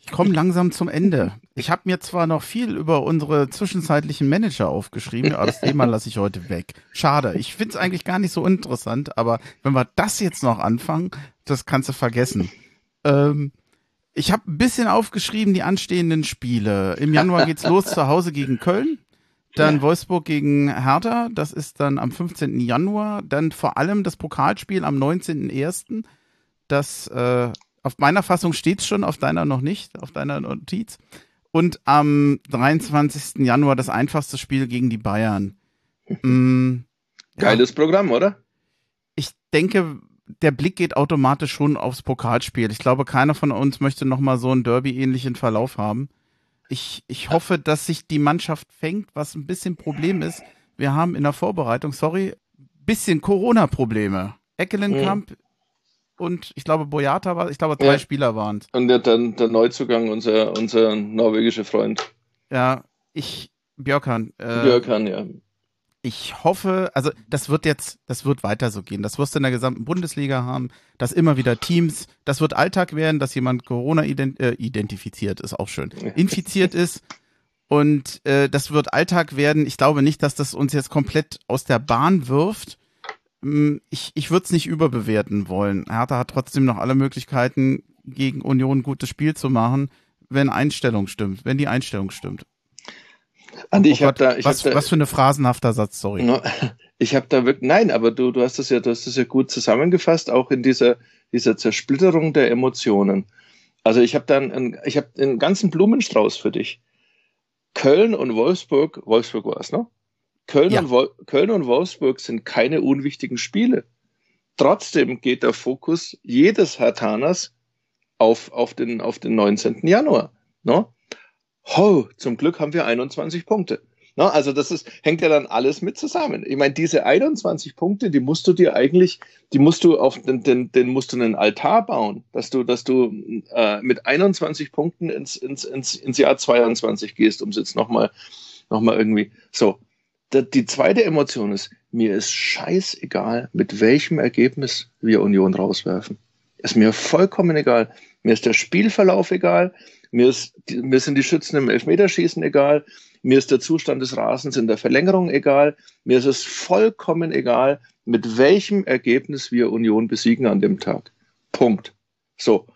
Ich komme langsam zum Ende. Ich habe mir zwar noch viel über unsere zwischenzeitlichen Manager aufgeschrieben, aber das Thema lasse ich heute weg. Schade. Ich finde es eigentlich gar nicht so interessant, aber wenn wir das jetzt noch anfangen, das kannst du vergessen. Ähm, ich habe ein bisschen aufgeschrieben die anstehenden Spiele. Im Januar geht's los zu Hause gegen Köln. Dann ja. Wolfsburg gegen Hertha, das ist dann am 15. Januar. Dann vor allem das Pokalspiel am 19.01. Das äh, auf meiner Fassung steht schon, auf deiner noch nicht, auf deiner Notiz. Und am 23. Januar das einfachste Spiel gegen die Bayern. Mm, Geiles ja. Programm, oder? Ich denke, der Blick geht automatisch schon aufs Pokalspiel. Ich glaube, keiner von uns möchte nochmal so einen Derby-ähnlichen Verlauf haben ich, ich hoffe, dass sich die Mannschaft fängt, was ein bisschen Problem ist. Wir haben in der Vorbereitung, sorry, bisschen Corona-Probleme. Eckelenkamp mhm. Und ich glaube Boyata war, ich glaube drei ja. Spieler waren es. Und der, dann der Neuzugang, unser, unser norwegischer Freund. Ja, ich, Björkan. Äh, Björkan, ja ich hoffe, also das wird jetzt, das wird weiter so gehen. Das wirst du in der gesamten Bundesliga haben, dass immer wieder Teams, das wird Alltag werden, dass jemand Corona ident äh, identifiziert ist, auch schön, infiziert ist. Und äh, das wird Alltag werden. Ich glaube nicht, dass das uns jetzt komplett aus der Bahn wirft. Hm, ich, ich würde es nicht überbewerten wollen. Hertha hat trotzdem noch alle Möglichkeiten, gegen Union ein gutes Spiel zu machen, wenn Einstellung stimmt, wenn die Einstellung stimmt. Andi, ich oh habe da, ich was, hab da, was für eine phrasenhafter Satz, sorry. No, <laughs> ich habe da wirklich, nein, aber du, du hast das ja, du hast das ja gut zusammengefasst, auch in dieser, dieser Zersplitterung der Emotionen. Also ich habe dann, einen, ich habe einen ganzen Blumenstrauß für dich. Köln und Wolfsburg, Wolfsburg war es, ne? Köln, ja. und Köln und Wolfsburg sind keine unwichtigen Spiele. Trotzdem geht der Fokus jedes Hartaners auf, auf, den, auf den 19. Januar. Ne? ho, zum Glück haben wir 21 Punkte. Na, also das ist, hängt ja dann alles mit zusammen. Ich meine, diese 21 Punkte, die musst du dir eigentlich, die musst du auf den, den, den musst du einen Altar bauen, dass du, dass du äh, mit 21 Punkten ins, ins, ins, ins Jahr 22 gehst, um es jetzt nochmal noch mal irgendwie. So. Die zweite Emotion ist, mir ist scheißegal, mit welchem Ergebnis wir Union rauswerfen. Ist mir vollkommen egal. Mir ist der Spielverlauf egal. Mir, ist, mir sind die Schützen im Elfmeterschießen egal. Mir ist der Zustand des Rasens in der Verlängerung egal. Mir ist es vollkommen egal, mit welchem Ergebnis wir Union besiegen an dem Tag. Punkt. So.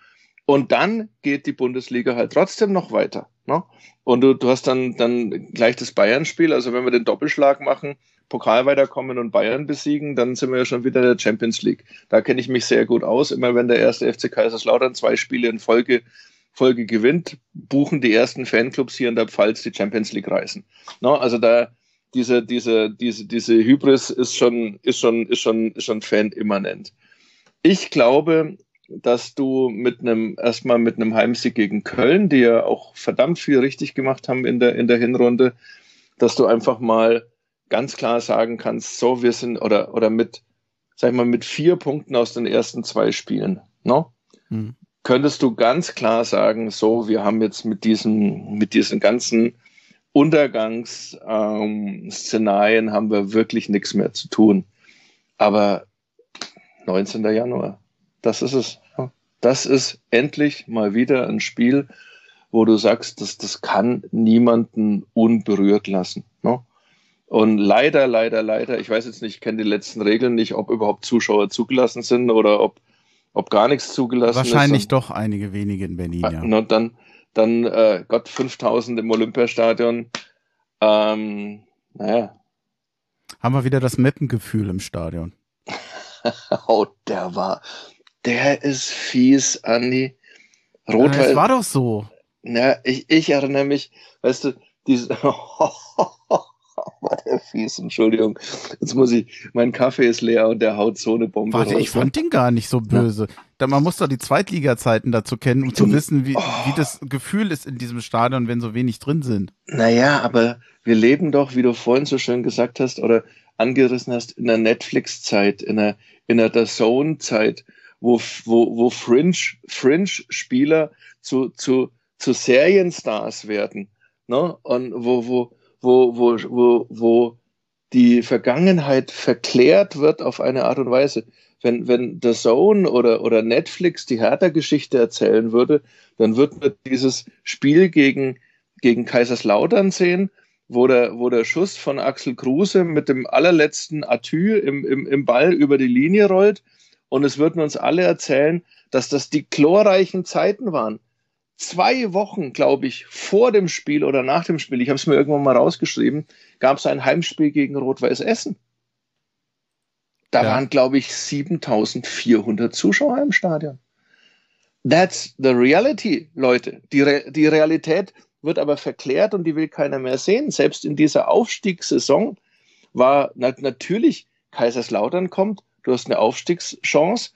Und dann geht die Bundesliga halt trotzdem noch weiter. Ne? Und du, du hast dann, dann gleich das Bayern-Spiel. Also wenn wir den Doppelschlag machen, Pokal weiterkommen und Bayern besiegen, dann sind wir ja schon wieder in der Champions League. Da kenne ich mich sehr gut aus. Immer wenn der erste FC Kaiserslautern zwei Spiele in Folge Folge gewinnt, buchen die ersten Fanclubs hier in der Pfalz die Champions League Reisen. No, also da diese, diese, diese, diese Hybris ist schon, ist schon, ist schon, ist schon Fan-immanent. Ich glaube, dass du mit einem, erstmal mit einem Heimsieg gegen Köln, die ja auch verdammt viel richtig gemacht haben in der, in der Hinrunde, dass du einfach mal ganz klar sagen kannst, so, wir sind, oder, oder mit, sag ich mal, mit vier Punkten aus den ersten zwei Spielen, no? Hm könntest du ganz klar sagen, so, wir haben jetzt mit diesen, mit diesen ganzen Untergangsszenarien ähm, haben wir wirklich nichts mehr zu tun. Aber 19. Januar, das ist es. Das ist endlich mal wieder ein Spiel, wo du sagst, das, das kann niemanden unberührt lassen. Ne? Und leider, leider, leider, ich weiß jetzt nicht, ich kenne die letzten Regeln nicht, ob überhaupt Zuschauer zugelassen sind oder ob ob gar nichts zugelassen Wahrscheinlich ist. doch einige wenige in Berlin, ja. Und dann, dann äh, Gott, 5000 im Olympiastadion. Ähm, naja. Haben wir wieder das Mappengefühl im Stadion. <laughs> oh, der war, der ist fies, Andi. Ja, Rot-Weiß. das war doch so. Ja, ich, ich erinnere mich, weißt du, diese. war <laughs> der fies, Entschuldigung. Jetzt muss ich, mein Kaffee ist leer und der haut so eine Bombe Warte, raus. ich fand den gar nicht so böse. Da, man muss doch die Zweitliga-Zeiten dazu kennen, um zu wissen, wie, Oh. wie das Gefühl ist in diesem Stadion, wenn so wenig drin sind. Naja, aber wir leben doch, wie du vorhin so schön gesagt hast oder angerissen hast, in der Netflix-Zeit, in der, in der The Zone-Zeit, wo, wo, wo Fringe, Fringe-Spieler zu, zu, zu Serienstars werden. Ne? Und wo, wo, wo, wo, wo, wo die Vergangenheit verklärt wird auf eine Art und Weise. Wenn, wenn The Zone oder, oder Netflix die Hertha-Geschichte erzählen würde, dann wird man dieses Spiel gegen, gegen Kaiserslautern sehen, wo der, wo der Schuss von Axel Kruse mit dem allerletzten Atü im, im, im Ball über die Linie rollt. Und es würden uns alle erzählen, dass das die glorreichen Zeiten waren. Zwei Wochen, glaube ich, vor dem Spiel oder nach dem Spiel, ich habe es mir irgendwann mal rausgeschrieben, gab es ein Heimspiel gegen Rot-Weiß Essen. Da Ja. waren, glaube ich, 7400 Zuschauer im Stadion. That's the reality, Leute. Die, Re die Realität wird aber verklärt und die will keiner mehr sehen. Selbst in dieser Aufstiegssaison war na natürlich Kaiserslautern kommt, du hast eine Aufstiegschance,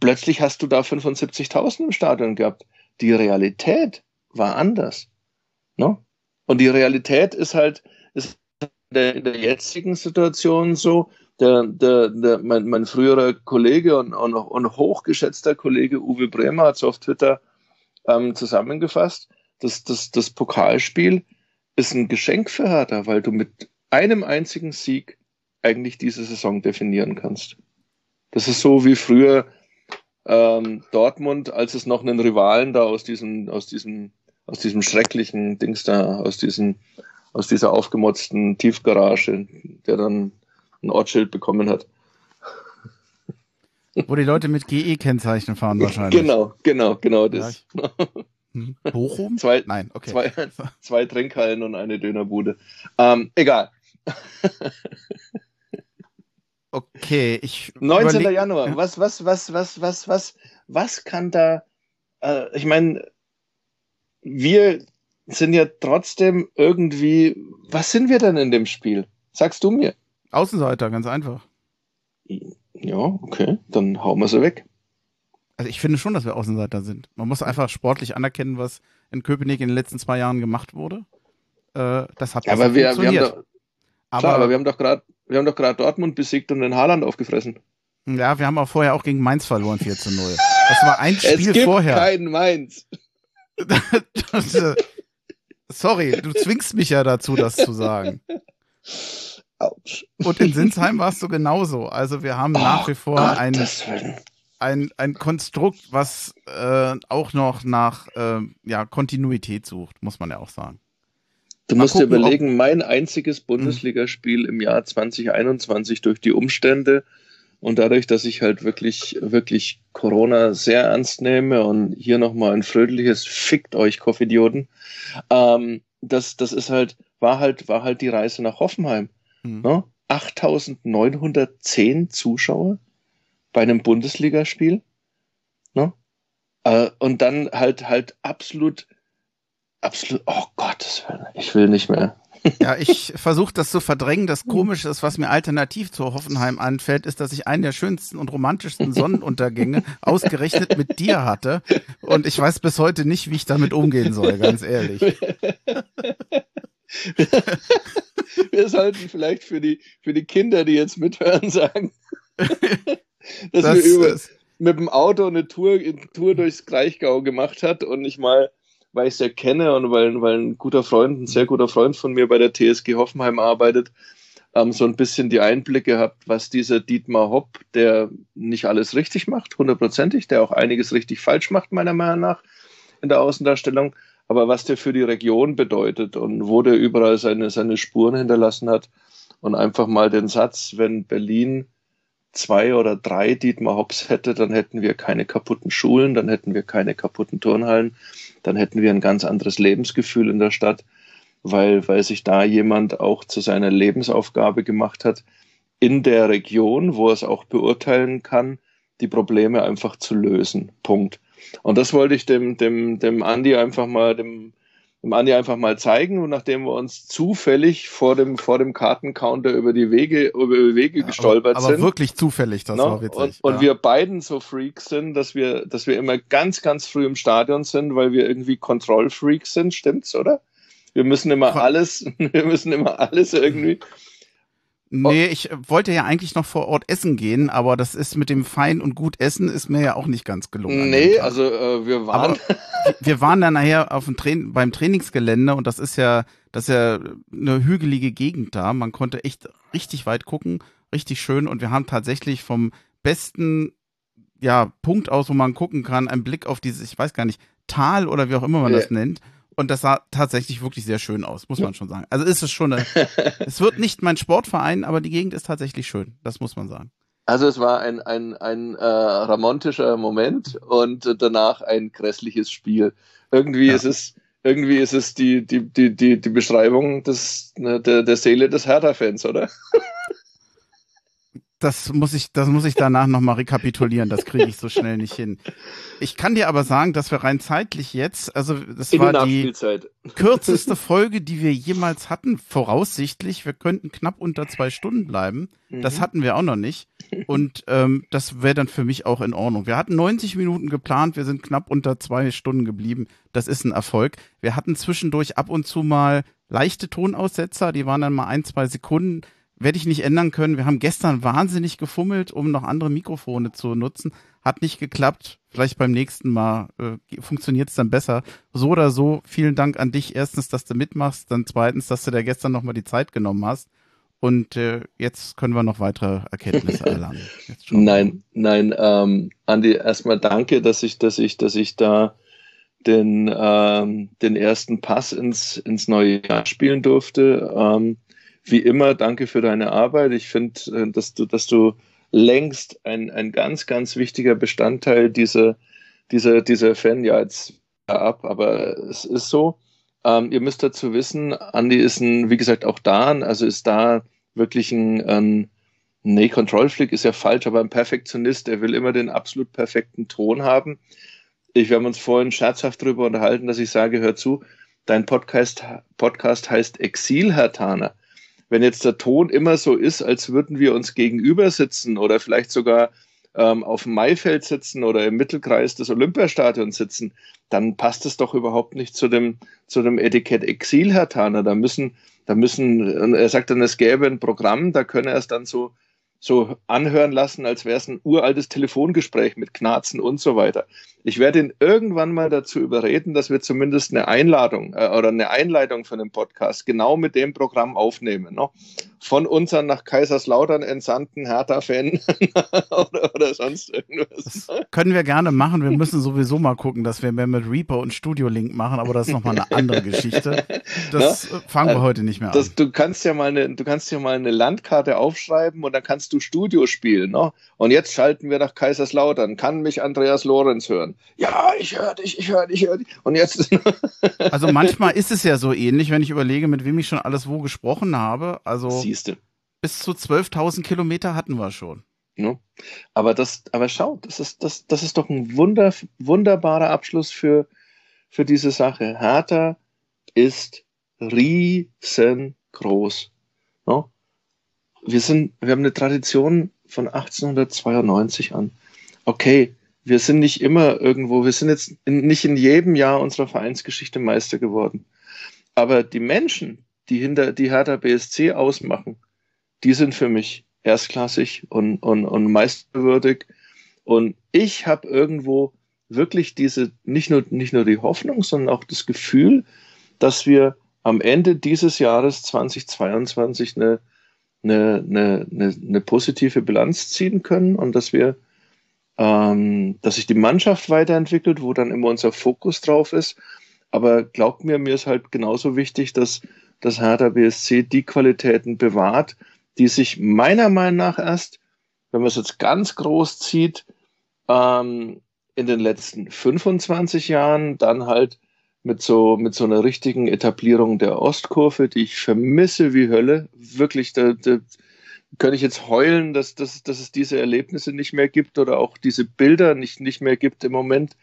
plötzlich hast du da 75.000 im Stadion gehabt. Die Realität war anders. Ne? Und die Realität ist halt ist in der, in der jetzigen Situation so, der, der, der, mein, mein früherer Kollege und, und, und hochgeschätzter Kollege Uwe Bremer hat es auf Twitter ähm, zusammengefasst, das, das, das Pokalspiel ist ein Geschenk für Hertha, weil du mit einem einzigen Sieg eigentlich diese Saison definieren kannst. Das ist so wie früher ähm, Dortmund, als es noch einen Rivalen da aus diesem, aus diesem, aus diesem schrecklichen Dings da, aus diesem, aus dieser aufgemotzten Tiefgarage, der dann ein Ortsschild bekommen hat. Wo die Leute mit GE-Kennzeichen fahren wahrscheinlich. Genau, genau, genau das. Hm. Bochum? Zwei, Nein, okay. zwei, zwei Trinkhallen und eine Dönerbude. Ähm, egal. Okay, ich 19. überleg- Januar. Ja. Was, was, was, was, was, was, was kann da, äh, ich meine, wir sind ja trotzdem irgendwie, was sind wir denn in dem Spiel? Sagst du mir? Außenseiter, ganz einfach. Ja, okay, dann hauen wir sie weg. Also ich finde schon, dass wir Außenseiter sind. Man muss einfach sportlich anerkennen, was in Köpenick in den letzten zwei Jahren gemacht wurde. Äh, das hat Ja, aber wir, wir haben funktioniert. doch, aber, klar, aber wir haben doch gerade, wir haben doch gerade Dortmund besiegt und den Haaland aufgefressen. ja, wir haben auch vorher auch gegen Mainz verloren, 4 zu 0. Das war ein <laughs> es Spiel gibt vorher. keinen Mainz. Das, <laughs> äh, Sorry, du zwingst mich ja dazu, das zu sagen. Autsch. Und in Sinsheim warst du genauso. Also wir haben nach Oh, wie vor ein, ein, ein Konstrukt, was äh, auch noch nach äh, ja, Kontinuität sucht, muss man ja auch sagen. Du musst dir gucken, ob- überlegen, mein einziges Bundesligaspiel im Jahr 2021 durch die Umstände und dadurch, dass ich halt wirklich, wirklich Corona sehr ernst nehme und hier nochmal ein fröhliches Fickt euch, Koffidioten, ähm, das, das ist halt, war halt, war halt die Reise nach Hoffenheim. Hm. Ne? 8910 Zuschauer bei einem Bundesligaspiel. Ne? Äh, und dann halt, halt absolut, absolut, oh Willen, ich will nicht mehr. Ja, ich versuche das zu verdrängen. Das Komische ist, was mir alternativ zu Hoffenheim anfällt, ist, dass ich einen der schönsten und romantischsten Sonnenuntergänge <laughs> ausgerechnet mit dir hatte. Und ich weiß bis heute nicht, wie ich damit umgehen soll, ganz ehrlich. <laughs> Wir sollten vielleicht für die, für die Kinder, die jetzt mithören, sagen, <laughs> dass Das wir über, mit dem Auto eine Tour, eine Tour durchs Kraichgau gemacht hat und ich mal, weil ich es ja kenne und weil, weil ein guter Freund, ein sehr guter Freund von mir bei der TSG Hoffenheim arbeitet, ähm, so ein bisschen die Einblicke habt, was dieser Dietmar Hopp, der nicht alles richtig macht, hundertprozentig, der auch einiges richtig falsch macht, meiner Meinung nach, in der Außendarstellung, aber was der für die Region bedeutet und wo der überall seine, seine Spuren hinterlassen hat und einfach mal den Satz, wenn Berlin zwei oder drei Dietmar Hops hätte, dann hätten wir keine kaputten Schulen, dann hätten wir keine kaputten Turnhallen, dann hätten wir ein ganz anderes Lebensgefühl in der Stadt, weil, weil sich da jemand auch zu seiner Lebensaufgabe gemacht hat, in der Region, wo er es auch beurteilen kann, die Probleme einfach zu lösen. Punkt. Und das wollte ich dem, dem, dem Andi einfach mal, dem, dem Andi einfach mal zeigen. Und nachdem wir uns zufällig vor dem, vor dem Kartencounter über die Wege, über die Wege ja, gestolpert aber, sind. Aber wirklich zufällig, das no? Ne? war witzig. Und, und ja. wir beiden so Freaks sind, dass wir, dass wir immer ganz, ganz früh im Stadion sind, weil wir irgendwie Kontrollfreaks sind, stimmt's, oder? Wir müssen immer alles, <laughs> wir müssen immer alles irgendwie Nee, ich äh, wollte ja eigentlich noch vor Ort essen gehen, aber das ist mit dem Fein und gut Essen ist mir ja auch nicht ganz gelungen. Nee, also äh, wir waren. wir waren dann nachher auf dem Tra beim Trainingsgelände und das ist ja, das ist ja eine hügelige Gegend da. Man konnte echt richtig weit gucken, richtig schön und wir haben tatsächlich vom besten ja, Punkt aus, wo man gucken kann, einen Blick auf dieses, ich weiß gar nicht, Tal oder wie auch immer man ja. das nennt. Und das sah tatsächlich wirklich sehr schön aus, muss man schon sagen. Also ist es schon eine, <laughs> es wird nicht mein Sportverein, aber die Gegend ist tatsächlich schön. Das muss man sagen. Also es war ein, ein, ein äh, ramontischer Moment und danach ein grässliches Spiel. Irgendwie ja. ist es, irgendwie ist es die, die, die, die, die Beschreibung des, ne, der, der Seele des Hertha-Fans, oder? <laughs> das muss ich, das muss ich danach nochmal rekapitulieren. Das kriege ich so schnell nicht hin. Ich kann dir aber sagen, dass wir rein zeitlich jetzt, also das In war die kürzeste Folge, die wir jemals hatten, voraussichtlich. Wir könnten knapp unter zwei Stunden bleiben. Mhm. Das hatten wir auch noch nicht. Und ähm, das wäre dann für mich auch in Ordnung. Wir hatten 90 Minuten geplant, wir sind knapp unter zwei Stunden geblieben. Das ist ein Erfolg. Wir hatten zwischendurch ab und zu mal leichte Tonaussetzer, die waren dann mal ein, zwei Sekunden werde ich nicht ändern können. Wir haben gestern wahnsinnig gefummelt, um noch andere Mikrofone zu nutzen. Hat nicht geklappt. Vielleicht beim nächsten Mal äh, funktioniert es dann besser. So oder so, vielen Dank an dich. Erstens, dass du mitmachst. Dann zweitens, dass du da gestern nochmal die Zeit genommen hast. Und äh, jetzt können wir noch weitere Erkenntnisse <laughs> erlangen. nein, nein, ähm, Andi, erstmal danke, dass ich, dass ich, dass ich da den, ähm, den ersten Pass ins, ins neue Jahr spielen durfte. Ähm, wie immer, danke für deine Arbeit. Ich finde, äh, dass du, dass du längst ein, ein ganz, ganz wichtiger Bestandteil dieser, dieser, dieser Fan, ja, jetzt ab, aber es ist so. Ähm, ihr müsst dazu wissen, Andy ist ein, wie gesagt, auch da, also ist da wirklich ein, ein nee, Control-Flick ist ja falsch, aber ein Perfektionist. Er will immer den absolut perfekten Ton haben. Ich, wir haben uns vorhin scherzhaft darüber unterhalten, dass ich sage, hör zu, dein Podcast, Podcast heißt Exil, Herr Taner wenn jetzt der Ton immer so ist, als würden wir uns gegenüber sitzen oder vielleicht sogar ähm, auf dem Maifeld sitzen oder im Mittelkreis des Olympiastadions sitzen, dann passt es doch überhaupt nicht zu dem, zu dem Etikett Exil, Herr Taner. Da müssen, da müssen, er sagt dann, es gäbe ein Programm, da könne er es dann so so anhören lassen, als wäre es ein uraltes Telefongespräch mit Knarzen und so weiter. Ich werde ihn irgendwann mal dazu überreden, dass wir zumindest eine Einladung äh, oder eine Einleitung von dem Podcast genau mit dem Programm aufnehmen. Ne? Von unseren nach Kaiserslautern entsandten Hertha-Fan <laughs> oder, oder, sonst irgendwas. Das können wir gerne machen. Wir müssen sowieso mal gucken, dass wir mehr mit Reaper und Studio Link machen, aber das ist nochmal eine andere Geschichte. <laughs> Das Na? fangen wir heute nicht mehr an. Das, du kannst ja mal eine, du kannst ja mal eine Landkarte aufschreiben und dann kannst du Studio spielen. Ne? Und jetzt schalten wir nach Kaiserslautern. Kann mich Andreas Lorenz hören? Ja, ich höre dich, ich höre dich, ich höre dich. Und jetzt. <laughs> also manchmal ist es ja so ähnlich, wenn ich überlege, mit wem ich schon alles wo gesprochen habe. Also Siehste. bis zu 12.000 Kilometer hatten wir schon. Ne? Aber das, aber schau, das ist, das, das ist doch ein wunder, wunderbarer Abschluss für, für diese Sache. Hertha ist riesengroß. Ne? wir sind, wir haben eine Tradition von 1892 an. Okay, wir sind nicht immer irgendwo, wir sind jetzt in, nicht in jedem Jahr unserer Vereinsgeschichte Meister geworden. Aber die Menschen, die hinter die Hertha BSC ausmachen, die sind für mich erstklassig und, und, und meisterwürdig. Und ich habe irgendwo wirklich diese, nicht nur, nicht nur die Hoffnung, sondern auch das Gefühl, dass wir am Ende dieses Jahres 2022 eine eine, eine, eine, eine positive Bilanz ziehen können und dass wir, ähm, dass sich die Mannschaft weiterentwickelt, wo dann immer unser Fokus drauf ist. Aber glaubt mir, mir ist halt genauso wichtig, dass das Hertha BSC die Qualitäten bewahrt, die sich meiner Meinung nach erst wenn man es jetzt ganz groß zieht, ähm, in den letzten 25 Jahren, dann halt mit so, mit so einer richtigen Etablierung der Ostkurve, die ich vermisse wie Hölle. Wirklich, da, da könnte ich jetzt heulen, dass, dass, dass es diese Erlebnisse nicht mehr gibt oder auch diese Bilder nicht, nicht mehr gibt im Moment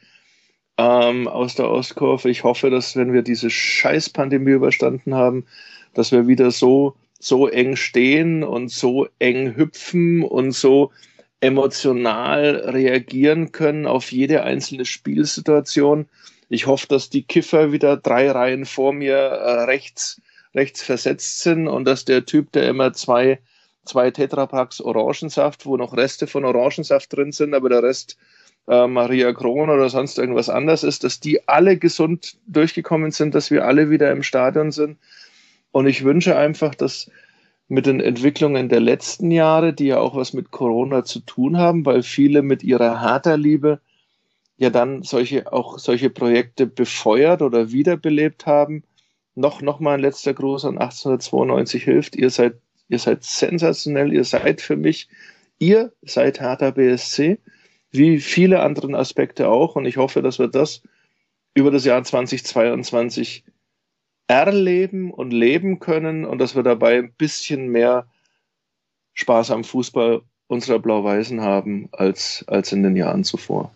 ähm, aus der Ostkurve. Ich hoffe, dass wenn wir diese Scheißpandemie überstanden haben, dass wir wieder so, so eng stehen und so eng hüpfen und so emotional reagieren können auf jede einzelne Spielsituation ich hoffe, dass die Kiffer wieder drei Reihen vor mir äh, rechts, rechts versetzt sind und dass der Typ, der immer zwei, zwei Tetrapacks Orangensaft, wo noch Reste von Orangensaft drin sind, aber der Rest äh, Maria Kron oder sonst irgendwas anderes ist, dass die alle gesund durchgekommen sind, dass wir alle wieder im Stadion sind. Und ich wünsche einfach, dass mit den Entwicklungen der letzten Jahre, die ja auch was mit Corona zu tun haben, weil viele mit ihrer Harter-Liebe ja dann solche, auch solche Projekte befeuert oder wiederbelebt haben. Noch, noch mal ein letzter Gruß an 1892 hilft. Ihr seid, ihr seid sensationell. Ihr seid für mich, ihr seid Hertha BSC, wie viele anderen Aspekte auch. Und ich hoffe, dass wir das über das Jahr 2022 erleben und leben können und dass wir dabei ein bisschen mehr Spaß am Fußball unserer Blau-Weißen haben als, als in den Jahren zuvor.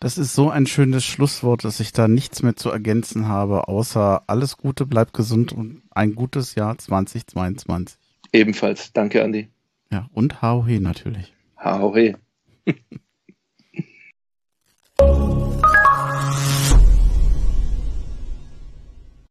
Das ist so ein schönes Schlusswort, dass ich da nichts mehr zu ergänzen habe, außer alles Gute, bleibt gesund und ein gutes Jahr 2022. Ebenfalls. Danke, Andi. Ja, und Hauhe natürlich. Hauhe. <laughs>